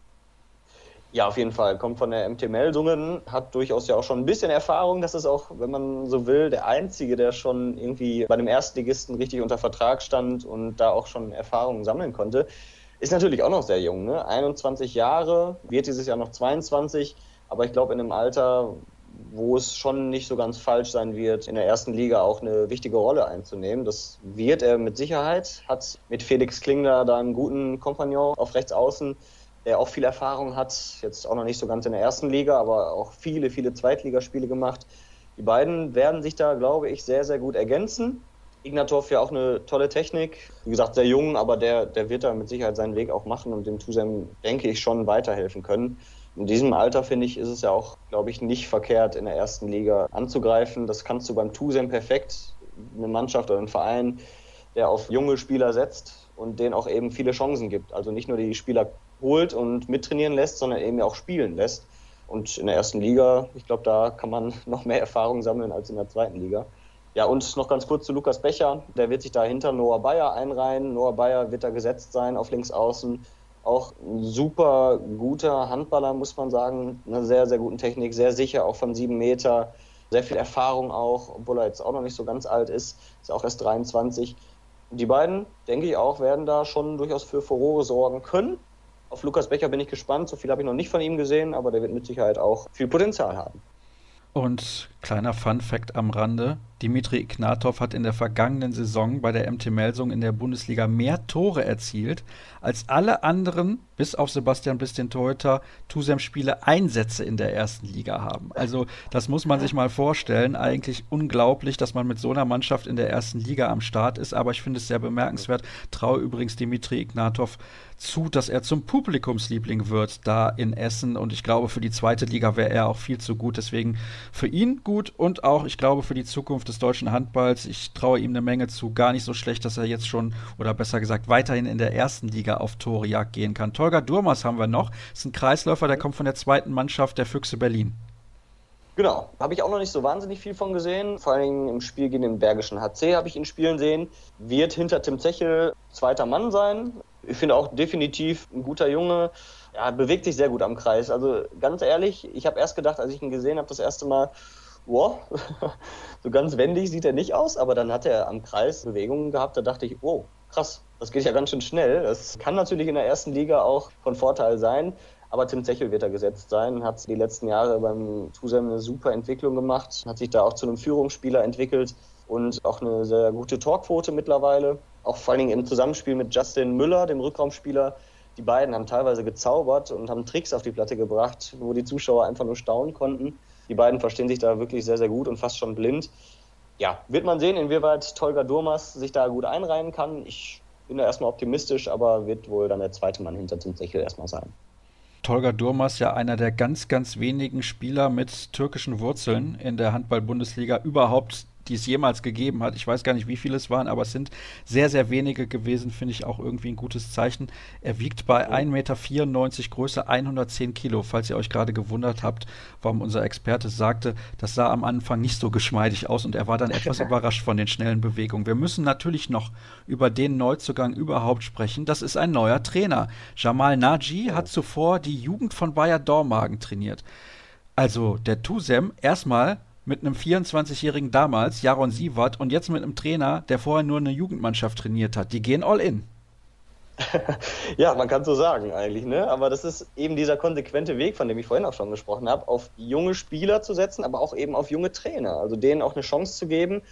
Ja, auf jeden Fall. Kommt von der MT Meldungen, hat durchaus ja auch schon ein bisschen Erfahrung. Das ist auch, wenn man so will, der Einzige, der schon irgendwie bei dem Erstligisten richtig unter Vertrag stand und da auch schon Erfahrungen sammeln konnte. Ist natürlich auch noch sehr jung, ne? 21 Jahre, wird dieses Jahr noch 22, aber ich glaube in einem Alter, wo es schon nicht so ganz falsch sein wird, in der ersten Liga auch eine wichtige Rolle einzunehmen. Das wird er mit Sicherheit, hat mit Felix Klingler da einen guten Kompagnon auf rechts außen, der auch viel Erfahrung hat, jetzt auch noch nicht so ganz in der ersten Liga, aber auch viele, viele Zweitligaspiele gemacht. Die beiden werden sich da, glaube ich, sehr, sehr gut ergänzen. Ignatov ja auch eine tolle Technik. Wie gesagt, sehr jung, aber der, der wird da mit Sicherheit seinen Weg auch machen und dem Tusem, denke ich, schon weiterhelfen können. In diesem Alter, finde ich, ist es ja auch, glaube ich, nicht verkehrt, in der ersten Liga anzugreifen. Das kannst du beim Tusem perfekt. Eine Mannschaft oder ein Verein, der auf junge Spieler setzt und denen auch eben viele Chancen gibt. Also nicht nur die Spieler holt und mittrainieren lässt, sondern eben auch spielen lässt. Und in der ersten Liga, ich glaube, da kann man noch mehr Erfahrung sammeln als in der zweiten Liga. Ja, und noch ganz kurz zu Lukas Becher. Der wird sich da hinter Noah Bayer einreihen. Noah Bayer wird da gesetzt sein auf links außen. Auch ein super guter Handballer, muss man sagen. Eine sehr, sehr guten Technik, sehr sicher, auch von sieben Meter. Sehr viel Erfahrung auch, obwohl er jetzt auch noch nicht so ganz alt ist. Ist auch erst 23. Die beiden, denke ich auch, werden da schon durchaus für Furore sorgen können. Auf Lukas Becher bin ich gespannt. So viel habe ich noch nicht von ihm gesehen, aber der wird mit Sicherheit auch viel Potenzial haben. Und kleiner Fun Fact am Rande: Dimitri Ignatov hat in der vergangenen Saison bei der MT Melsung in der Bundesliga mehr Tore erzielt als alle anderen, bis auf Sebastian Bliss den Torhüter, Tusem-Spiele Einsätze in der ersten Liga haben. Also das muss man sich mal vorstellen. Eigentlich unglaublich, dass man mit so einer Mannschaft in der ersten Liga am Start ist, aber ich finde es sehr bemerkenswert. Traue übrigens Dimitri Ignatov zu, dass er zum Publikumsliebling wird da in Essen und ich glaube, für die zweite Liga wäre er auch viel zu gut. Deswegen für ihn gut und auch, ich glaube, für die Zukunft des deutschen Handballs. Ich traue ihm eine Menge zu. Gar nicht so schlecht, dass er jetzt schon, oder besser gesagt, weiterhin in der ersten Liga auf Torejagd gehen kann. Tolga Durmas haben wir noch. Ist ein Kreisläufer, der kommt von der zweiten Mannschaft der Füchse Berlin. Genau, habe ich auch noch nicht so wahnsinnig viel von gesehen. Vor allem im Spiel gegen den Bergischen HC habe ich ihn spielen sehen. Wird hinter Tim Zechel zweiter Mann sein. Ich finde auch definitiv ein guter Junge. Ja, bewegt sich sehr gut am Kreis. Also ganz ehrlich, ich habe erst gedacht, als ich ihn gesehen habe, das erste Mal, wow, so ganz wendig sieht er nicht aus, aber dann hat er am Kreis Bewegungen gehabt, da dachte ich, wow, krass, das geht ja ganz schön schnell. Das kann natürlich in der ersten Liga auch von Vorteil sein, aber Tim Zechel wird da gesetzt sein, hat die letzten Jahre beim Tusem eine super Entwicklung gemacht, hat sich da auch zu einem Führungsspieler entwickelt und auch eine sehr gute Torquote mittlerweile. Auch vor allen Dingen im Zusammenspiel mit Justin Müller, dem Rückraumspieler. Die beiden haben teilweise gezaubert und haben Tricks auf die Platte gebracht, wo die Zuschauer einfach nur staunen konnten. Die beiden verstehen sich da wirklich sehr, sehr gut und fast schon blind. Ja, wird man sehen, inwieweit Tolga Durmas sich da gut einreihen kann. Ich bin da erstmal optimistisch, aber wird wohl dann der zweite Mann hinter Tim Zechel erstmal sein. Tolga Durmas ja einer der ganz, ganz wenigen Spieler mit türkischen Wurzeln in der Handball-Bundesliga überhaupt, die es jemals gegeben hat. Ich weiß gar nicht, wie viele es waren, aber es sind sehr, sehr wenige gewesen, finde ich auch irgendwie ein gutes Zeichen. Er wiegt bei 1,94 Meter Größe 110 Kilo, falls ihr euch gerade gewundert habt, warum unser Experte sagte, das sah am Anfang nicht so geschmeidig aus und er war dann etwas überrascht von den schnellen Bewegungen. Wir müssen natürlich noch über den Neuzugang überhaupt sprechen. Das ist ein neuer Trainer. Jamal Naji hat zuvor die Jugend von Bayer Dormagen trainiert. Also der Tusem erstmal mit einem 24-Jährigen damals, Jaron Sievert, und jetzt mit einem Trainer, der vorher nur eine Jugendmannschaft trainiert hat. Die gehen all in. ja, man kann so sagen eigentlich, ne? Aber das ist eben dieser konsequente Weg, von dem ich vorhin auch schon gesprochen habe, auf junge Spieler zu setzen, aber auch eben auf junge Trainer. Also denen auch eine Chance zu geben.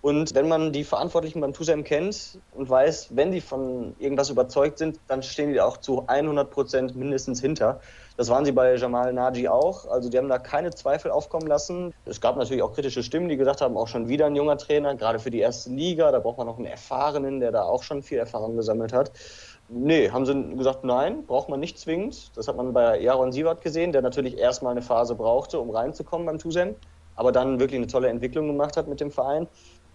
Und wenn man die Verantwortlichen beim TUSEM kennt und weiß, wenn die von irgendwas überzeugt sind, dann stehen die auch zu 100 Prozent mindestens hinter. Das waren sie bei Jamal Naji auch. Also die haben da keine Zweifel aufkommen lassen. Es gab natürlich auch kritische Stimmen, die gesagt haben, auch schon wieder ein junger Trainer, gerade für die erste Liga. Da braucht man noch einen Erfahrenen, der da auch schon viel Erfahrung gesammelt hat. Nee, haben sie gesagt, nein, braucht man nicht zwingend. Das hat man bei Jaron Sievert gesehen, der natürlich erstmal eine Phase brauchte, um reinzukommen beim Tusem, aber dann wirklich eine tolle Entwicklung gemacht hat mit dem Verein.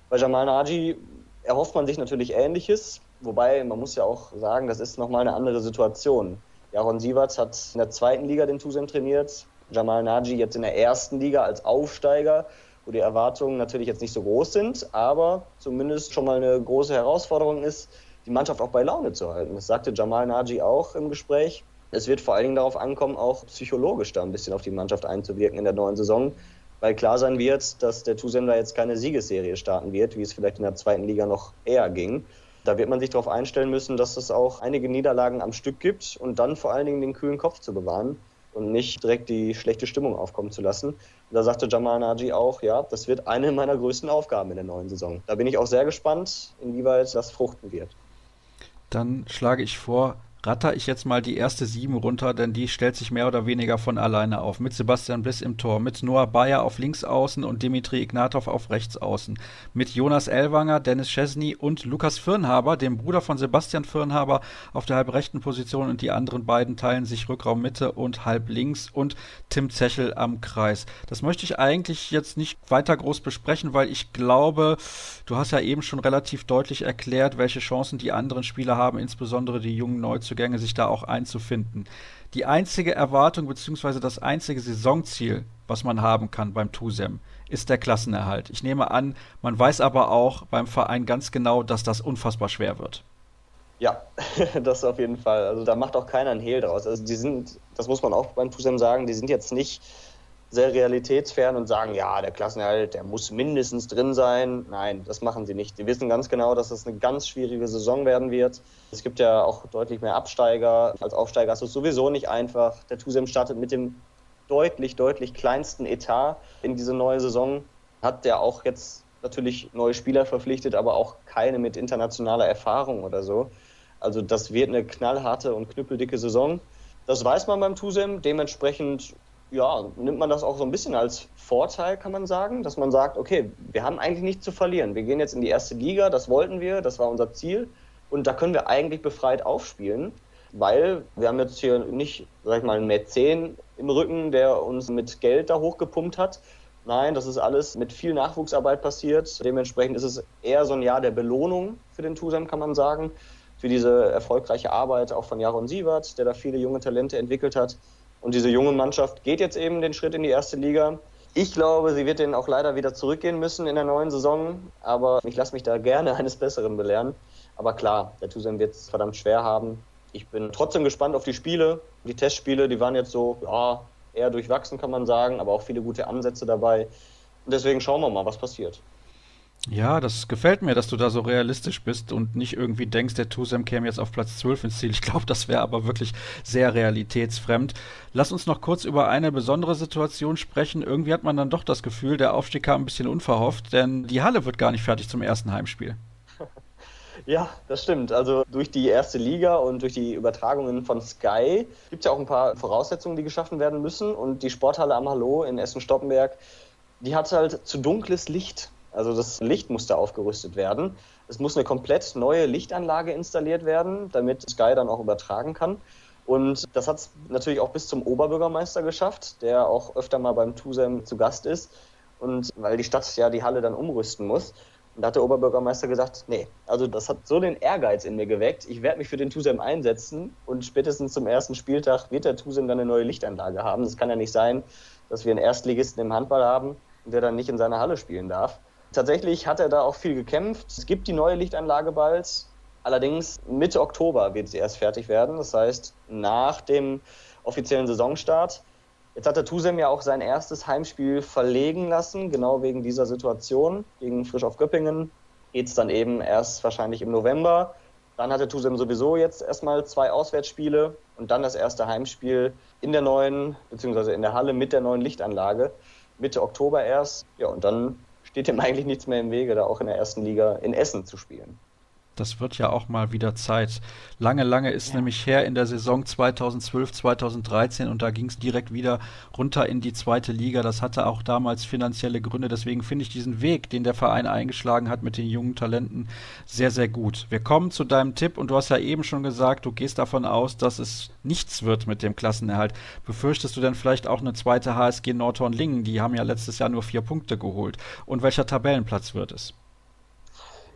Bei Jamal Naji erhofft man sich natürlich Ähnliches, wobei man muss ja auch sagen, das ist nochmal eine andere Situation. Jaron Sieverts hat in der zweiten Liga den Tusem trainiert. Jamal Naji jetzt in der ersten Liga als Aufsteiger, wo die Erwartungen natürlich jetzt nicht so groß sind, aber zumindest schon mal eine große Herausforderung ist, die Mannschaft auch bei Laune zu halten. Das sagte Jamal Naji auch im Gespräch. Es wird vor allen Dingen darauf ankommen, auch psychologisch da ein bisschen auf die Mannschaft einzuwirken in der neuen Saison, weil klar sein wird, dass der Tusem da jetzt keine Siegesserie starten wird, wie es vielleicht in der zweiten Liga noch eher ging. Da wird man sich darauf einstellen müssen, dass es auch einige Niederlagen am Stück gibt und dann vor allen Dingen den kühlen Kopf zu bewahren und nicht direkt die schlechte Stimmung aufkommen zu lassen. Da sagte Jamal Naji auch, ja, das wird eine meiner größten Aufgaben in der neuen Saison. Da bin ich auch sehr gespannt, inwieweit das fruchten wird. Dann schlage ich vor, ratter ich jetzt mal die erste sieben runter, denn die stellt sich mehr oder weniger von alleine auf. Mit Sebastian Bliss im Tor, mit Noah Bayer auf links außen und Dimitri Ignatov auf rechts außen. Mit Jonas Elwanger, Dennis Chesney und Lukas Firnhaber, dem Bruder von Sebastian Firnhaber, auf der halbrechten Position und die anderen beiden teilen sich Rückraum Mitte und halb links und Tim Zechel am Kreis. Das möchte ich eigentlich jetzt nicht weiter groß besprechen, weil ich glaube, du hast ja eben schon relativ deutlich erklärt, welche Chancen die anderen Spieler haben, insbesondere die jungen Neuzugänge Neuzugänge sich da auch einzufinden. Die einzige Erwartung bzw. das einzige Saisonziel, was man haben kann beim TUSEM, ist der Klassenerhalt. Ich nehme an, man weiß aber auch beim Verein ganz genau, dass das unfassbar schwer wird. Ja, das auf jeden Fall. Also da macht auch keiner einen Hehl draus. Also die sind, das muss man auch beim TUSEM sagen, die sind jetzt nicht sehr realitätsfern und sagen, ja, der Klassenerhalt, der muss mindestens drin sein. Nein, das machen sie nicht. Die wissen ganz genau, dass es eine ganz schwierige Saison werden wird. Es gibt ja auch deutlich mehr Absteiger. Als Aufsteiger ist es sowieso nicht einfach. Der TUSEM startet mit dem deutlich, deutlich kleinsten Etat in diese neue Saison. Hat der auch jetzt natürlich neue Spieler verpflichtet, aber auch keine mit internationaler Erfahrung oder so. Also das wird eine knallharte und knüppeldicke Saison. Das weiß man beim TUSEM. Dementsprechend ja, nimmt man das auch so ein bisschen als Vorteil, kann man sagen, dass man sagt, okay, wir haben eigentlich nichts zu verlieren. Wir gehen jetzt in die erste Liga, das wollten wir, das war unser Ziel. Und da können wir eigentlich befreit aufspielen, weil wir haben jetzt hier nicht, sag ich mal, einen Mäzen im Rücken, der uns mit Geld da hochgepumpt hat. Nein, das ist alles mit viel Nachwuchsarbeit passiert. Dementsprechend ist es eher so ein Jahr der Belohnung für den Tusem, kann man sagen. Für diese erfolgreiche Arbeit auch von Jaron Sievert, der da viele junge Talente entwickelt hat. Und diese junge Mannschaft geht jetzt eben den Schritt in die erste Liga. Ich glaube, sie wird den auch leider wieder zurückgehen müssen in der neuen Saison. Aber ich lasse mich da gerne eines Besseren belehren. Aber klar, der Tusem wird es verdammt schwer haben. Ich bin trotzdem gespannt auf die Spiele. Die Testspiele, die waren jetzt so, ja, eher durchwachsen, kann man sagen, aber auch viele gute Ansätze dabei. Und deswegen schauen wir mal, was passiert. Ja, das gefällt mir, dass du da so realistisch bist und nicht irgendwie denkst, der Tusem käme jetzt auf Platz 12 ins Ziel. Ich glaube, das wäre aber wirklich sehr realitätsfremd. Lass uns noch kurz über eine besondere Situation sprechen. Irgendwie hat man dann doch das Gefühl, der Aufstieg kam ein bisschen unverhofft, denn die Halle wird gar nicht fertig zum ersten Heimspiel. Ja, das stimmt. Also durch die erste Liga und durch die Übertragungen von Sky gibt es ja auch ein paar Voraussetzungen, die geschaffen werden müssen. Und die Sporthalle am Hallo in Essen-Stoppenberg, die hat halt zu dunkles Licht. Also das Licht musste aufgerüstet werden. Es muss eine komplett neue Lichtanlage installiert werden, damit Sky dann auch übertragen kann. Und das hat es natürlich auch bis zum Oberbürgermeister geschafft, der auch öfter mal beim TUSEM zu Gast ist. Und weil die Stadt ja die Halle dann umrüsten muss. Und da hat der Oberbürgermeister gesagt, nee, also das hat so den Ehrgeiz in mir geweckt, ich werde mich für den TUSEM einsetzen und spätestens zum ersten Spieltag wird der TUSEM dann eine neue Lichtanlage haben. Das kann ja nicht sein, dass wir einen Erstligisten im Handball haben, der dann nicht in seiner Halle spielen darf. Tatsächlich hat er da auch viel gekämpft. Es gibt die neue Lichtanlage bald. Allerdings Mitte Oktober wird sie erst fertig werden. Das heißt, nach dem offiziellen Saisonstart. Jetzt hat der Tusem ja auch sein erstes Heimspiel verlegen lassen, genau wegen dieser Situation. Gegen Frisch auf Göppingen geht es dann eben erst wahrscheinlich im November. Dann hat der Tusem sowieso jetzt erstmal zwei Auswärtsspiele und dann das erste Heimspiel in der neuen, beziehungsweise in der Halle mit der neuen Lichtanlage. Mitte Oktober erst. Ja, und dann steht ihm eigentlich nichts mehr im Wege, da auch in der ersten Liga in Essen zu spielen. Das wird ja auch mal wieder Zeit. Lange, lange ist ja. nämlich her in der Saison 2012, 2013 und da ging es direkt wieder runter in die zweite Liga. Das hatte auch damals finanzielle Gründe. Deswegen finde ich diesen Weg, den der Verein eingeschlagen hat mit den jungen Talenten, sehr, sehr gut. Wir kommen zu deinem Tipp und du hast ja eben schon gesagt, du gehst davon aus, dass es nichts wird mit dem Klassenerhalt. Befürchtest du denn vielleicht auch eine zweite HSG Nordhorn-Lingen? Die haben ja letztes Jahr nur vier Punkte geholt. Und welcher Tabellenplatz wird es?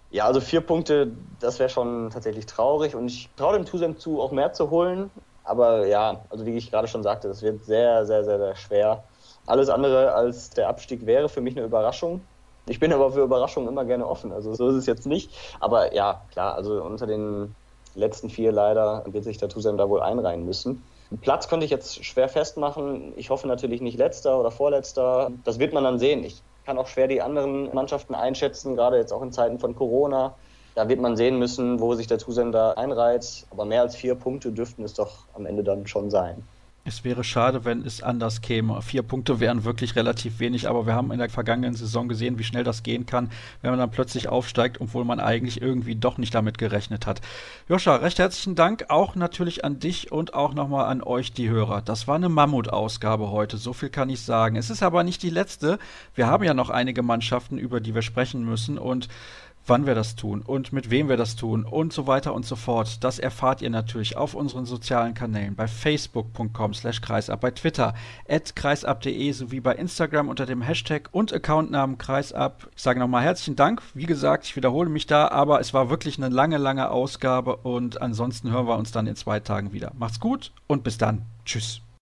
Ja, also vier Punkte, das wäre schon tatsächlich traurig und ich traue dem Tusem zu, auch mehr zu holen. Aber ja, also wie ich gerade schon sagte, das wird sehr, sehr, sehr, sehr schwer. Alles andere als der Abstieg wäre für mich eine Überraschung. Ich bin aber für Überraschungen immer gerne offen, also so ist es jetzt nicht. Aber ja, klar, also unter den letzten vier leider wird sich der Tusem da wohl einreihen müssen. Platz könnte ich jetzt schwer festmachen. Ich hoffe natürlich nicht letzter oder vorletzter. Das wird man dann sehen. Ich kann auch schwer die anderen Mannschaften einschätzen, gerade jetzt auch in Zeiten von Corona. Da wird man sehen müssen, wo sich der Zusender einreiht. Aber mehr als vier Punkte dürften es doch am Ende dann schon sein. Es wäre schade, wenn es anders käme. Vier Punkte wären wirklich relativ wenig, aber wir haben in der vergangenen Saison gesehen, wie schnell das gehen kann, wenn man dann plötzlich aufsteigt, obwohl man eigentlich irgendwie doch nicht damit gerechnet hat. Joscha, recht herzlichen Dank auch natürlich an dich und auch nochmal an euch, die Hörer. Das war eine Mammutausgabe heute, so viel kann ich sagen. Es ist aber nicht die letzte. Wir haben ja noch einige Mannschaften, über die wir sprechen müssen und wann wir das tun und mit wem wir das tun und so weiter und so fort. Das erfahrt ihr natürlich auf unseren sozialen Kanälen bei facebook.com slash kreisab, bei Twitter at kreisab.de sowie bei Instagram unter dem Hashtag und Accountnamen kreisab. Ich sage nochmal herzlichen Dank. Wie gesagt, ich wiederhole mich da, aber es war wirklich eine lange, lange Ausgabe und ansonsten hören wir uns dann in zwei Tagen wieder. Macht's gut und bis dann. Tschüss.